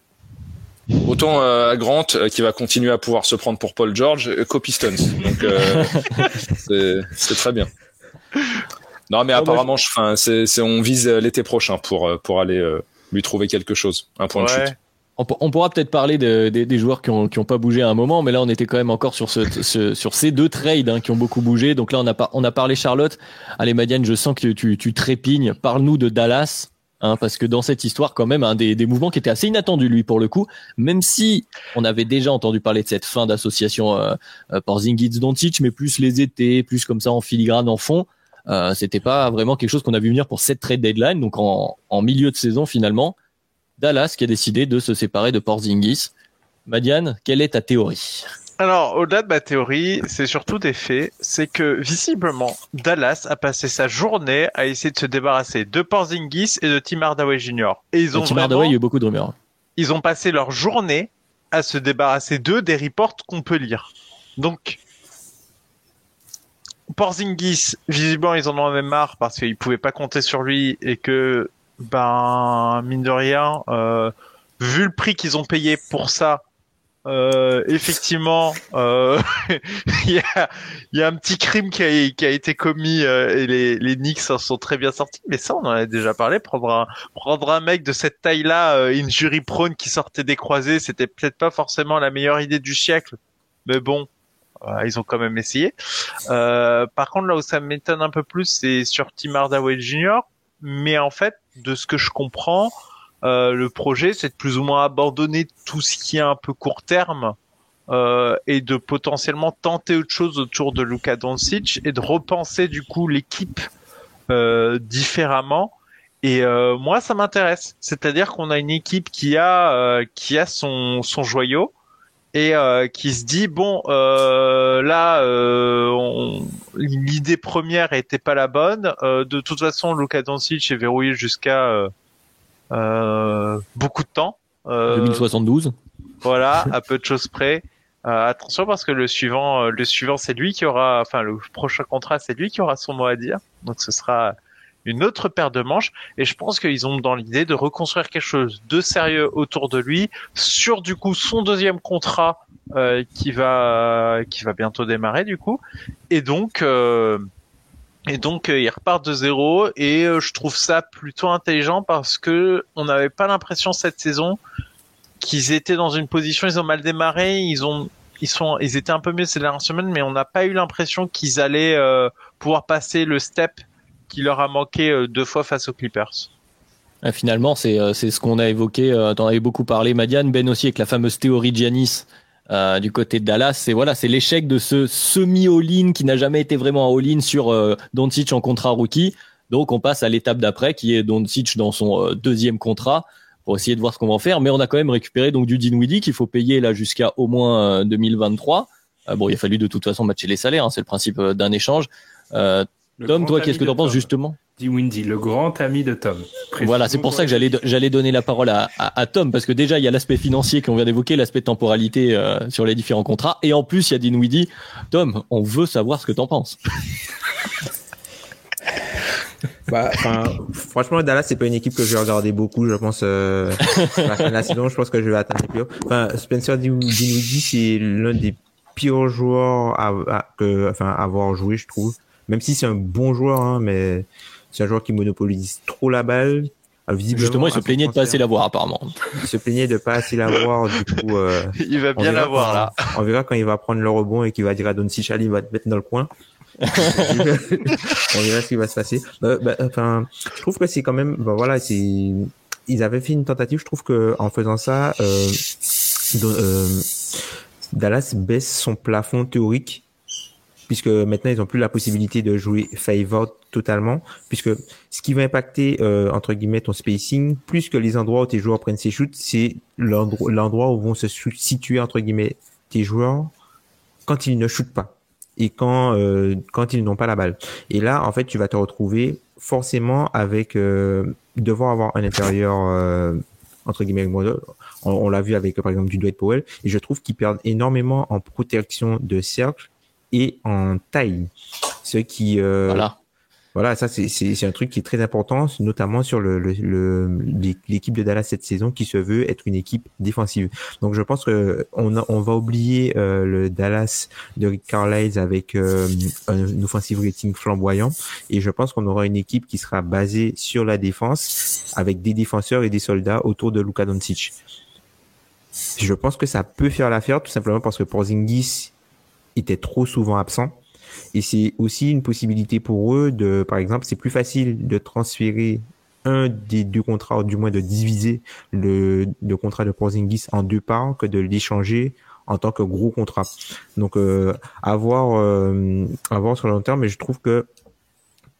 Autant euh, à Grant euh, qui va continuer à pouvoir se prendre pour Paul George euh, qu'aux Pistons. Donc euh, c'est- très bien. Non mais moi, apparemment, je... enfin, c'est, c'est- on vise l'été prochain pour pour aller euh, lui trouver quelque chose, un point de chute. On, pour- on pourra peut-être parler de- des- joueurs qui ont, qui ont pas bougé à un moment, mais là on était quand même encore sur, ce, ce- sur ces deux trades hein, qui ont beaucoup bougé. Donc là on a, pas, on a parlé Charlotte. Allez Madiane, je sens que tu, tu trépignes. Parle-nous de Dallas. Hein, parce que dans cette histoire, quand même, un des, des mouvements qui était assez inattendu, lui, pour le coup, même si on avait déjà entendu parler de cette fin d'association euh, euh, Porzingis Doncic, mais plus les étés, plus comme ça en filigrane en fond, euh, c'était pas vraiment quelque chose qu'on a vu venir pour cette trade deadline, donc en, en milieu de saison finalement. Dallas qui a décidé de se séparer de Porzingis. Madiane, quelle est ta théorie? Alors, au-delà de ma théorie, c'est surtout des faits. C'est que, visiblement, Dallas a passé sa journée à essayer de se débarrasser de Porzingis et de Tim Hardaway Jr. Et ils ont Tim Hardaway, il y a eu beaucoup de rumeurs. ils ont passé leur journée à se débarrasser d'eux des reports qu'on peut lire. Donc, Porzingis, visiblement, ils en ont même marre parce qu'ils pouvaient pas compter sur lui et que, ben, mine de rien, euh, vu le prix qu'ils ont payé pour ça, euh, effectivement, euh, il y, a, un petit crime qui a, été commis euh, et les, les Knicks s'en sont très bien sortis. Mais ça, on en a déjà parlé. Prendre un, mec de cette taille-là, euh, une jury prône qui sortait des croisés, c'était peut-être pas forcément la meilleure idée du siècle. Mais bon, euh, ils ont quand même essayé. Euh, par contre, là où ça m'étonne un peu plus, c'est sur Tim Hardaway Jr. Mais en fait, de ce que je comprends, euh, le projet, c'est de plus ou moins abandonner tout ce qui est un peu court terme euh, et de potentiellement tenter autre chose autour de Luka Doncic et de repenser du coup l'équipe euh, différemment. Et euh, moi, ça m'intéresse. C'est-à-dire qu'on a une équipe qui a euh, qui a son son joyau et euh, qui se dit bon euh, là euh, on- l'idée première était pas la bonne. Euh, de toute façon, Luka Doncic est verrouillé jusqu'à euh, euh, beaucoup de temps. Euh, 2072. voilà, à peu de choses près. Euh, attention parce que le suivant, le suivant, c'est lui qui aura, enfin le prochain contrat, c'est lui qui aura son mot à dire. Donc ce sera une autre paire de manches. Et je pense qu'ils ont dans l'idée de reconstruire quelque chose de sérieux autour de lui sur du coup son deuxième contrat euh, qui va qui va bientôt démarrer du coup. Et donc euh, et donc euh, ils repartent de zéro et euh, je trouve ça plutôt intelligent parce que on n'avait pas l'impression cette saison qu'ils étaient dans une position, ils ont mal démarré, ils ont, ils sont, ils étaient un peu mieux ces dernières semaines, mais on n'a pas eu l'impression qu'ils allaient euh, pouvoir passer le step qui leur a manqué euh, deux fois face aux Clippers. Ah, finalement, c'est euh, c'est ce qu'on a évoqué. Euh, T'en avais beaucoup parlé, Madiane, Ben aussi avec la fameuse théorie Giannis euh, du côté de Dallas. C'est voilà, c'est l'échec de ce semi all-in qui n'a jamais été vraiment un all-in sur euh, Doncic en contrat rookie. Donc on passe à l'étape d'après qui est Doncic dans son deuxième contrat pour essayer de voir ce qu'on va en faire. Mais on a quand même récupéré donc du Dinwiddie qu'il faut payer là jusqu'à au moins euh, 2023. Euh, bon, il a fallu de toute façon matcher les salaires, hein, c'est le principe d'un échange. Le Tom, toi, qu'est-ce que de t'en penses justement Dit Windy, le grand ami de Tom. Voilà, c'est pour ça que j'allais j'allais donner la parole à, à, à Tom parce que déjà il y a l'aspect financier qu'on vient d'évoquer, l'aspect temporalité euh, sur les différents contrats et en plus il y a Dinwiddie. Tom, on veut savoir ce que t'en penses. Bah, franchement, Dallas, c'est pas une équipe que je vais regarder beaucoup, je pense, euh, à la fin de la saison, je pense que je vais atteindre les plus haut. Enfin, Spencer Din- Dinwiddie, c'est l'un des pires joueurs à, à- que, enfin, à avoir joué, je trouve. Même si c'est un bon joueur, hein, mais c'est un joueur qui monopolise trop la balle. Ah, Justement, il se plaignait de pas assez l'avoir apparemment. Il se plaignait de pas assez l'avoir, du coup, euh, Il va bien l'avoir là. On verra quand il va prendre le rebond et qu'il va dire à Doncic, il va te mettre dans le coin. on verra ce qui va se passer. Bah, bah, enfin, je trouve que c'est quand même, bah, voilà, c'est, ils avaient fait une tentative. Je trouve que en faisant ça, euh, euh, Dallas baisse son plafond théorique puisque maintenant ils ont plus la possibilité de jouer favor totalement, puisque ce qui va impacter euh, entre guillemets ton spacing, plus que les endroits où tes joueurs prennent ses shoots, c'est l'endroit où vont se situer entre guillemets tes joueurs quand ils ne shootent pas et quand euh, quand ils n'ont pas la balle. Et là, en fait, tu vas te retrouver forcément avec euh, devoir avoir un intérieur euh, entre guillemets. On, on l'a vu avec par exemple du Dwight Powell et je trouve qu'ils perdent énormément en protection de cercle et en taille. Ce qui, euh, Voilà. voilà, ça c'est un truc qui est très important, notamment sur le le- le- l'équipe de Dallas cette saison qui se veut être une équipe défensive. Donc je pense que on a- on va oublier euh, le Dallas de Rick Carlisle avec euh, un offensive rating flamboyant et je pense qu'on aura une équipe qui sera basée sur la défense avec des défenseurs et des soldats autour de Luka Doncic. Je pense que ça peut faire l'affaire tout simplement parce que Porzingis était trop souvent absent. Et c'est aussi une possibilité pour eux de, par exemple, c'est plus facile de transférer un des deux contrats, ou du moins de diviser le, le contrat de Porzingis en deux parts que de l'échanger en tant que gros contrat. Donc, euh, à voir, euh, à voir sur le long terme, mais je trouve que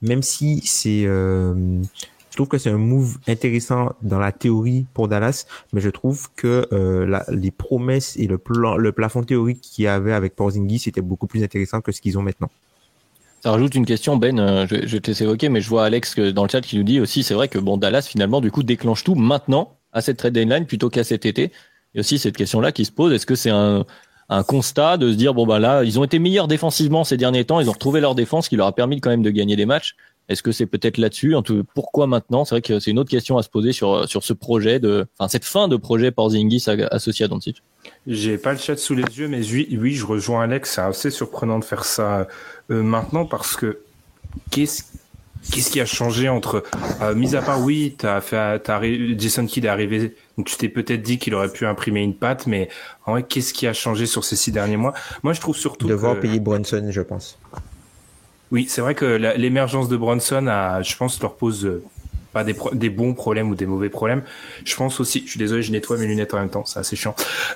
même si c'est, euh, trouve que c'est un move intéressant dans la théorie pour Dallas, mais je trouve que euh, la- les promesses et le plan, le plafond théorique qu'il y avait avec Porzingis était beaucoup plus intéressant que ce qu'ils ont maintenant. Ça rajoute une question, Ben, euh, je, je te laisser évoquer, mais je vois Alex que dans le chat qui nous dit aussi, c'est vrai que bon, Dallas finalement du coup déclenche tout maintenant à cette trade deadline plutôt qu'à cet été. Et aussi cette question-là qui se pose, est-ce que c'est un, un constat de se dire bon bah là, ils ont été meilleurs défensivement ces derniers temps, ils ont retrouvé leur défense qui leur a permis quand même de gagner des matchs. Est-ce que c'est peut-être là-dessus? En tout, pourquoi maintenant? C'est vrai que c'est une autre question à se poser sur sur ce projet de, enfin cette fin de projet Porzingis associé à Doncic. J'ai pas le chat sous les yeux, mais oui, oui, je rejoins Alex. C'est assez surprenant de faire ça euh, maintenant parce que qu'est-ce qu'est-ce qui a changé entre, euh, mis à part oui, t'as fait, t'as Jason Kidd est arrivé, donc tu t'es peut-être dit qu'il aurait pu imprimer une patte, mais en vrai, qu'est-ce qui a changé sur ces six derniers mois? Moi, je trouve surtout Devoir que- payer Brunson, je pense. Oui, c'est vrai que l'émergence de Bronson a, je pense, leur pose euh, pas des, des bons problèmes ou des mauvais problèmes. Je pense aussi, je suis désolé, je nettoie mes lunettes en même temps, c'est assez chiant.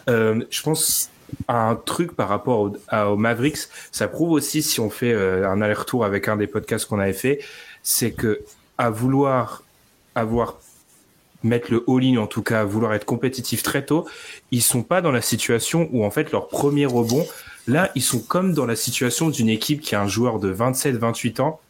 Euh, je pense à un truc par rapport au, aux Mavericks, ça prouve aussi si on fait euh, un aller-retour avec un des podcasts qu'on avait fait, c'est que à vouloir avoir mettre le all-in, en tout cas à vouloir être compétitif très tôt, ils sont pas dans la situation où en fait leur premier rebond, là ils sont comme dans la situation d'une équipe qui a un joueur de 27-28 ans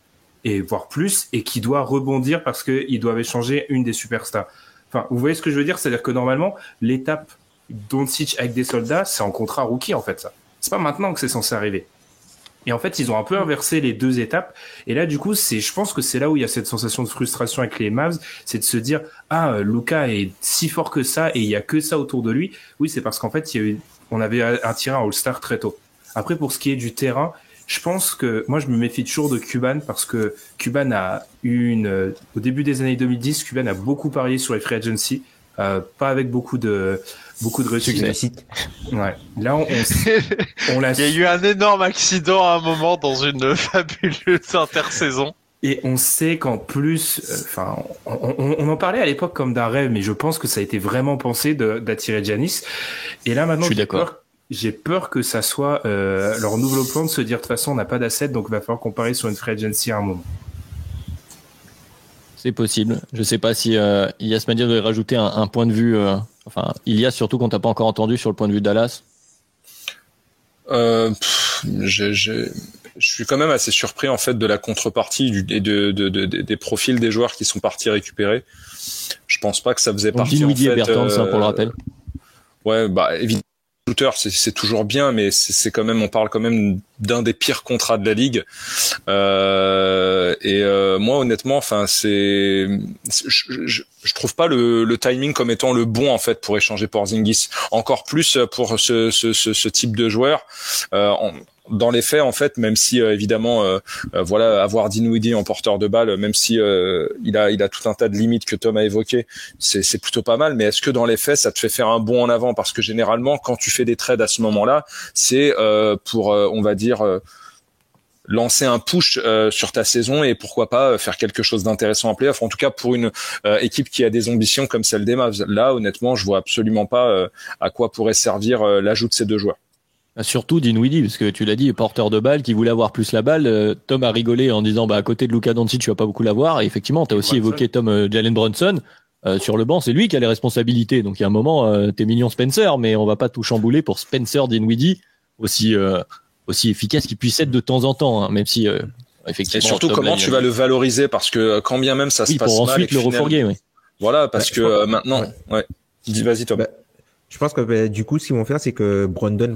et voire plus et qui doit rebondir parce qu'ils doivent échanger une des superstars. Enfin, vous voyez ce que je veux dire, c'est-à-dire que normalement l'étape Doncic avec des soldats, c'est en contrat rookie en fait ça. C'est pas maintenant que c'est censé arriver. Et en fait, ils ont un peu inversé les deux étapes. Et là, du coup, c'est, je pense que c'est là où il y a cette sensation de frustration avec les Mavs, c'est de se dire, ah, euh, Luca est si fort que ça et il y a que ça autour de lui. Oui, c'est parce qu'en fait, il y a eu, on avait attiré un All-Star très tôt. Après, pour ce qui est du terrain, je pense que moi, je me méfie toujours de Cuban parce que Cuban a eu une, euh, au début des années 2010, Cuban a beaucoup parié sur les free agency, euh, pas avec beaucoup de, beaucoup de réussite. Ouais. Là, on, on, on l'a Il y a eu un énorme accident à un moment dans une fabuleuse intersaison. Et on sait qu'en plus, euh, enfin, on, on- on en parlait à l'époque comme d'un rêve, mais je pense que ça a été vraiment pensé d'attirer Janis. Et là maintenant, j'ai peur- J'ai peur que ça soit euh, leur nouveau plan de se dire de toute façon on n'a pas d'assets, donc il va falloir comparer sur une free agency à un moment. C'est possible. Je sais pas si euh, Ilias Madia devrait rajouter un, un point de vue. euh, enfin, Ilias surtout qu'on t'a pas encore entendu sur le point de vue de Dallas. Euh, pff, je suis quand même assez surpris en fait de la contrepartie du, et de, de- de- de- des profils des joueurs qui sont partis récupérer. Je pense pas que ça faisait Donc partie en Dinwiddie fait. et Bertans, hein, pour le euh, rappel. Ouais, bah évidemment, shooter, c'est toujours bien, mais c'est quand même, on parle quand même d'un des pires contrats de la ligue. Euh, et euh, moi, honnêtement, enfin, c'est, je, je, je trouve pas le, le timing comme étant le bon en fait pour échanger Porzingis. Encore plus pour ce, ce, ce, ce type de joueur. Euh, en- dans les faits, en fait, même si euh, évidemment, euh, euh, voilà, avoir Dinwiddie en porteur de balle, même si euh, il a, il a tout un tas de limites que Tom a évoquées, c'est c'est plutôt pas mal. Mais est-ce que dans les faits, ça te fait faire un bond en avant? Parce que généralement, quand tu fais des trades à ce moment-là, c'est euh, pour, on va dire. lancer un push euh, sur ta saison et pourquoi pas faire quelque chose d'intéressant en playoff. En tout cas, pour une euh, équipe qui a des ambitions comme celle des Mavs. Là, honnêtement, je vois absolument pas euh, à quoi pourrait servir l'ajout de ces deux joueurs. Bah, Surtout Dinwiddie, parce que tu l'as dit, porteur de balle qui voulait avoir plus la balle. Euh, Tom a rigolé en disant bah à côté de Luka Doncic, tu vas pas beaucoup l'avoir. Et effectivement, tu as aussi Brunson. évoqué Tom euh, Jalen Brunson. Euh, sur le banc, c'est lui qui a les responsabilités. Donc il y a un moment, euh, t'es mignon Spencer, mais on va pas tout chambouler pour Spencer Dinwiddie, aussi euh, aussi efficace qu'il puisse être de temps en temps, hein, même si euh, Et effectivement. surtout, Tom comment tu vas le valoriser Parce que quand bien même ça se oui, passe pour mal, et ensuite le finalement- refourguer. Oui. Voilà, parce Ouais, que euh, maintenant, ouais. ouais. Dis, vas-y Tom. Bah, Je pense que bah, du coup, ce qu'ils vont faire, c'est que euh, Brunson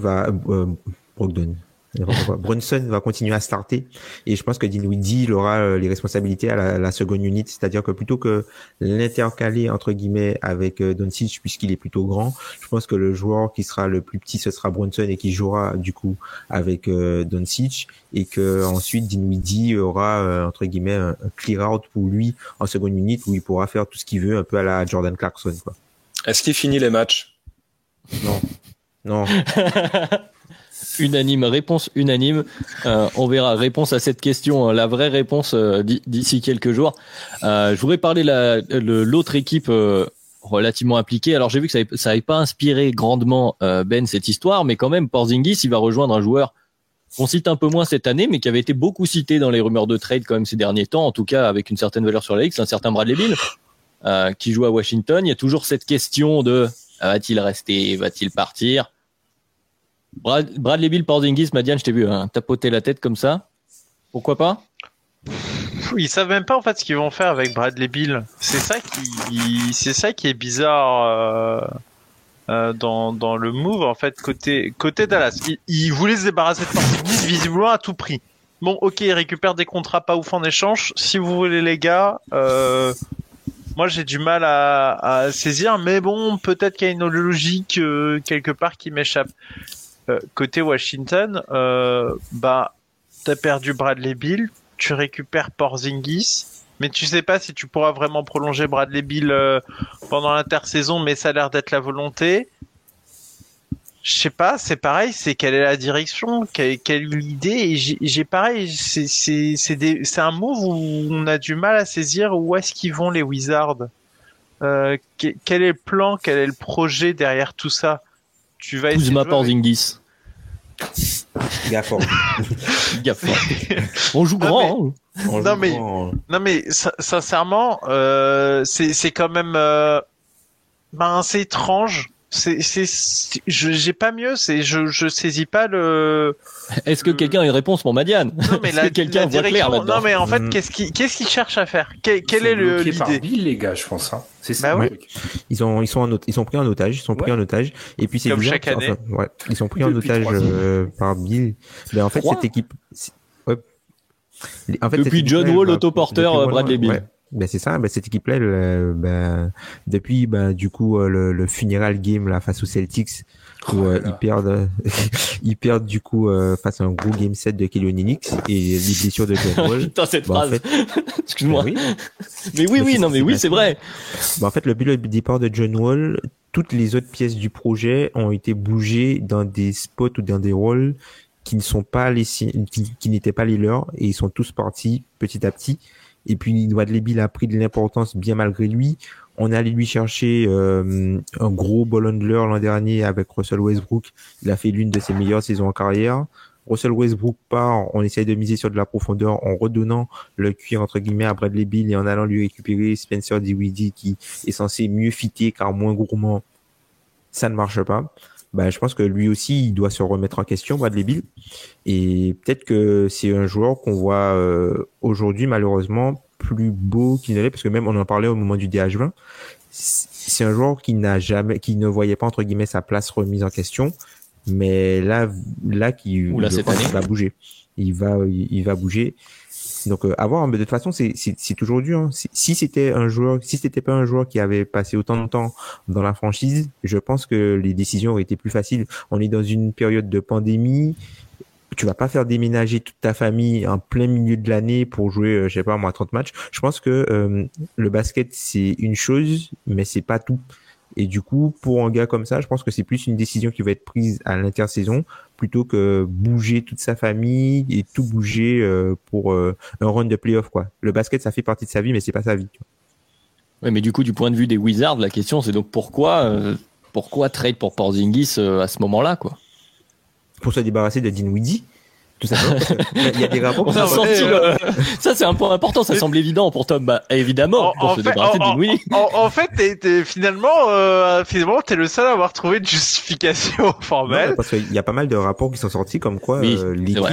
va continuer à starter. Et je pense que Dinwiddie il aura euh, les responsabilités à la, seconde unité, c'est-à-dire que plutôt que l'intercaler entre guillemets avec euh, Doncic puisqu'il est plutôt grand, je pense que le joueur qui sera le plus petit ce sera Brunson et qui jouera du coup avec euh, Doncic. Et que ensuite Dinwiddie aura entre guillemets un, clear out pour lui en seconde unité où il pourra faire tout ce qu'il veut un peu à la Jordan Clarkson. Est-ce qu'il finit les matchs? Non. Non. unanime, réponse unanime. Euh, on verra réponse à cette question, euh, la vraie réponse euh, d'ici quelques jours. Euh, je voudrais parler la, l'autre équipe relativement impliquée. Alors j'ai vu que ça n'avait pas inspiré grandement Ben cette histoire, mais quand même Porzingis, il va rejoindre un joueur qu'on cite un peu moins cette année, mais qui avait été beaucoup cité dans les rumeurs de trade quand même ces derniers temps, en tout cas avec une certaine valeur sur la X, un certain Bradley Bill, qui joue à Washington. Il y a toujours cette question de va-t-il rester, va-t-il partir? Brad, Bradley Bill, Porzingis, Madiane, je t'ai vu hein, tapoter la tête comme ça. Pourquoi pas? Ils savent même pas en fait ce qu'ils vont faire avec Bradley Bill. C'est ça qui, est bizarre euh, euh, dans, dans le move en fait côté côté Dallas. Ils, voulaient se débarrasser de Porzingis visiblement à tout prix. Bon, ok, ils récupèrent des contrats pas ouf en échange. Si vous voulez les gars, euh, moi j'ai du mal à, à, saisir, mais bon, peut-être qu'il y a une logique euh, quelque part qui m'échappe. Euh, côté Washington, euh, bah, t'as perdu Bradley Bill, tu récupères Porzingis, mais tu sais pas si tu pourras vraiment prolonger Bradley Bill euh, pendant l'intersaison, mais ça a l'air d'être la volonté. Je sais pas, c'est pareil, c'est quelle est la direction, quelle, quelle est l'idée, et j'ai pareil, c'est c'est un move où on a du mal à saisir où est-ce qu'ils vont les Wizards. Euh, quel est le plan, quel est le projet derrière tout ça? Tu vas Kuzma Porzingis. Gaffe. On joue grand. Hein. non, mais, non mais sincèrement, euh, c'est quand même euh, ben, c'est étrange c'est, c'est, j'ai pas mieux, c'est, je, je saisis pas le. Est-ce que quelqu'un a une réponse pour Madiane? Non, mais la, quelqu'un voit clair là-dedans? Non, mais en fait, mm. qu'est-ce qu'il, qu'est-ce qu'il cherche à faire? Quel, quel est le l'idée par Bill, les gars, je pense. Hein. C'est ça. Bah oui. Ils ont, ils sont, en, ils sont pris en otage, ils sont pris en otage, et puis c'est comme chaque année. Enfin, ouais, ils sont pris en otage euh, par Bill. Mais en fait, cette équipe. Ouais. En fait, Depuis John Wall, autoporteur, Bradley Bill. Ben c'est ça, ben cette équipe-là, ben, depuis ben, du coup euh, le, le funeral game là face aux Celtics, où oh euh, ils perdent, ils perdent du coup euh, face à un gros game set de Kelly Olynyk et les blessures de John Wall. Putain cette ben, phrase. En fait... Excuse-moi. Ben, oui. Mais oui, oui, non, mais oui, c'est vrai. Ben, en fait, le but le départ de John Wall, toutes les autres pièces du projet ont été bougées dans des spots ou dans des rôles qui ne sont pas les qui, qui n'étaient pas les leurs et ils sont tous partis petit à petit. Et puis Wadley Bill a pris de l'importance bien malgré lui. On est allé lui chercher euh, un gros ball handler l'an dernier avec Russell Westbrook. Il a fait l'une de ses meilleures saisons en carrière. Russell Westbrook part, on essaye de miser sur de la profondeur en redonnant le cuir entre guillemets à Bradley Bill et en allant lui récupérer Spencer Dinwiddie qui est censé mieux fitter car moins gourmand. Ça ne marche pas bah, je pense que lui aussi, il doit se remettre en question, Bradley Bill. Et peut-être que c'est un joueur qu'on voit euh, aujourd'hui, malheureusement, plus beau qu'il ne l'est, parce que même on en parlait au moment du DH20. C'est un joueur qui n'a jamais, qui ne voyait pas entre guillemets sa place remise en question, mais là, là, qui va bouger. Il va, il va bouger. Donc euh, avoir, mais de toute façon, c'est toujours dur. Hein. Si c'était un joueur, si c'était pas un joueur qui avait passé autant de temps dans la franchise, je pense que les décisions auraient été plus faciles. On est dans une période de pandémie. Tu vas pas faire déménager toute ta famille en plein milieu de l'année pour jouer, euh, je sais pas moi, 30 matchs. Je pense que euh, le basket c'est une chose, mais c'est pas tout. Et du coup, pour un gars comme ça, je pense que c'est plus une décision qui va être prise à l'intersaison plutôt que bouger toute sa famille et tout bouger euh, pour euh, un run de playoff quoi. Le basket, ça fait partie de sa vie, mais c'est pas sa vie. Ouais, mais du coup, du point de vue des Wizards, la question c'est donc pourquoi, euh, pourquoi trade pour Porzingis à ce moment-là quoi? Pour se débarrasser de Dinwiddie tout ça. Il y a des rapports. Ça, c'est un point important. Ça semble évident pour Tom. Bah, évidemment, en, pour se fait, débarrasser en, de En, fait, t'es, finalement, euh, finalement, t'es le seul à avoir trouvé une justification formelle. parce qu'il y a pas mal de rapports qui sont sortis comme quoi euh, l'équipe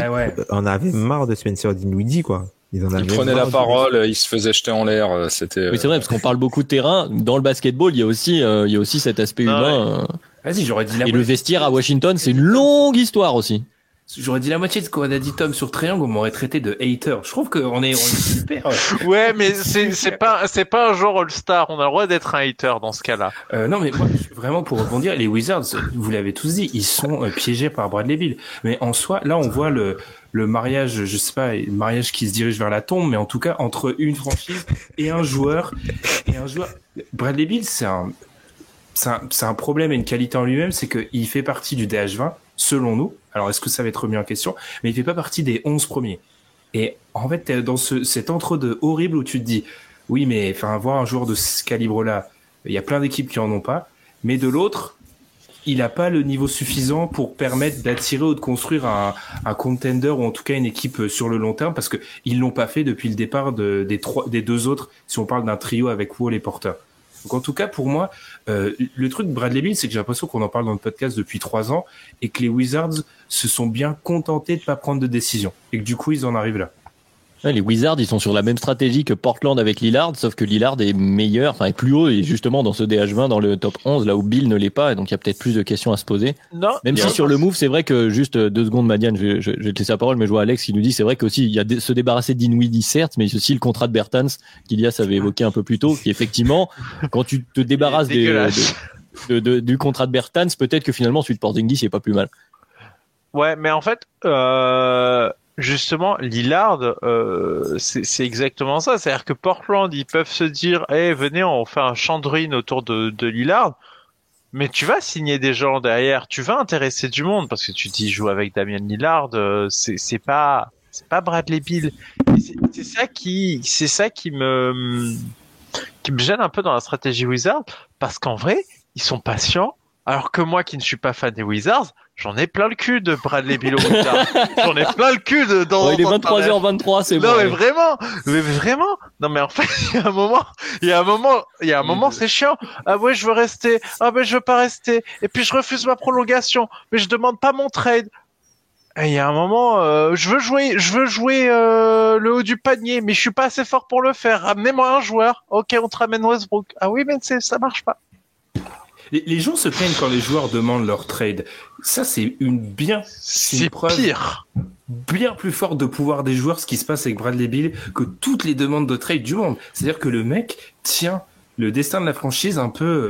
en avait marre de Spencer Dinwiddie, quoi. Ils en il prenait la parole, il se faisait jeter en l'air. Euh, c'était. Oui, c'est vrai parce qu'on parle beaucoup de terrain. Dans le basketball, il y a aussi, euh, il y a aussi cet aspect humain. Vas-y, j'aurais dit Et le vestiaire à Washington, c'est une longue histoire aussi. J'aurais dit la moitié de ce qu'on a dit Tom sur Triangle, on m'aurait traité de hater. Je trouve qu'on est, on est super. Ouais, mais c'est c'est pas c'est pas un genre All-Star. On a le droit d'être un hater dans ce cas-là. Euh, non, mais moi, vraiment pour rebondir, les Wizards, vous l'avez tous dit, ils sont euh, piégés par Bradley Bill. Mais en soi, là, on voit le le mariage, je sais pas, le mariage qui se dirige vers la tombe, mais en tout cas entre une franchise et un joueur et un joueur. Bradley Bill, c'est un c'est un, c'est un problème et une qualité en lui-même, c'est qu'il fait partie du DH20, selon nous. Alors, est-ce que ça va être remis en question? Mais il fait pas partie des 11 premiers. Et en fait, t'es dans ce, cet entre-deux horrible où tu te dis, oui, mais enfin, avoir un joueur de ce calibre-là, il y a plein d'équipes qui en ont pas. Mais de l'autre, il n'a pas le niveau suffisant pour permettre d'attirer ou de construire un, contender ou en tout cas une équipe sur le long terme parce que ils l'ont pas fait depuis le départ de, des trois, des deux autres. Si on parle d'un trio avec Wall et Porter. Donc en tout cas pour moi, euh, le truc Bradley Bill, c'est que j'ai l'impression qu'on en parle dans le podcast depuis trois ans et que les Wizards se sont bien contentés de pas prendre de décision et que du coup ils en arrivent là. Ouais, les Wizards, ils sont sur la même stratégie que Portland avec Lillard, sauf que Lillard est meilleur, enfin est plus haut, et justement dans ce DH20, dans le top 11, là où Bill ne l'est pas, et donc il y a peut-être plus de questions à se poser. Non. Même si sur le move, c'est vrai que juste euh, deux secondes, Madiane, je, je, je vais te laisser la parole, mais je vois Alex qui nous dit, c'est vrai qu'aussi il y a de- se débarrasser d'Inwiddie certes, mais aussi le contrat de Bertans qu'Ilias avait évoqué un peu plus tôt, qui effectivement, quand tu te débarrasses des, Dégueulasse. de- de- de- du contrat de Bertans, peut-être que finalement celui de Porzingis c'est pas plus mal. Ouais, mais en fait, euh, justement, Lillard, euh, c'est exactement ça. C'est-à-dire que Portland, ils peuvent se dire, eh, venez, on fait un chandrine autour de, de Lillard. Mais tu vas signer des gens derrière, tu vas intéresser du monde parce que tu dis joue avec Damien Lillard, euh, c'est pas c'est pas Bradley Bill. C'est ça qui c'est ça qui me qui me gêne un peu dans la stratégie Wizard parce qu'en vrai ils sont patients alors que moi qui ne suis pas fan des Wizards j'en ai plein le cul de Bradley Bill j'en ai plein le cul de dans Ouais, il est dans- 23h23, c'est bon. non mais ouais. vraiment, mais vraiment. Non mais en fait, il y a un moment, il y a un moment, il y a un moment, c'est chiant. Ah ouais, je veux rester. Ah ben je veux pas rester. Et puis je refuse ma prolongation, mais je demande pas mon trade. Et il y a un moment, euh, je veux jouer, je veux jouer euh, le haut du panier, mais je suis pas assez fort pour le faire. Ramenez-moi un joueur. Ok, on te ramène Westbrook. Ah oui, mais c'est, ça marche pas. Les, les gens se plaignent quand les joueurs demandent leur trade. Ça, c'est une bien, c'est une C'est preuve pire. bien plus forte de pouvoir des joueurs, ce qui se passe avec Bradley Bill, que toutes les demandes de trade du monde. C'est-à-dire que le mec tient le destin de la franchise un peu euh,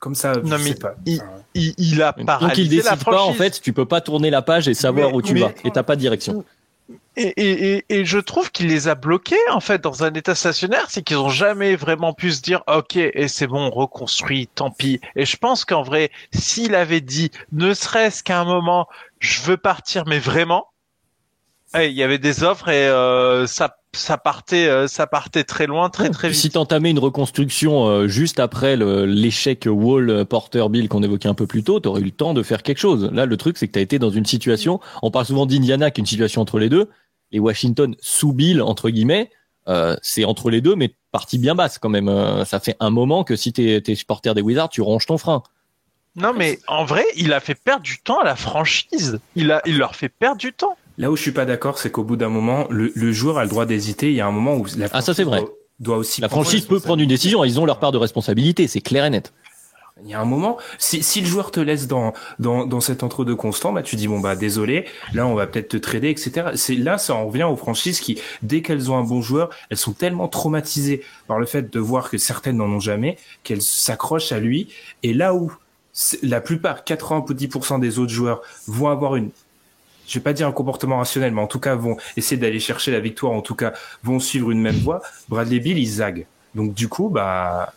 comme ça. Non, je mais sais pas. il- Il, il a Tant qu'il paralysé la décide pas, en fait, tu peux pas tourner la page et savoir Mais- où tu mais- vas. Et t'as pas de direction. Et, et, et, je trouve qu'il les a bloqués en fait dans un état stationnaire, c'est qu'ils ont jamais vraiment pu se dire ok et c'est bon on reconstruit, tant pis. Et je pense qu'en vrai, s'il avait dit ne serait-ce qu'à un moment je veux partir mais vraiment, il y avait des offres et euh, ça ça partait euh, ça partait très loin très très Si vite. t'entamais une reconstruction euh, juste après l'échec Wall euh, Porter Bill qu'on évoquait un peu plus tôt, t'aurais eu le temps de faire quelque chose. Là, le truc, c'est que t'as été dans une situation. On parle souvent d'Indiana, qui est une situation entre les deux. Et Washington sous Bill entre guillemets, euh, c'est entre les deux, mais partie bien basse quand même. Ça fait un moment que si t'es es supporter des Wizards, tu ronges ton frein. Non mais en vrai, il a fait perdre du temps à la franchise. Il a il leur fait perdre du temps. Là où je suis pas d'accord, c'est qu'au bout d'un moment, le, le joueur a le droit d'hésiter. Il y a un moment où la Ah, ça, c'est franchise vrai. Doit, doit aussi La franchise peut prendre une décision. Ils ont leur part de responsabilité, c'est clair et net. Il y a un moment, si, si le joueur te laisse dans, dans, dans cet entre-deux constant, bah, tu dis, bon, bah, désolé, là, on va peut-être te trader, etc. C'est, là, ça en revient aux franchises qui, dès qu'elles ont un bon joueur, elles sont tellement traumatisées par le fait de voir que certaines n'en ont jamais, qu'elles s'accrochent à lui. Et là où la plupart, 90% des autres joueurs vont avoir une, je vais pas dire un comportement rationnel, mais en tout cas, vont essayer d'aller chercher la victoire, en tout cas, vont suivre une même voie, Bradley Bill, il zague. Donc, du coup, bah,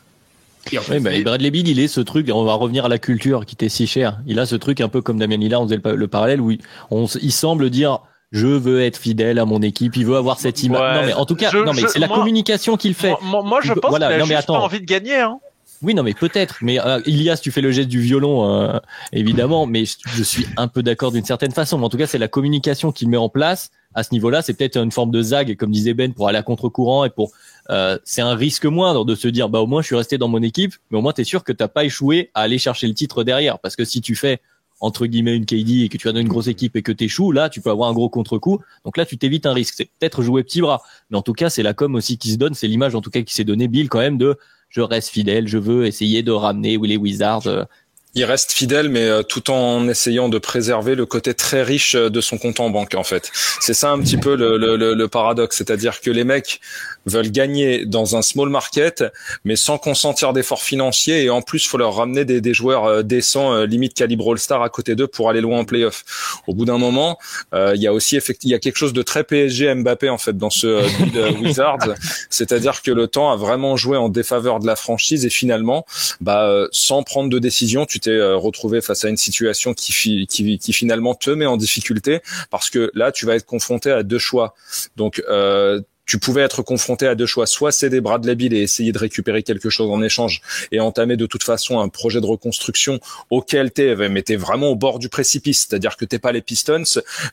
et en fait, Oui, bah, et Bradley Bill, il est ce truc, on va revenir à la culture qui était si chère. Il a ce truc un peu comme Damien Lillard, on faisait le, le parallèle, où il, on, il semble dire, je veux être fidèle à mon équipe, il veut avoir cette image. Ouais, non, mais en tout cas, je- non, mais je- c'est la moi- communication qu'il fait. Moi, je pense voilà, qu'il a non, mais juste pas attends. envie de gagner. Hein. Oui, non, mais peut-être. Mais euh, Ilias, tu fais le geste du violon, euh, évidemment, mais je, suis un peu d'accord d'une certaine façon. Mais en tout cas, c'est la communication qu'il met en place à ce niveau-là. C'est peut-être une forme de zag, comme disait Ben, pour aller à contre-courant et pour. Euh, c'est un risque moindre de se dire, bah au moins je suis resté dans mon équipe, mais au moins t'es sûr que t'as pas échoué à aller chercher le titre derrière, parce que si tu fais entre guillemets une KD et que tu as une grosse équipe et que t'échoues, là tu peux avoir un gros contre-coup. Donc là tu t'évites un risque. C'est peut-être jouer petit bras, mais en tout cas c'est la com aussi qui se donne, c'est l'image en tout cas qui s'est donnée Bill quand même de je reste fidèle, je veux essayer de ramener les Wizards euh, il reste fidèle, mais euh, tout en essayant de préserver le côté très riche euh, de son compte en banque, en fait. C'est ça un petit peu le, le, le paradoxe, c'est-à-dire que les mecs veulent gagner dans un small market, mais sans consentir d'efforts financiers, et en plus, faut leur ramener des, des joueurs euh, décents, limite calibre All-Star à côté d'eux pour aller loin en playoff. Au bout d'un moment, il y a aussi il y a quelque chose de très PSG Mbappé en fait dans ce deal Wizards, c'est-à-dire que le temps a vraiment joué en défaveur de la franchise et finalement, bah, sans prendre de décision, tu t'es euh, retrouvé face à une situation qui, qui, qui finalement te met en difficulté parce que là, tu vas être confronté à deux choix. Donc, euh, tu pouvais être confronté à deux choix, soit céder Bradley Bill et essayer de récupérer quelque chose en échange et entamer de toute façon un projet de reconstruction auquel t'es, mais t'es vraiment au bord du précipice, c'est-à-dire que t'es pas les Pistons,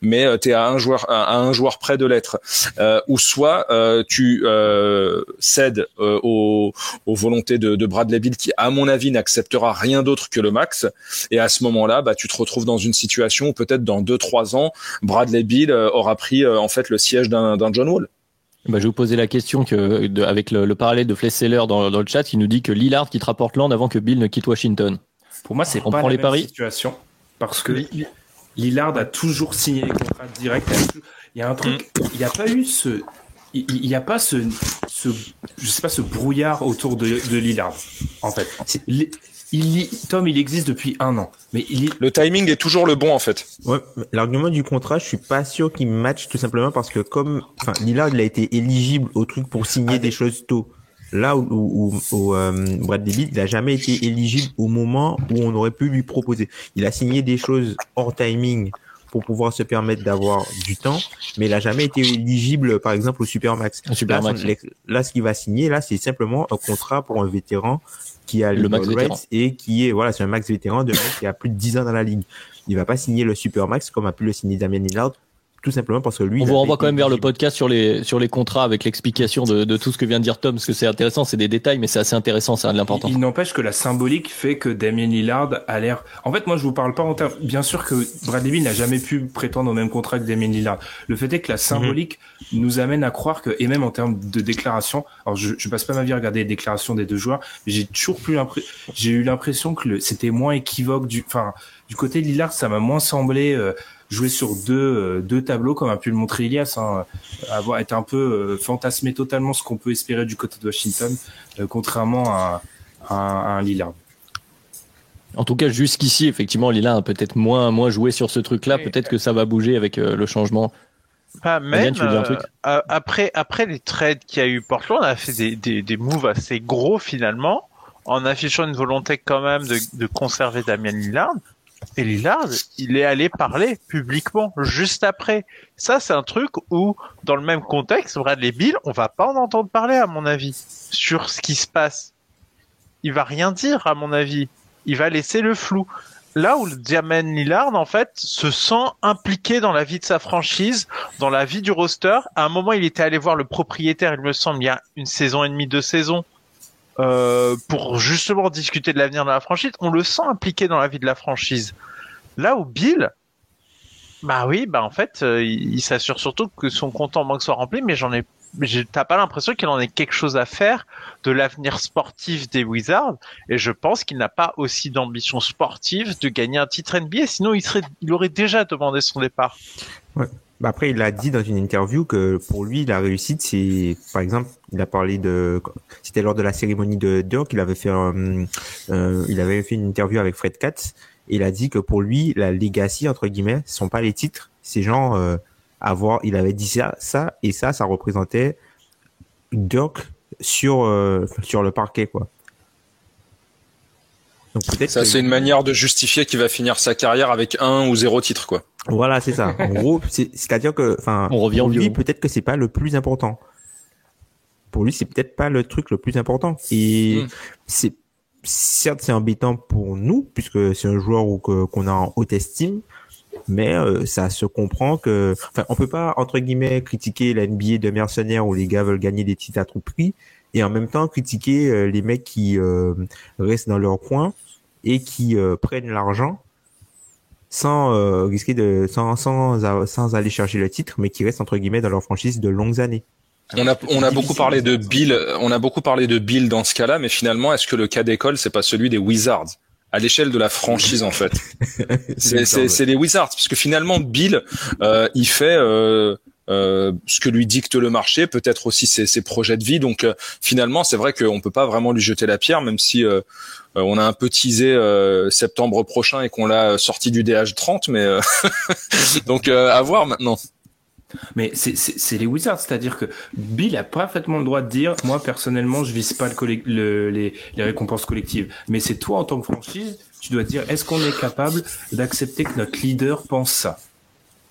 mais euh, t'es à un joueur à un joueur près de l'être, euh, ou soit euh, tu euh, cèdes euh, aux, aux, volontés de, de, Bradley Bill qui, à mon avis, n'acceptera rien d'autre que le max, et à ce moment-là, bah tu te retrouves dans une situation où peut-être dans deux trois ans, Bradley Bill aura pris en fait le siège d'un John Wall. Bah, je vais vous poser la question que, de, avec le, le, parallèle de Flesseller dans, dans le chat, il nous dit que Lillard quittera Portland avant que Bill ne quitte Washington. Pour moi, c'est pas prend la les même paris situation parce que Lillard a toujours signé les contrats directs. Il y a un truc, mm. il n'y a pas eu ce, il n'y a pas ce, ce, je sais pas, ce brouillard autour de, de Lillard. En fait, il, Tom, il existe depuis un an, mais il le timing est toujours le bon en fait. Ouais, l'argument du contrat, je suis pas sûr qu'il match tout simplement parce que comme, enfin, Lillard, il a été éligible au truc pour signer ah, des choses tôt. Là où, où, où euh, Brad David, il a jamais été éligible au moment où on aurait pu lui proposer. Il a signé des choses hors timing pour pouvoir se permettre d'avoir du temps, mais il a jamais été éligible, par exemple, au Supermax. Supermax. Là, là, ce qu'il va signer, là, c'est simplement un contrat pour un vétéran qui a le max et qui est voilà c'est un max vétéran de mec qui a plus de 10 ans dans la ligue. Il va pas signer le super max comme a pu le signer Damien Lillard tout simplement parce que lui. On vous renvoie quand même vers le podcast sur les sur les contrats avec l'explication de, de tout ce que vient de dire Tom, parce que c'est intéressant, c'est des détails, mais c'est assez intéressant, ça a de l'importance. Il, n'empêche que la symbolique fait que Damien Lillard a l'air. En fait, moi, je vous parle pas en termes. Bien sûr que Bradley Beal n'a jamais pu prétendre au même contrat que Damien Lillard. Le fait est que la symbolique nous amène à croire que, et même en termes de déclaration, alors je, je passe pas ma vie à regarder les déclarations des deux joueurs, mais j'ai toujours plus l'impression, j'ai eu l'impression que c'était moins équivoque du, enfin, du côté de Lillard, ça m'a moins semblé. Euh, jouer sur deux, euh, deux tableaux, comme a pu le montrer Elias, hein, avoir été un peu euh, fantasmé totalement ce qu'on peut espérer du côté de Washington, euh, contrairement à, à, un Lillard. En tout cas, jusqu'ici, effectivement, Lillard a peut-être moins, moins joué sur ce truc-là. Peut-être que ça va bouger avec le changement. Pas même, après, après les trades qu'il y a eu Portland, on a fait des, des, des moves assez gros finalement, en affichant une volonté quand même de, de conserver Damien Lillard. Et Lillard, il est allé parler publiquement juste après. Ça, c'est un truc où, dans le même contexte, Bradley Bill, on va pas en entendre parler, à mon avis, sur ce qui se passe. Il va rien dire, à mon avis. Il va laisser le flou. Là où Diamond Lillard, en fait, se sent impliqué dans la vie de sa franchise, dans la vie du roster. À un moment, il était allé voir le propriétaire, il me semble, il y a une saison et demie, deux saisons, euh, pour justement discuter de l'avenir de la franchise, on le sent impliqué dans la vie de la franchise. Là où Bill, bah oui, bah en fait, euh, il, s'assure surtout que son compte en banque soit rempli, mais j'en ai, t'as pas l'impression qu'il en ait quelque chose à faire de l'avenir sportif des Wizards, et je pense qu'il n'a pas aussi d'ambition sportive de gagner un titre NBA, sinon il serait, il aurait déjà demandé son départ. Bah, après, il a dit dans une interview que pour lui, la réussite, c'est, par exemple, il a parlé de, c'était lors de la cérémonie de Dirk, il avait fait, euh, il avait fait une interview avec Fred Katz, et il a dit que pour lui, la legacy entre guillemets, sont pas les titres, c'est genre euh, avoir, il avait dit ça, ça et ça, ça représentait Dirk sur euh, sur le parquet, quoi. Donc peut-être ça, c'est une manière de justifier qu'il va finir sa carrière avec un ou zéro titre, quoi. Voilà, c'est ça. En gros, c'est-à-dire que, enfin, on revient pour lui, peut-être que c'est pas le plus important. Pour lui, c'est peut-être pas le truc le plus important. Et hmm. c'est certes, c'est embêtant pour nous puisque c'est un joueur qu'on a en haute estime, mais euh, ça se comprend que, enfin, on peut pas entre guillemets critiquer la NBA de mercenaires où les gars veulent gagner des titres à tout prix et en même temps critiquer euh, les mecs qui euh, restent dans leur coin et qui prennent l'argent sans euh, risquer de sans, sans sans aller chercher le titre, mais qui restent entre guillemets dans leur franchise de longues années. On a on a beaucoup parlé de Bill, on a beaucoup parlé de Bill dans ce cas-là, mais finalement, est-ce que le cas d'école c'est pas celui des Wizards? À l'échelle de la franchise en fait. c'est les Wizards, puisque finalement Bill, euh, il fait euh, euh, ce que lui dicte le marché, peut-être aussi ses, ses, projets de vie. Donc euh, finalement, c'est vrai qu'on peut pas vraiment lui jeter la pierre, même si euh, on a un peu teasé septembre prochain et qu'on l'a sorti du DH30, mais donc à voir maintenant. Mais c'est les Wizards, c'est-à-dire que Bill a parfaitement le droit de dire, moi personnellement, je vise pas le, le les, les récompenses collectives. Mais c'est toi en tant que franchise, tu dois dire, est-ce qu'on est capable d'accepter que notre leader pense ça?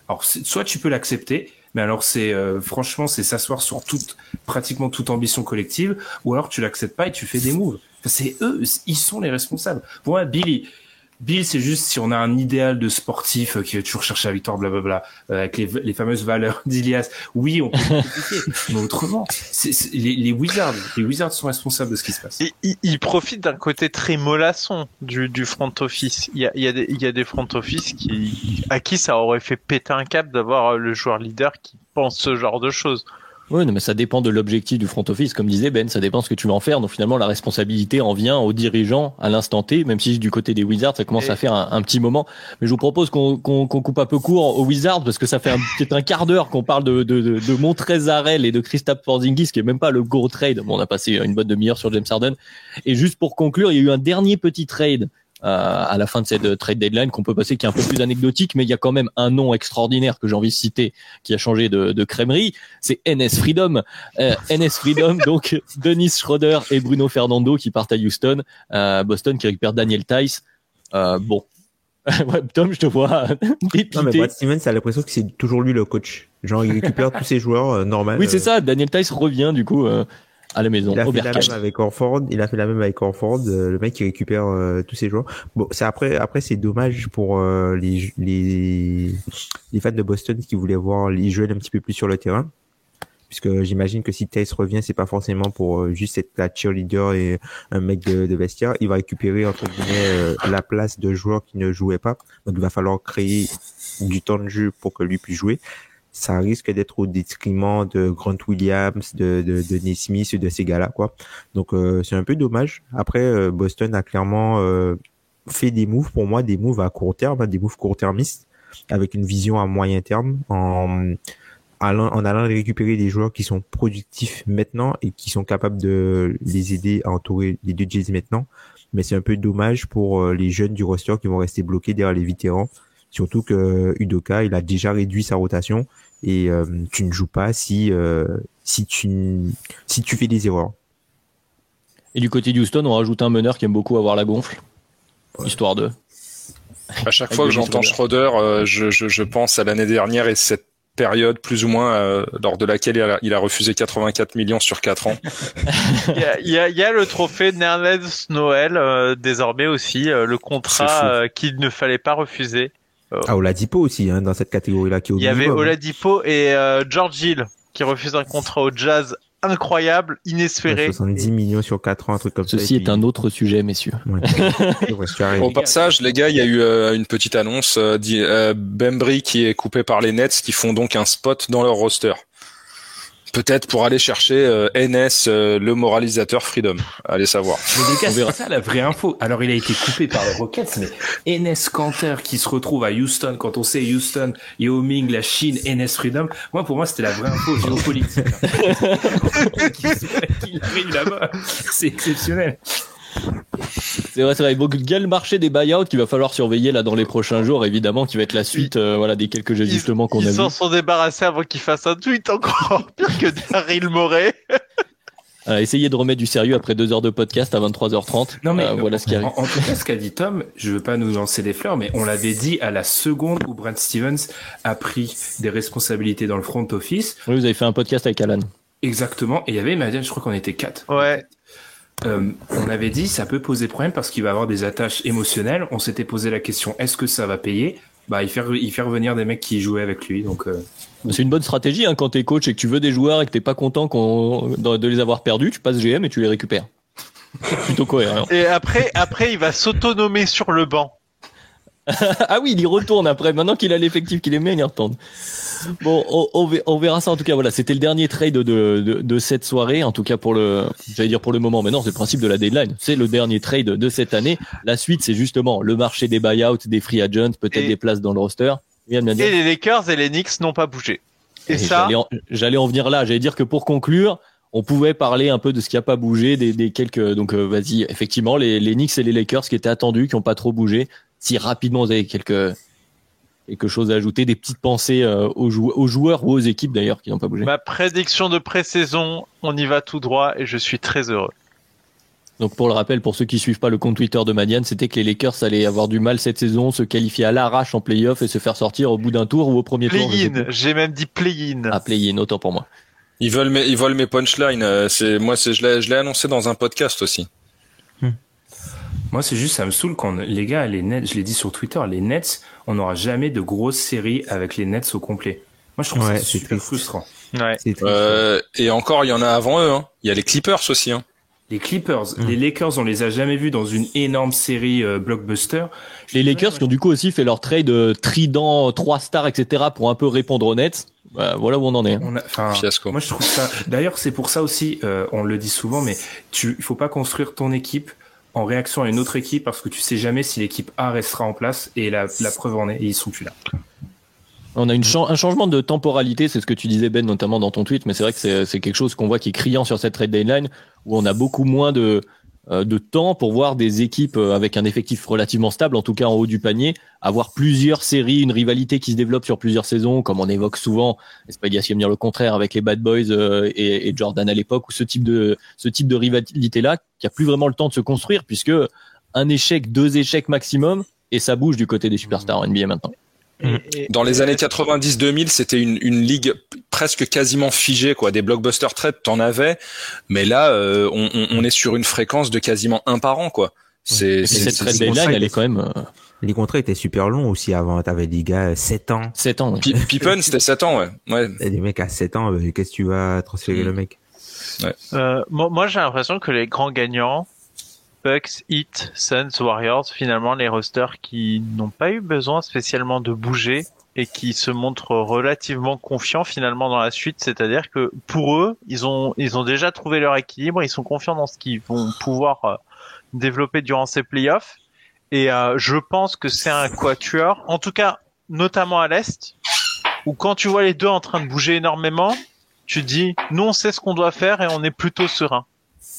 Alors, soit tu peux l'accepter, mais alors c'est euh, franchement c'est s'asseoir sur toute pratiquement toute ambition collective, ou alors tu l'acceptes pas et tu fais des moves. c'est eux, ils sont les responsables. Pour moi, Billy, Bill, c'est juste si on a un idéal de sportif euh, qui veut toujours chercher la victoire, blablabla, euh, avec les, les, fameuses valeurs d'Ilias. Oui, on peut mais autrement, c'est, les, les, Wizards, les Wizards sont responsables de ce qui se passe. Ils il profitent d'un côté très mollasson du, du front office. Il y a, il y a des, il y a des front office qui, à qui ça aurait fait péter un cap d'avoir le joueur leader qui pense ce genre de choses. Oui, mais ça dépend de l'objectif du front office, comme disait Ben, ça dépend de ce que tu veux en faire. Donc finalement, la responsabilité en vient aux dirigeants à l'instant T, même si du côté des Wizards, ça commence à faire un, petit moment. Mais je vous propose qu'on coupe un peu court aux Wizards, parce que ça fait peut-être un quart d'heure qu'on parle de, de, de, de Montrezarel et de Christophe Porzingis, qui est même pas le go trade. Bon, on a passé une bonne demi-heure sur James Harden. Et juste pour conclure, il y a eu un dernier petit trade à la fin de cette trade deadline qu'on peut passer qui est un peu plus anecdotique, mais il y a quand même un nom extraordinaire que j'ai envie de citer qui a changé de, de crèmerie, c'est NS Freedom. Euh, NS Freedom, donc Denis Schroeder et Bruno Fernando qui partent à Houston, euh, Boston qui récupère Daniel Tice. Euh, bon, Tom, je te vois dépité. Non, mais Brad Stevens a l'impression que c'est toujours lui le coach. Genre, il récupère tous ses joueurs euh, normal. Oui, c'est ça. Daniel Tice revient du coup à la maison. Il a fait la même avec Orford. Il a fait la même avec Orford. Euh, le mec qui récupère euh, tous ses joueurs. Bon, c'est après. Après, c'est dommage pour euh, les, les les fans de Boston qui voulaient voir les jeunes un petit peu plus sur le terrain. Puisque j'imagine que si Tace revient, c'est pas forcément pour juste être la cheerleader et un mec de, de vestiaire. Il va récupérer entre guillemets la place de joueurs qui ne jouaient pas. Donc il va falloir créer du temps de jeu pour que lui puisse jouer ça risque d'être au détriment de Grant Williams, de, de, de Nesmith, de ces gars-là, quoi. Donc euh, c'est un peu dommage. Après, euh, Boston a clairement euh, fait des moves, pour moi, des moves à court terme, hein, des moves court-termistes, avec une vision à moyen terme, en allant, en allant récupérer des joueurs qui sont productifs maintenant et qui sont capables de les aider à entourer les deux Jays maintenant. Mais c'est un peu dommage pour les jeunes du roster qui vont rester bloqués derrière les vétérans Surtout que Udoka, il a déjà réduit sa rotation et euh, tu ne joues pas si euh, si tu si tu fais des erreurs. Et du côté d'Houston, on rajoute un meneur qui aime beaucoup avoir la gonfle, histoire de. À chaque fois que j'entends Schroeder, euh, je, je, je, pense à l'année dernière et cette période plus ou moins lors de laquelle il a, il a, refusé 84 millions sur 4 ans. il, y a, il, y a, il, y a, le trophée Nerlens Noël désormais aussi, le contrat qu'il ne fallait pas refuser. Euh, ah, Oladipo aussi, hein, dans cette catégorie-là. Il y avait hein. Oladipo et euh, George Hill qui refusent un contrat au Jazz incroyable, inespéré. 70 millions sur 4 ans, un truc comme ça. Ceci est un autre sujet, messieurs. Au passage, les gars, il y a eu euh, une petite annonce. Euh, Bembry qui est coupé par les Nets, qui font donc un spot dans leur roster. Peut-être pour aller chercher euh, NS, euh, le moralisateur Freedom. Allez savoir. Mais les gars, c'est ça la vraie info. Alors il a été coupé par les Rockets, mais NS Canter qui se retrouve à Houston, quand on sait Houston, Yao Ming, la Chine, NS Freedom, moi pour moi c'était la vraie info géopolitique. qu'il arrive là-bas, c'est exceptionnel. C'est vrai, c'est vrai. Donc, il y a le marché des buyouts qu'il va falloir surveiller là dans les prochains jours, évidemment, qui va être la suite, euh, voilà, des quelques ajustements qu'on a vus. Ils s'en sont débarrassés avant qu'il fasse un tweet encore pire que Daryl Morey. Euh, essayez de remettre du sérieux après deux heures de podcast à 23h30. Non mais euh, voilà ce qui arrive. En, tout cas, ce qu'a dit Tom, je veux pas nous lancer des fleurs, mais on l'avait dit à la seconde où Brad Stevens a pris des responsabilités dans le front office. Oui, vous avez fait un podcast avec Alan. Exactement. Et il y avait Madiane, je crois qu'on était quatre. Ouais. Euh, on avait dit ça peut poser problème parce qu'il va avoir des attaches émotionnelles. On s'était posé la question est-ce que ça va payer? Bah il fait il fait revenir des mecs qui jouaient avec lui donc. Euh... C'est une bonne stratégie hein, quand t'es coach et que tu veux des joueurs et que t'es pas content de les avoir perdus, tu passes GM et tu les récupères. Plutôt cohérent. Et après après il va s'autonomer sur le banc. ah oui, il y retourne après. Maintenant qu'il a l'effectif qu'il aimait, il y retourne. Bon, on, verra ça en tout cas. Voilà, c'était le dernier trade de, de, de, cette soirée. En tout cas pour le, j'allais dire pour le moment, mais non, c'est le principe de la deadline. C'est le dernier trade de cette année. La suite, c'est justement le marché des buyouts, des free agents, peut-être des places dans le roster. Et les Lakers et les Knicks n'ont pas bougé. Et, ça, j'allais en, venir là. J'allais dire que pour conclure, on pouvait parler un peu de ce qui a pas bougé, des, des quelques. Donc euh, vas-y, effectivement, les, les Knicks et les Lakers qui étaient attendus, qui ont pas trop bougé. Si rapidement vous avez quelques quelque chose à ajouter, des petites pensées euh, aux, aux, joueurs ou aux équipes d'ailleurs qui n'ont pas bougé. Ma prédiction de pré-saison, on y va tout droit et je suis très heureux. Donc pour le rappel, pour ceux qui suivent pas le compte Twitter de Madiane, c'était que les Lakers allaient avoir du mal cette saison, se qualifier à l'arrache en playoff et se faire sortir au bout d'un tour ou au premier play tour. Play-in, j'ai même dit play-in. Ah play-in, autant pour moi. Ils veulent mes, ils veulent mes punchlines. Euh, c'est moi, c'est je l'ai, je l'ai annoncé dans un podcast aussi. Hmm. Moi, c'est juste, ça me saoule quand les gars, les Nets, je l'ai dit sur Twitter, les Nets, on n'aura jamais de grosse série avec les Nets au complet. Moi, je trouve ça super frustrant. Ouais. Euh, et encore, il y en a avant eux. Hein. Il y a les Clippers aussi. Hein. Les Clippers, mm. les Lakers, on les a jamais vus dans une énorme série euh, blockbuster. Les Lakers qui ont du coup aussi fait leur trade euh, trident, trois stars, etc. pour un peu répondre aux Nets. Bah, voilà où on en est. On a, Fiasco. Moi, je trouve ça. D'ailleurs, c'est pour ça aussi, euh, on le dit souvent, mais tu, il faut pas construire ton équipe en réaction à une autre équipe parce que tu sais jamais si l'équipe A restera en place et la, la preuve en est, et ils sont plus là. On a une un changement de temporalité, c'est ce que tu disais Ben notamment dans ton tweet, mais c'est vrai que c'est quelque chose qu'on voit qui est criant sur cette trade deadline où on a beaucoup moins de euh, de temps pour voir des équipes euh, avec un effectif relativement stable, en tout cas en haut du panier, avoir plusieurs séries, une rivalité qui se développe sur plusieurs saisons, comme on évoque souvent, c'est pas dire le contraire avec les Bad Boys euh, et, et, Jordan à l'époque, ou ce type de ce type de rivalité là, qui a plus vraiment le temps de se construire, puisque un échec, deux échecs maximum, et ça bouge du côté des superstars en NBA maintenant. Mm. Dans les années 90-2000, c'était une, une, ligue presque quasiment figée, quoi. Des blockbusters trades, t'en avais, mais là, euh, on, on, est sur une fréquence de quasiment un par an, quoi. C'est cette trade deadline, elle est quand même. Euh, les contrats étaient super longs aussi avant. T'avais des gars 7 ans. 7 ans. Ouais. Pippen, c'était 7 ans, ouais. ouais. Et des mecs à 7 ans, euh, qu'est-ce que tu vas transférer le mm. mec? Ouais. euh, Moi, j'ai l'impression que les grands gagnants, Bucks, Heat, Suns, Warriors, finalement les rosters qui n'ont pas eu besoin spécialement de bouger et qui se montrent relativement confiants finalement dans la suite, c'est-à-dire que pour eux, ils ont ils ont déjà trouvé leur équilibre, ils sont confiants dans ce qu'ils vont pouvoir euh, développer durant ces playoffs et euh, je pense que c'est un quatuor, en tout cas notamment à l'est, où quand tu vois les deux en train de bouger énormément, tu dis nous on sait ce qu'on doit faire et on est plutôt serein.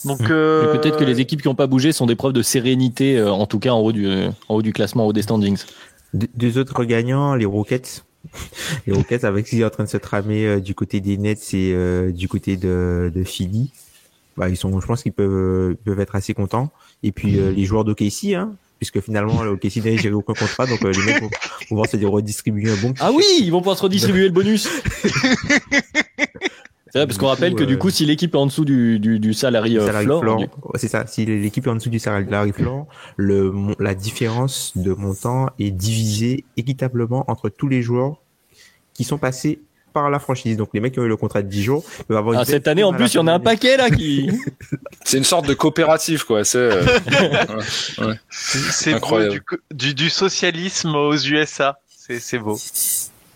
Donc euh... peut-être que les équipes qui n'ont pas bougé sont des preuves de sérénité, euh, en tout cas en haut du, en haut du classement, en haut des standings. deux autres gagnants, les Rockets. les Rockets avec ce qui est en train de se tramer euh, du côté des Nets et euh, du côté de, de Philly. Bah, ils sont, je pense qu'ils peuvent, peuvent être assez contents. Et puis les joueurs d'OKC, hein, puisque finalement le OKC n'a géré aucun contrat, donc les mecs vont pouvoir se redistribuer un bon. Ah oui, ils vont pouvoir se redistribuer le bonus. C'est vrai, parce qu'on rappelle que du coup, si l'équipe est en dessous du, du, du salary, euh, floor, c'est ça. Si l'équipe est en dessous du salary floor, le la différence de montant est divisée équitablement entre tous les joueurs qui sont passés par la franchise. Donc les mecs qui ont eu le contrat de 10 jours peuvent avoir ah, cette année en plus, il y en a un paquet là qui C'est une sorte de coopérative quoi, c'est euh, ouais, C'est incroyable. Du, du, du socialisme aux USA. C'est c'est beau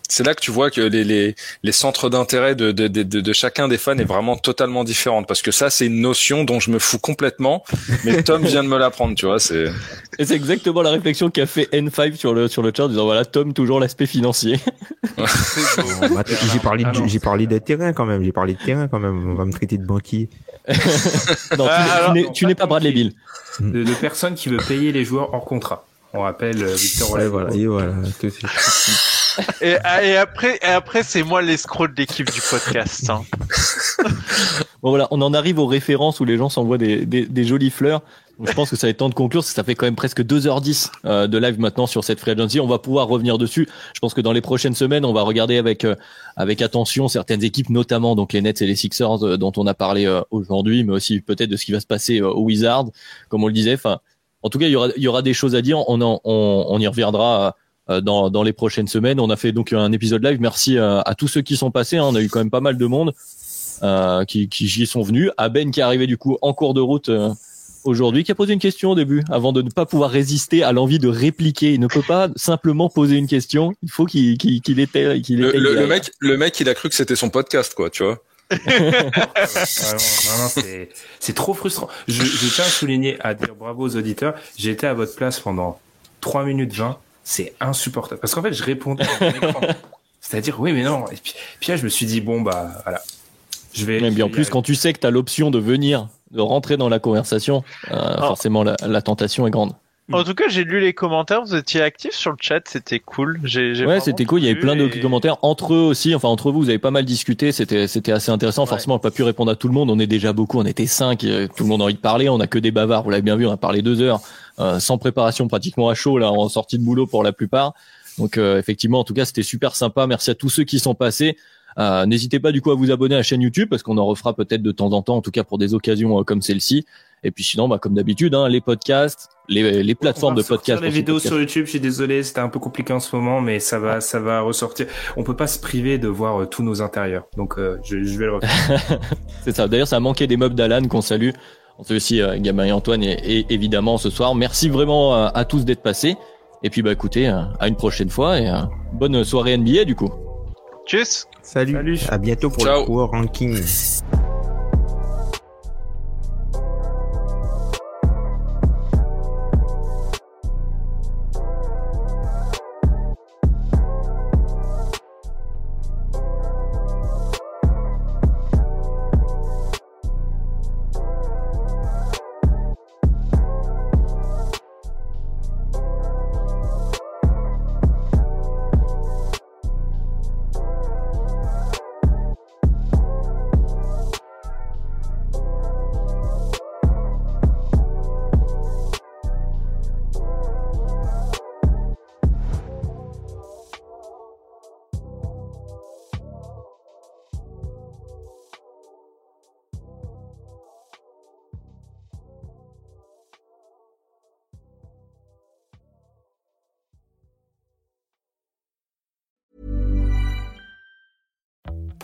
c'est là que tu vois que les, les, les centres d'intérêt de, de, de, de, chacun des fans est vraiment totalement différente. Parce que ça c'est une notion dont je me fous complètement mais Tom vient de me l'apprendre tu vois c'est et c'est exactement la réflexion qu'a fait N5 sur le sur le chat en disant voilà Tom toujours l'aspect financier. J'ai parlé de, j'ai parlé de terrain quand même. J'ai parlé de terrain quand même. On va me traiter de banquier. Non, tu, n'es pas Bradley Bill. De, de personne qui veut payer les joueurs hors contrat. On rappelle euh, Victor ouais, voilà et voilà et, et, après, et après c'est moi l'escroc de l'équipe du podcast. Hein. bon voilà, on en arrive aux références où les gens s'envoient des, des, des jolies fleurs. Je pense que ça va être temps de conclure, parce que ça fait quand même presque 2h10 euh, de live maintenant sur cette free agency. On va pouvoir revenir dessus. Je pense que dans les prochaines semaines, on va regarder avec euh, avec attention certaines équipes, notamment donc les Nets et les Sixers euh, dont on a parlé aujourd'hui, mais aussi peut-être de ce qui va se passer au Wizards, comme on le disait. Enfin, en tout cas, il y aura y aura des choses à dire. On en, on, on y reviendra euh, dans, dans les prochaines semaines. On a fait donc un épisode live. Merci à, à tous ceux qui sont passés. Hein. On a eu quand même pas mal de monde euh, qui, qui y sont venus. À Ben qui est arrivé du coup en cours de route euh, aujourd'hui qui a posé une question au début, avant de ne pas pouvoir résister à l'envie de répliquer. Il ne peut pas simplement poser une question. Il faut qu'il qu'il qu'il était qu'il Le, le- le mec, le mec, il a cru que c'était son podcast, quoi, tu vois. Vraiment, non, non, c'est, c'est trop frustrant. Je, je tiens à souligner, à dire bravo aux auditeurs. J'ai été à votre place pendant 3 minutes 20. C'est insupportable. Parce qu'en fait, je répondais à mon écran. C'est-à-dire, oui, mais non. Et puis, puis là, je me suis dit, bon, bah, voilà. Je vais. Mais bien en plus, quand tu sais que tu as l'option de venir, de rentrer dans la conversation, euh, forcément la, la tentation est grande. En tout cas, j'ai lu les commentaires, vous étiez actifs sur le chat, c'était cool. J'ai, j'ai Ouais, c'était cool. Il y avait plein de commentaires entre eux aussi. Enfin, entre vous, vous avez pas mal discuté. C'était, c'était assez intéressant. Ouais. Forcément, on n'a pas pu répondre à tout le monde. On est déjà beaucoup. On était cinq. et Tout le monde a envie de parler. On a que des bavards. Vous l'avez bien vu. On a parlé deux heures, euh, sans préparation, pratiquement à chaud, là, en sortie de boulot pour la plupart. Donc, euh, effectivement, en tout cas, c'était super sympa. Merci à tous ceux qui sont passés. Euh, N'hésitez pas du coup à vous abonner à la chaîne YouTube parce qu'on en refera peut-être de temps en temps, en tout cas pour des occasions euh, comme celle-ci. Et puis sinon, bah, comme d'habitude, hein, les podcasts, les, les plateformes de podcasts. ressortir Les vidéos podcast. sur YouTube, je suis désolé, c'était un peu compliqué en ce moment, mais ça va, ça va ressortir. On peut pas se priver de voir euh, tous nos intérieurs. Donc, euh, je, je vais le refaire. C'est ça. D'ailleurs, ça a manqué des meubles d'Alan qu'on salue. On salue aussi euh, Gamin et Antoine et, et évidemment ce soir. Merci vraiment à tous d'être passés. Et puis bah écoutez, à une prochaine fois et euh, bonne soirée NBA du coup. Tchuss Salut. Salut. À bientôt pour Ciao. le Power Ranking.